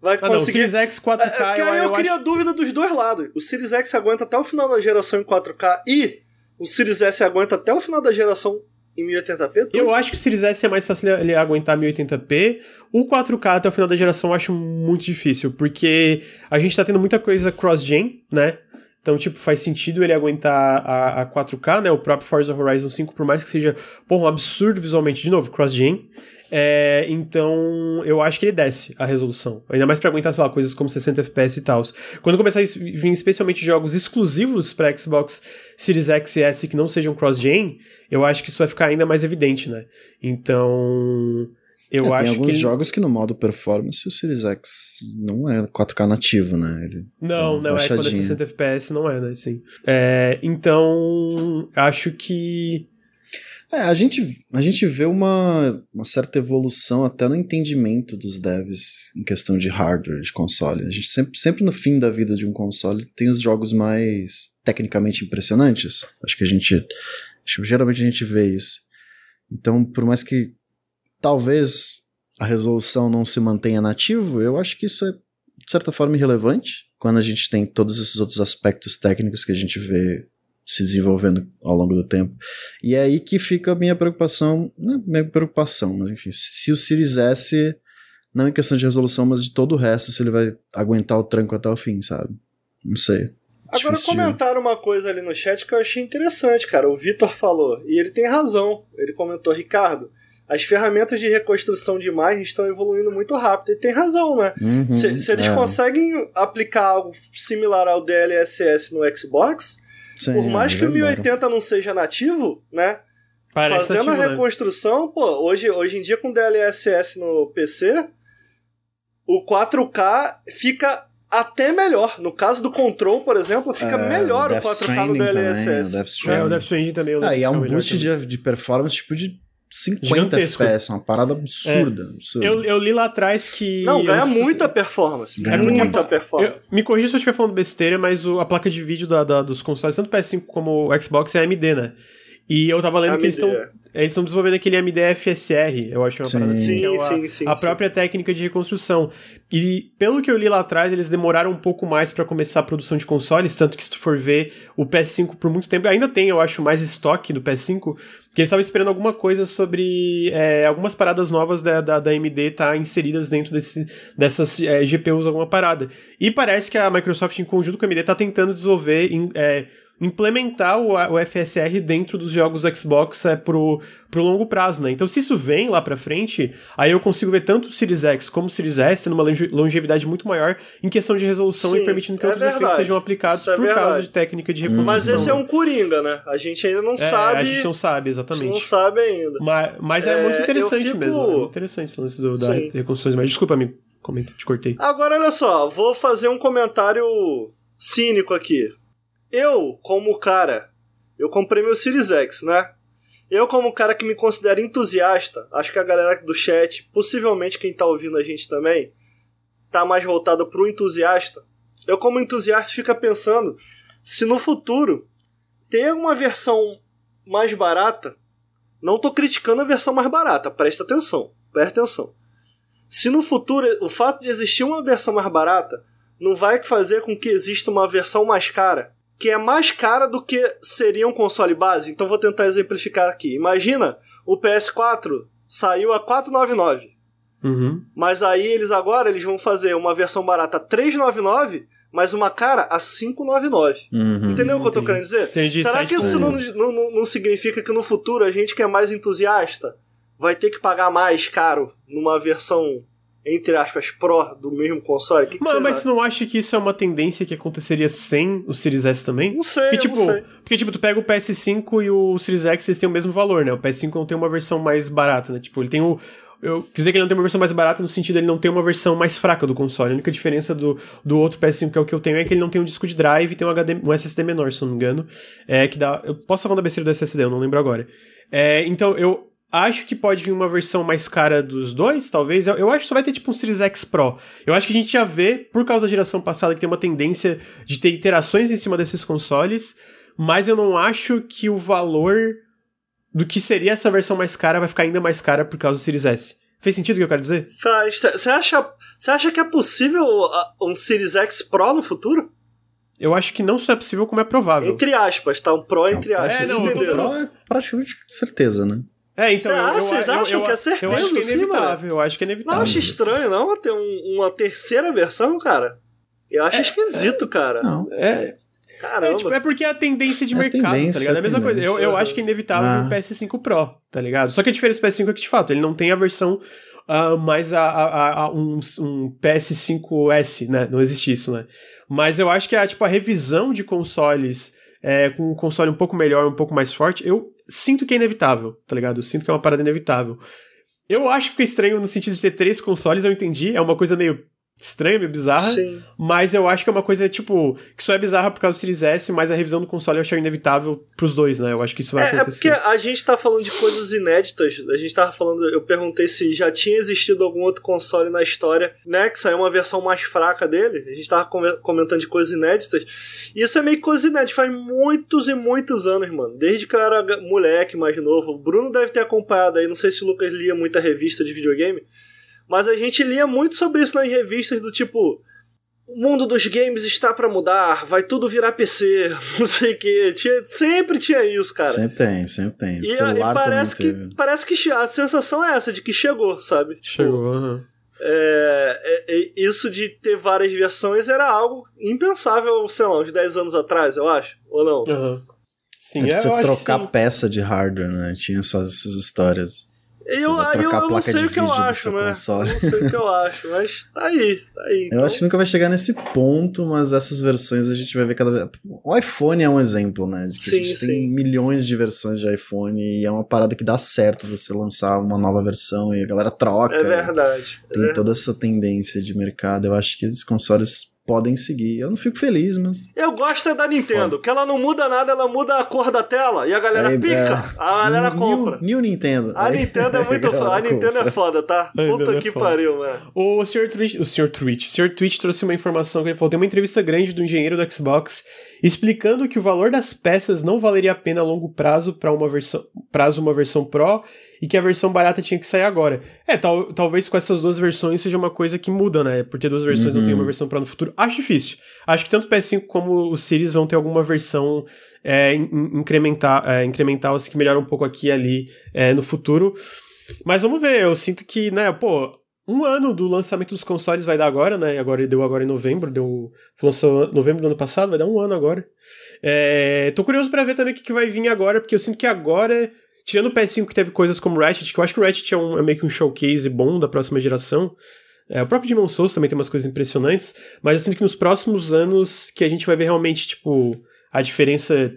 Vai conseguir. Ah, não, Series X 4K.
É, é eu, eu, queria acho... dúvida dos dois lados. O Series X aguenta até o final da geração em 4K e o Series S aguenta até o final da geração em 1080p? Tudo?
Eu acho que o Series S é mais fácil ele aguentar 1080p. O 4K até o final da geração eu acho muito difícil, porque a gente tá tendo muita coisa cross-gen, né? Então, tipo, faz sentido ele aguentar a, a 4K, né? O próprio Forza Horizon 5, por mais que seja, porra, um absurdo visualmente, de novo, cross-gen. É, então, eu acho que ele desce a resolução. Ainda mais para aguentar, sei lá, coisas como 60 FPS e tal. Quando começar a vir especialmente jogos exclusivos para Xbox Series X e S que não sejam cross-gen, eu acho que isso vai ficar ainda mais evidente, né? Então. Eu é, acho
tem alguns
que...
jogos que no modo performance o Series X não é 4K nativo, né? Ele
não, não é quando é 60 FPS, não é, né? Sim. É, então, acho que
é, a gente, a gente vê uma, uma certa evolução até no entendimento dos devs em questão de hardware, de console. A gente sempre, sempre no fim da vida de um console tem os jogos mais tecnicamente impressionantes. Acho que a gente. Acho geralmente a gente vê isso. Então, por mais que talvez a resolução não se mantenha nativo, eu acho que isso é, de certa forma, irrelevante quando a gente tem todos esses outros aspectos técnicos que a gente vê se desenvolvendo ao longo do tempo. E é aí que fica a minha preocupação, não é minha preocupação, mas enfim, se o Series S, não em questão de resolução, mas de todo o resto, se ele vai aguentar o tranco até o fim, sabe? Não sei.
Agora comentaram uma coisa ali no chat que eu achei interessante, cara. O Vitor falou, e ele tem razão. Ele comentou, Ricardo, as ferramentas de reconstrução de imagens estão evoluindo muito rápido. E tem razão, né?
Uhum,
se, se, eles é. conseguem aplicar algo similar ao DLSS no Xbox, Sim, Por mais que o 1080 embora. não seja nativo, né? Parece Fazendo ativo, a né? reconstrução, né? pô, hoje, hoje em dia com DLSS no PC, o 4K fica até melhor. No caso do Control, por exemplo, fica é, melhor o, o 4K no DLSS.
Também, o é, o Death Stranding também.
Ah, e é um boost de, de performance tipo de 50 Gigantesco. FPS, uma parada absurda. É. absurda.
Eu, eu, li lá atrás que.
Não, ganha eu, muita performance. Ganha é muita performance.
Eu, me corrija se eu estiver falando besteira, mas o, a placa de vídeo da, da, dos consoles, tanto PS5 como o Xbox, é AMD, né? E eu tava lendo AMD, que eles estão. É. Eles estão desenvolvendo aquele AMD FSR, eu acho uma sim. parada assim,
sim,
que é
a, sim, sim,
a própria técnica de reconstrução. E pelo que eu li lá atrás, eles demoraram um pouco mais para começar a produção de consoles, tanto que se tu for ver o PS5 por muito tempo, ainda tem, eu acho, mais estoque do PS5, porque eles estavam esperando alguma coisa sobre é, algumas paradas novas da, da, da AMD estar tá inseridas dentro desse, dessas é, GPUs, alguma parada. E parece que a Microsoft, em conjunto com a AMD, está tentando desenvolver. Em, é, implementar o, o FSR dentro dos jogos do Xbox é, pro, pro longo prazo, né? Então, se isso vem lá pra frente, aí eu consigo ver tanto o Series X como o Series S tendo uma longevidade muito maior em questão de resolução Sim, e permitindo que é outros verdade. efeitos sejam aplicados é por verdade. causa de técnica de reconstrução.
Mas esse é um coringa, né? A gente ainda não é, sabe.
A gente não sabe, exatamente.
não sabe ainda.
Mas, mas é, muito é, interessante fico... mesmo. É muito interessante esse lance do, da reconstrução. Mas desculpa, amigo. Comenta, te cortei.
Agora, olha só, vou fazer um comentário cínico aqui. Eu, como cara, eu comprei meu Series X, né? Eu, como cara que me considero entusiasta, acho que a galera do chat, possivelmente quem tá ouvindo a gente também, tá mais voltado pro entusiasta. Eu, como entusiasta, fica pensando se no futuro ter uma versão mais barata. Não tô criticando a versão mais barata, presta atenção, presta atenção. Se no futuro o fato de existir uma versão mais barata não vai fazer com que exista uma versão mais cara que é mais cara do que seria um console base. Então vou tentar exemplificar aqui. Imagina, o PS4 saiu a 499.
Uhum.
Mas aí eles agora eles vão fazer uma versão barata 399, mas uma cara a 599.
Uhum,
Entendeu o que eu tô querendo dizer?
Entendi,
Será que isso não, não, não significa que no futuro a gente que é mais entusiasta vai ter que pagar mais caro numa versão entre aspas, Pro do mesmo console? Que que
mas, mas você não acha que isso é uma tendência que aconteceria sem o Series S também?
Não sei,
porque, tipo,
não sei.
Porque, tipo, tu pega o PS5 e o Series X, eles têm o mesmo valor, né? O PS5 não tem uma versão mais barata, né? Tipo, ele tem o... Eu quis dizer que ele não tem uma versão mais barata no sentido de ele não ter uma versão mais fraca do console. A única diferença do, do outro PS5, que é o que eu tenho, é que ele não tem um disco de drive e tem um, HD, um SSD menor, se eu não me engano. É, que dá. Eu posso falar da besteira do SSD, eu não lembro agora. É, então, eu, Acho que pode vir uma versão mais cara dos dois, talvez. Eu, eu, acho que só vai ter tipo um Series X Pro. Eu acho que a gente já vê, por causa da geração passada, que tem uma tendência de ter iterações em cima desses consoles, mas eu não acho que o valor do que seria essa versão mais cara vai ficar ainda mais cara por causa do Series S. Fez sentido o que eu quero dizer?
Você acha, acha que é possível uh, um Series X Pro no futuro?
eu acho que não só é possível, como é provável.
Entre aspas, tá? Um Pro entre aspas.
É, não, Pro é praticamente certeza, né?
É, então.
eu, eu, vocês acham
eu,
que é certeza?
Eu acho que é
sim,
inevitável.
mano?
eu acho que é inevitável.
Não acho estranho, não, ter um- uma terceira versão, cara. Eu acho esquisito, cara.
Não.
É,
Caramba.
é, tipo, é porque é a tendência de
É
mercado, tá ligado? É a mesma coisa. Eu, eu acho que é inevitável
Ah.
o PS5 Pro, tá ligado? Só que a diferença do PS5 é que, de fato, ele não tem a versão ah, mais a, a- a- a- um, um PS5S, né? Não existe isso, né? Mas eu acho que a, tipo, a revisão de consoles é, com um console um pouco melhor, um pouco mais forte, eu sinto que é inevitável, tá ligado? Sinto que é uma parada inevitável. Eu acho que fica estranho no sentido de ter três consoles, eu entendi. É uma coisa meio estranha, meio bizarra.
Sim.
Mas eu acho que é uma coisa, tipo, que só é bizarra por causa do Series S, mas a revisão do console eu achei inevitável pros dois, né? Eu acho que isso vai
É, é
acontecer.
porque a gente tá falando de coisas inéditas. A gente tava falando, eu perguntei se já tinha existido algum outro console na história, né? Que saiu uma versão mais fraca dele. A gente tava come- comentando de coisas inéditas. E isso é meio coisa inédita, faz muitos e muitos anos, mano. Desde que eu era moleque mais novo. O Bruno deve ter acompanhado aí, não sei se o Lucas lia muita revista de videogame. Mas a gente lia muito sobre isso nas revistas do tipo. O mundo dos games está pra mudar, vai tudo virar PC, não sei o que. Tinha, sempre tinha isso, cara.
Sempre tem, sempre tem.
E, e parece, que,
teve.
parece que a sensação é essa, de que chegou, sabe? Tipo,
Chegou, aham.
é, é- é- isso de ter várias versões era algo impensável, sei lá, uns 10 anos atrás, eu acho. Ou não?
Aham. Sim, é,
você
acho que
trocar
sim.
peça de hardware, né? Tinha essas, essas histórias.
Eu, aí eu, eu não sei o que eu acho, né?
console.
Eu não sei o que eu acho, mas tá aí, tá aí.
Eu
Então,
acho que nunca vai chegar nesse ponto, mas essas versões a gente vai ver cada vez. O iPhone é um exemplo, né? De que
Sim,
a gente
sim.
tem milhões de versões de iPhone e é uma parada que dá certo você lançar uma nova versão e a galera troca.
é verdade. é
Tem
verdade.
toda essa tendência de mercado. Eu acho que os consoles podem seguir. Eu não fico feliz, mas.
Eu gosto é da Nintendo, que ela não muda nada, ela muda a cor da tela e a galera
Aí,
pica,
é,
a galera
New-
compra.
New, Nintendo.
A Nintendo é muito foda. A Nintendo é foda, tá? Puta
é
que
foda.
pariu, mano.
O Sr. Twitch, o Sr. Twitch, o Sr. Twitch trouxe uma informação que ele falou, tem uma entrevista grande do engenheiro do Xbox explicando que o valor das peças não valeria a pena a longo prazo para uma versão, prazo uma versão Pro e que a versão barata tinha que sair agora. É, tal, talvez com essas duas versões seja uma coisa que muda, né? Por ter duas versões não tem uma versão Pro no futuro. Acho difícil. Acho que tanto o PS5 como o Series vão ter alguma versão é, in- in- incrementar, é, incremental, assim, que melhora um pouco aqui e ali é, no futuro. Mas vamos ver, eu sinto que, né, pô, um ano do lançamento dos consoles vai dar agora, né? Agora deu agora em novembro, deu. Lançou novembro do ano passado, vai dar um ano agora. É, tô curioso pra ver também o que, que vai vir agora, porque eu sinto que agora, tirando o PS5 que teve coisas como Ratchet, que eu acho que o Ratchet é, um- é meio que um showcase bom da próxima geração. É, o próprio Demon Souls também tem umas coisas impressionantes, mas eu sinto que nos próximos anos que a gente vai ver realmente, tipo, a diferença.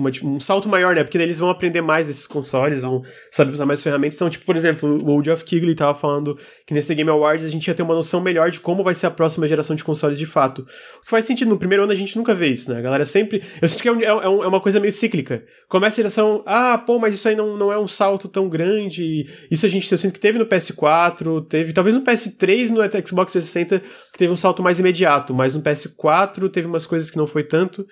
Uma- um salto maior, né? Porque daí eles vão aprender mais desses consoles, vão saber usar mais ferramentas. Então, tipo, por exemplo, o Geoff Keighley tava falando que nesse Game Awards a gente ia ter uma noção melhor de como vai ser a próxima geração de consoles de fato. O que faz sentido, no primeiro ano a gente nunca vê isso, né? A galera sempre. Eu sinto que é, um- é um- é uma coisa meio cíclica. Começa a geração, ah, pô, mas isso aí não, não é um salto tão grande. Isso a gente, eu sinto que teve no PS4, teve talvez no PS3, no Xbox 360, que teve um salto mais imediato, mas no PS4 teve umas coisas que não foi tanto.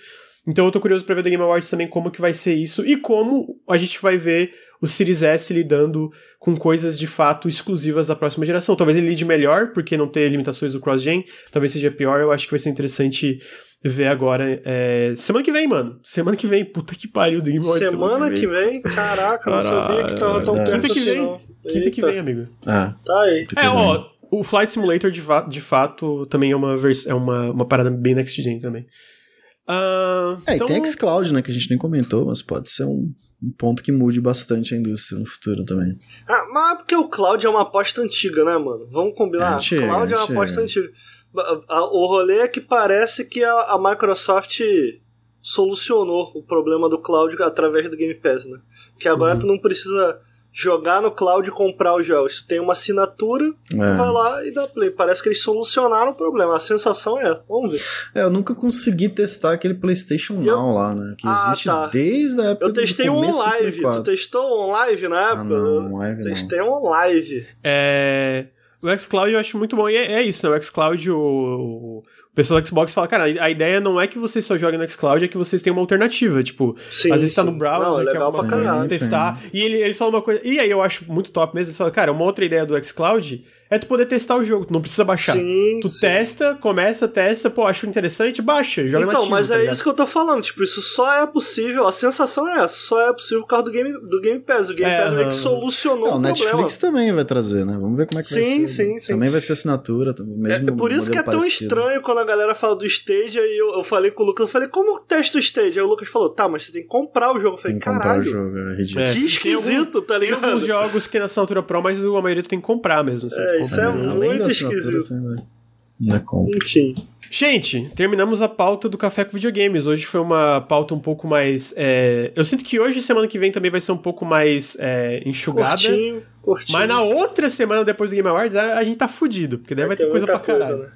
Então eu tô curioso pra ver do Game Awards também como que vai ser isso e como a gente vai ver o Series S lidando com coisas de fato exclusivas da próxima geração. Talvez ele lide melhor, porque não ter limitações do cross-gen, talvez seja pior, eu acho que vai ser interessante ver agora. é, Semana que vem, mano. Semana que vem, puta que pariu do Game Awards.
Semana que vem? Caraca, não sabia que tava tão perto
Quinta que
assim,
vem. Quinta que vem, amigo.
Ah,
Tá aí.
É, ó, o Flight Simulator de, de fato também é uma, é uma, uma parada bem next gen também. Ah,
É,
então,
e tem xCloud, né, que a gente nem comentou, mas pode ser um, um ponto que mude bastante a indústria no futuro também.
Ah, mas é porque o Cloud é uma aposta antiga, né, mano? Vamos combinar?
É antiga,
Cloud é uma
antiga.
aposta antiga. O rolê é que parece que a, a Microsoft solucionou o problema do cloud através do Game Pass, né? Que agora
Uhum.
tu não precisa jogar no cloud e comprar os jogos. Tu tem uma assinatura, tu vai
É.
lá e dá play. Parece que eles solucionaram o problema. A sensação é essa. Vamos ver.
É, eu nunca consegui testar aquele PlayStation
Eu-
Now lá, né, que
Ah,
existe
tá.
desde a época
Eu testei
do
um live. Tu
4.
testou um live na época?
Ah, não, live não.
Testei um live.
É, o xCloud eu acho muito bom. E é, é isso, né? O xCloud, o, o pessoal do Xbox fala, cara, a ideia não é que vocês só joguem no xCloud, é que vocês tenham uma alternativa. Tipo,
Sim,
às vezes tá
sim.
no browser,
Não, é
que é
legal
uma
pra caralho.
testar. E ele, eles falam uma coisa. E aí eu acho muito top mesmo. Eles falam, cara, uma outra ideia do xCloud é tu poder testar o jogo, tu não precisa baixar. Sim, tu sim. testa, começa, testa, pô, acho interessante, baixa, joga
Então, nativo, mas tá é ligado? isso que eu tô falando, tipo, isso só é possível, a sensação é essa, só é possível por causa do Game, do game Pass. O Game é, Pass meio que solucionou não, o
Netflix problema. também vai trazer, né? Vamos ver como é que sim, vai ser. Sim, né? sim, sim. Também vai ser assinatura, mesmo
É, por isso que é tão parecido. estranho quando a galera fala do Stage, aí eu, eu falei com o Lucas, eu falei, como testa o Stage? Aí o Lucas falou, tá, mas você tem que comprar o jogo. Eu falei, tem que caralho. Comprar o jogo, é ridículo.
Que esquisito, tá ligado? Tem alguns jogos que na assinatura Pro, mas a maioria tu tem que comprar mesmo. Assim,
é, isso é muito esquisito.
Não é compra.
Enfim.
Gente, terminamos a pauta do Café com Videogames. Hoje foi uma pauta um pouco mais. É... Eu sinto que hoje, semana que vem, também vai ser um pouco mais é, enxugada.
Curtinho, curtinho.
Mas na outra semana, depois do Game Awards, a, gente tá fudido, porque daí vai, vai ter coisa pra caralho. Coisa, né?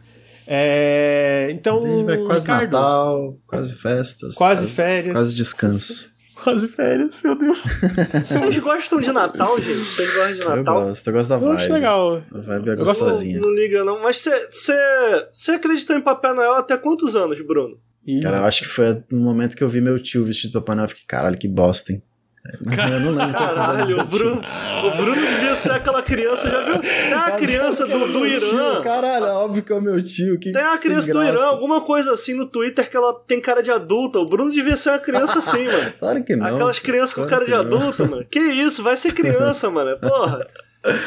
É... Então. A gente
vai quase Ricardo, Natal, quase festas.
Quase, quase férias.
Quase descanso.
Quase férias, meu Deus.
Vocês gostam de Natal, gente? Vocês gostam de Natal?
Eu gosto, eu gosto da vibe. Eu
acho legal.
A vibe é gostosinha.
Não, não liga, não. Mas você acreditou em Papai Noel até quantos anos, Bruno?
Cara, eu acho que foi no momento que eu vi meu tio vestido de Papai Noel. Eu fiquei, caralho, que bosta, hein? Eu não lembro anos
o Bruno, o Bruno devia ser aquela criança, já viu? Tem a criança do, do Irã.
Tio, caralho, óbvio que é o meu tio. Que
tem a criança do Irã, alguma coisa assim no Twitter que ela tem cara de adulta. O Bruno devia ser uma criança assim, mano.
Claro que não.
Aquelas crianças
claro
com cara de adulta, mano. Que isso, vai ser criança, mano. Porra.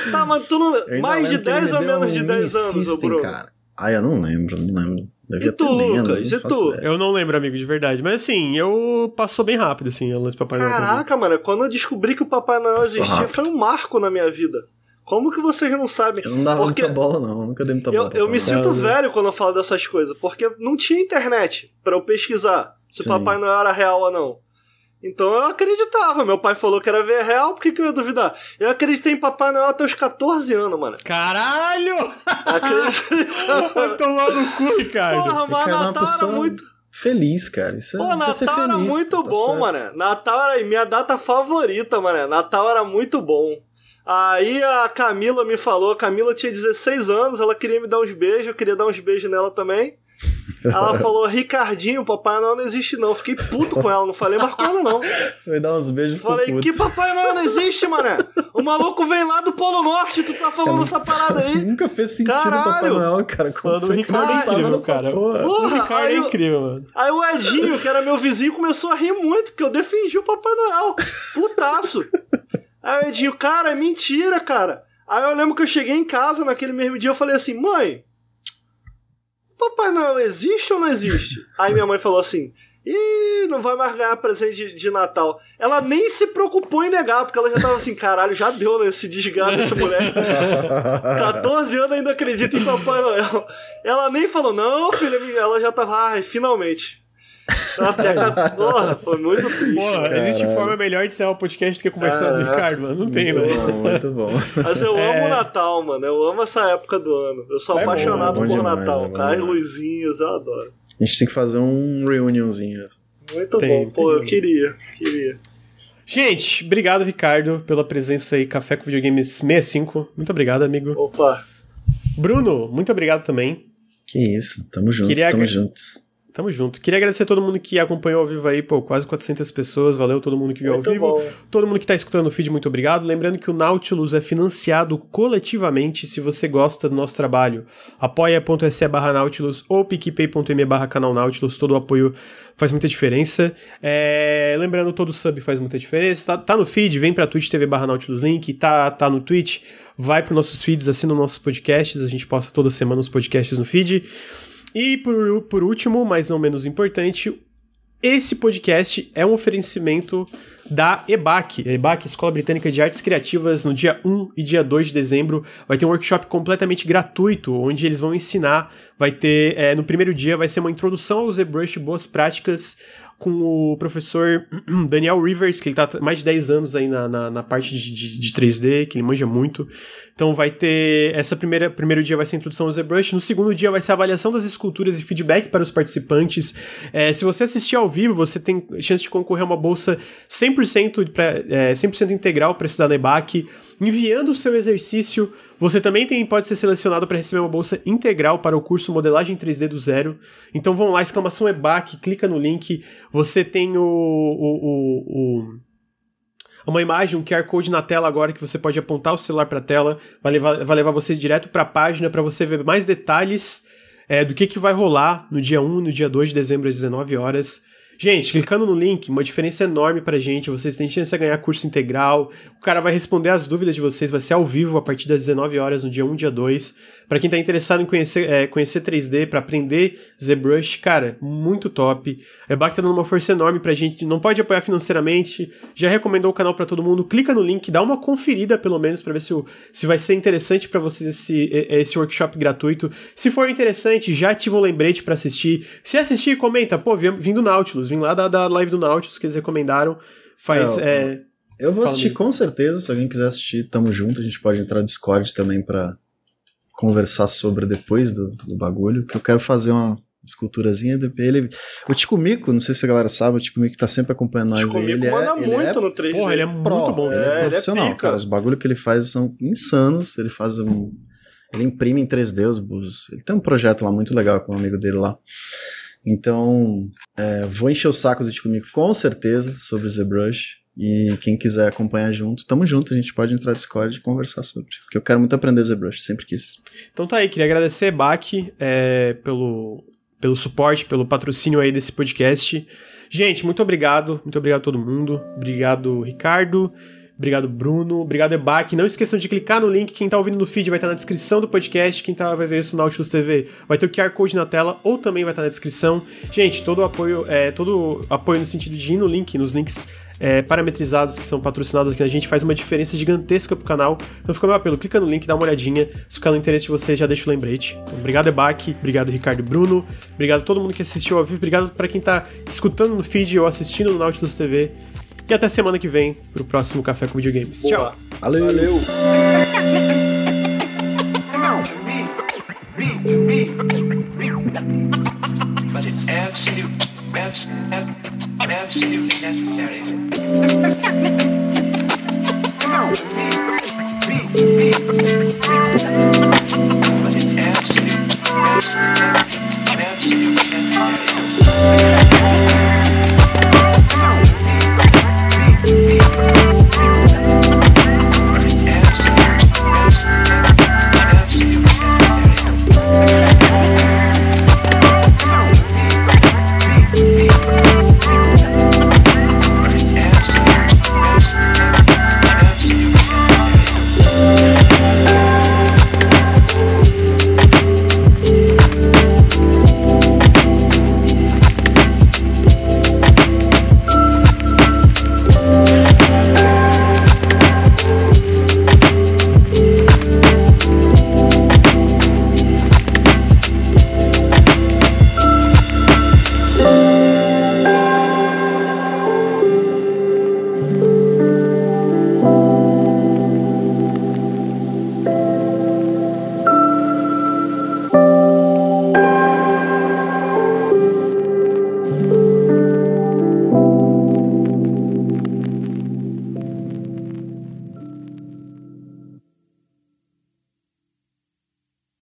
Tá, mas tu não. Mais de 10 ou menos de 10 anos, o Bruno? Cara.
Ah, eu não lembro, não lembro.
Devia e tu, Lucas? E tu?
Ideia. Eu não lembro, amigo, de verdade. Mas assim, eu passou bem rápido, assim, o lance Papai
Noel. Caraca, mano, quando eu descobri que o Papai Noel existia, foi um marco na minha vida. Como que vocês não sabem?
Eu não dava porque muita bola, não. Eu nunca dei muita bola.
Eu, eu me sinto velho quando eu falo dessas coisas, porque não tinha internet para eu pesquisar se o Papai Noel era real ou não. Então eu acreditava. Meu pai falou que era ver real, por que, que eu ia duvidar? Eu acreditei em Papai Noel até os 14 anos, mano.
Caralho! Acreditei. Vai tomar no cu, Ricardo.
Porra, mas Natal era muito.
Feliz, cara. Isso, é- Pô,
isso
é Natal
era
feliz,
muito tá bom, certo. mano. Natal era minha data favorita, mano. Natal era muito bom. Aí a Camila me falou, a Camila tinha 16 anos, ela queria me dar uns beijos, eu queria dar uns beijos nela também. Ela falou, Ricardinho, Papai Noel não existe não. Fiquei puto com ela, não falei mais com ela não.
Vai dar uns beijos
Falei, que Papai Noel não existe, mané? O maluco vem lá do Polo Norte, tu tá falando essa parada aí.
Nunca fez sentido Caralho. Papai Noel, cara. Como
mano, o Ricardo é incrível, cara. Porra. Porra, o Ricardo é incrível, mano.
Aí o Edinho, que era meu vizinho, começou a rir muito, porque eu defendi o Papai Noel. Putaço. Aí o Edinho, cara, é mentira, cara. Aí eu lembro que eu cheguei em casa naquele mesmo dia, eu falei assim, mãe, Papai Noel existe ou não existe? Aí minha mãe falou assim: Ih, não vai mais ganhar presente de, de, Natal. Ela nem se preocupou em negar, porque ela já tava assim, caralho, já deu nesse né, desgraça dessa mulher. 14 anos ainda acredita em Papai Noel. Ela nem falou, não, filha, ela já tava, ai, finalmente. Até a... Porra, foi muito triste.
Porra, existe forma melhor de ser um podcast do que conversar do Ricardo, mano. Não tem,
muito né? Bom, muito bom.
Mas eu é... amo o Natal, mano. Eu amo essa época do ano. Eu sou é apaixonado bom, é por demais, Natal. É As luzinhas, eu adoro.
A gente tem que fazer um reunionzinho.
Muito tem, bom. Pô, eu queria. Queria.
Gente, obrigado, Ricardo, pela presença aí. Café com Videogames 65. Muito obrigado, amigo.
Opa.
Bruno, muito obrigado também.
Que isso. Tamo junto, Queria tamo junto.
Tamo junto. Queria agradecer a todo mundo que acompanhou ao vivo aí, pô, quase 400 pessoas. Valeu todo mundo que viu muito ao vivo. Bom. Todo mundo que tá escutando o feed, muito obrigado. Lembrando que o Nautilus é financiado coletivamente se você gosta do nosso trabalho. apoia.se barra Nautilus ou picpay.me barra canal Nautilus. Todo o apoio faz muita diferença. É... Lembrando, todo sub faz muita diferença. Tá, tá no feed, vem pra Twitch TV barra Nautilus Link. Tá, tá no Twitch, vai pros nossos feeds, assina os nossos podcasts. A gente posta toda semana os podcasts no feed. E por, por último, mas não menos importante, esse podcast é um oferecimento da EBAC, EBAC, Escola Britânica de Artes Criativas, no dia 1 e dia 2 de dezembro. Vai ter um workshop completamente gratuito, onde eles vão ensinar. Vai ter, é, no primeiro dia, vai ser uma introdução ao ZBrush, boas práticas, com o professor Daniel Rivers, que ele tá mais de 10 anos aí na, na, na parte de, de, de, 3D, que ele manja muito. Então vai ter. Essa primeira primeiro dia vai ser a introdução ao ZBrush, no segundo dia vai ser a avaliação das esculturas e feedback para os participantes. É, se você assistir ao vivo, você tem chance de concorrer a uma bolsa 100%, pra, é, 100 integral para estudar na EBAC. Enviando o seu exercício, você também tem, pode ser selecionado para receber uma bolsa integral para o curso Modelagem 3D do Zero. Então vão lá, exclamação EBAC, clica no link. Você tem o, o, o, o uma imagem, um QR Code na tela agora que você pode apontar o celular para a tela, vai levar, vai levar você direto para a página para você ver mais detalhes é, do que, que vai rolar no dia 1 e no dia 2 de dezembro às 19 horas. Gente, clicando no link, uma diferença enorme pra gente. Vocês têm chance de ganhar curso integral. O cara vai responder as dúvidas de vocês, vai ser ao vivo a partir das 19 horas no dia 1, dia 2. Para quem tá interessado em conhecer, é, conhecer 3D, para aprender ZBrush, cara, muito top. A EBAC tá dando uma força enorme pra gente. Não pode apoiar financeiramente. Já recomendou o canal para todo mundo. Clica no link, dá uma conferida pelo menos para ver se, o, se vai ser interessante para vocês esse, esse workshop gratuito. Se for interessante, já ativa o lembrete para assistir. Se assistir, comenta, pô, vim do Nautilus, vim lá da, da live do Nautilus que eles recomendaram. Faz. É,
é, eu vou assistir com certeza. Se alguém quiser assistir, tamo junto. A gente pode entrar no Discord também para conversar sobre depois do, do bagulho. Que eu quero fazer uma esculturazinha dele. O Tico Mico, não sei se a galera sabe, o Tico Mico tá sempre acompanhando nós.
Tico Mico manda é, muito é, no 3D.
Porra, ele é Pro, muito bom.
Ele é, é profissional, ele é cara. Os bagulhos que ele faz são insanos. Ele faz um. Ele imprime em 3D os bus. Ele tem um projeto lá muito legal com um amigo dele lá. Então, é, vou encher o saco do Tico Mico com certeza sobre o ZBrush. E quem quiser acompanhar junto, tamo junto, a gente pode entrar no Discord e conversar sobre. Porque eu quero muito aprender ZBrush, sempre quis.
Então tá aí, queria agradecer, Bach, é, pelo, pelo suporte, pelo patrocínio aí desse podcast. Gente, muito obrigado, muito obrigado a todo mundo. Obrigado, Ricardo. Obrigado, Bruno. Obrigado, Ebac. Não esqueçam de clicar no link. Quem tá ouvindo no feed vai estar na descrição do podcast. Quem tá, vai ver isso no Nautilus TV vai ter o QR Code na tela ou também vai estar na descrição. Gente, todo o apoio, é, todo apoio no sentido de ir no link, nos links é, parametrizados que são patrocinados aqui na gente faz uma diferença gigantesca pro canal. Então fica meu apelo, clica no link, dá uma olhadinha. Se ficar no interesse de você, já deixa o lembrete. Então, obrigado, Ebac. Obrigado, Ricardo e Bruno. Obrigado a todo mundo que assistiu ao vivo. Obrigado para quem tá escutando no feed ou assistindo no Nautilus TV. E até semana que vem pro próximo Café com Videogames. Boa. Tchau.
Valeu. Valeu. absolutely necessary. but it's absolute, absolute, absolutely necessary.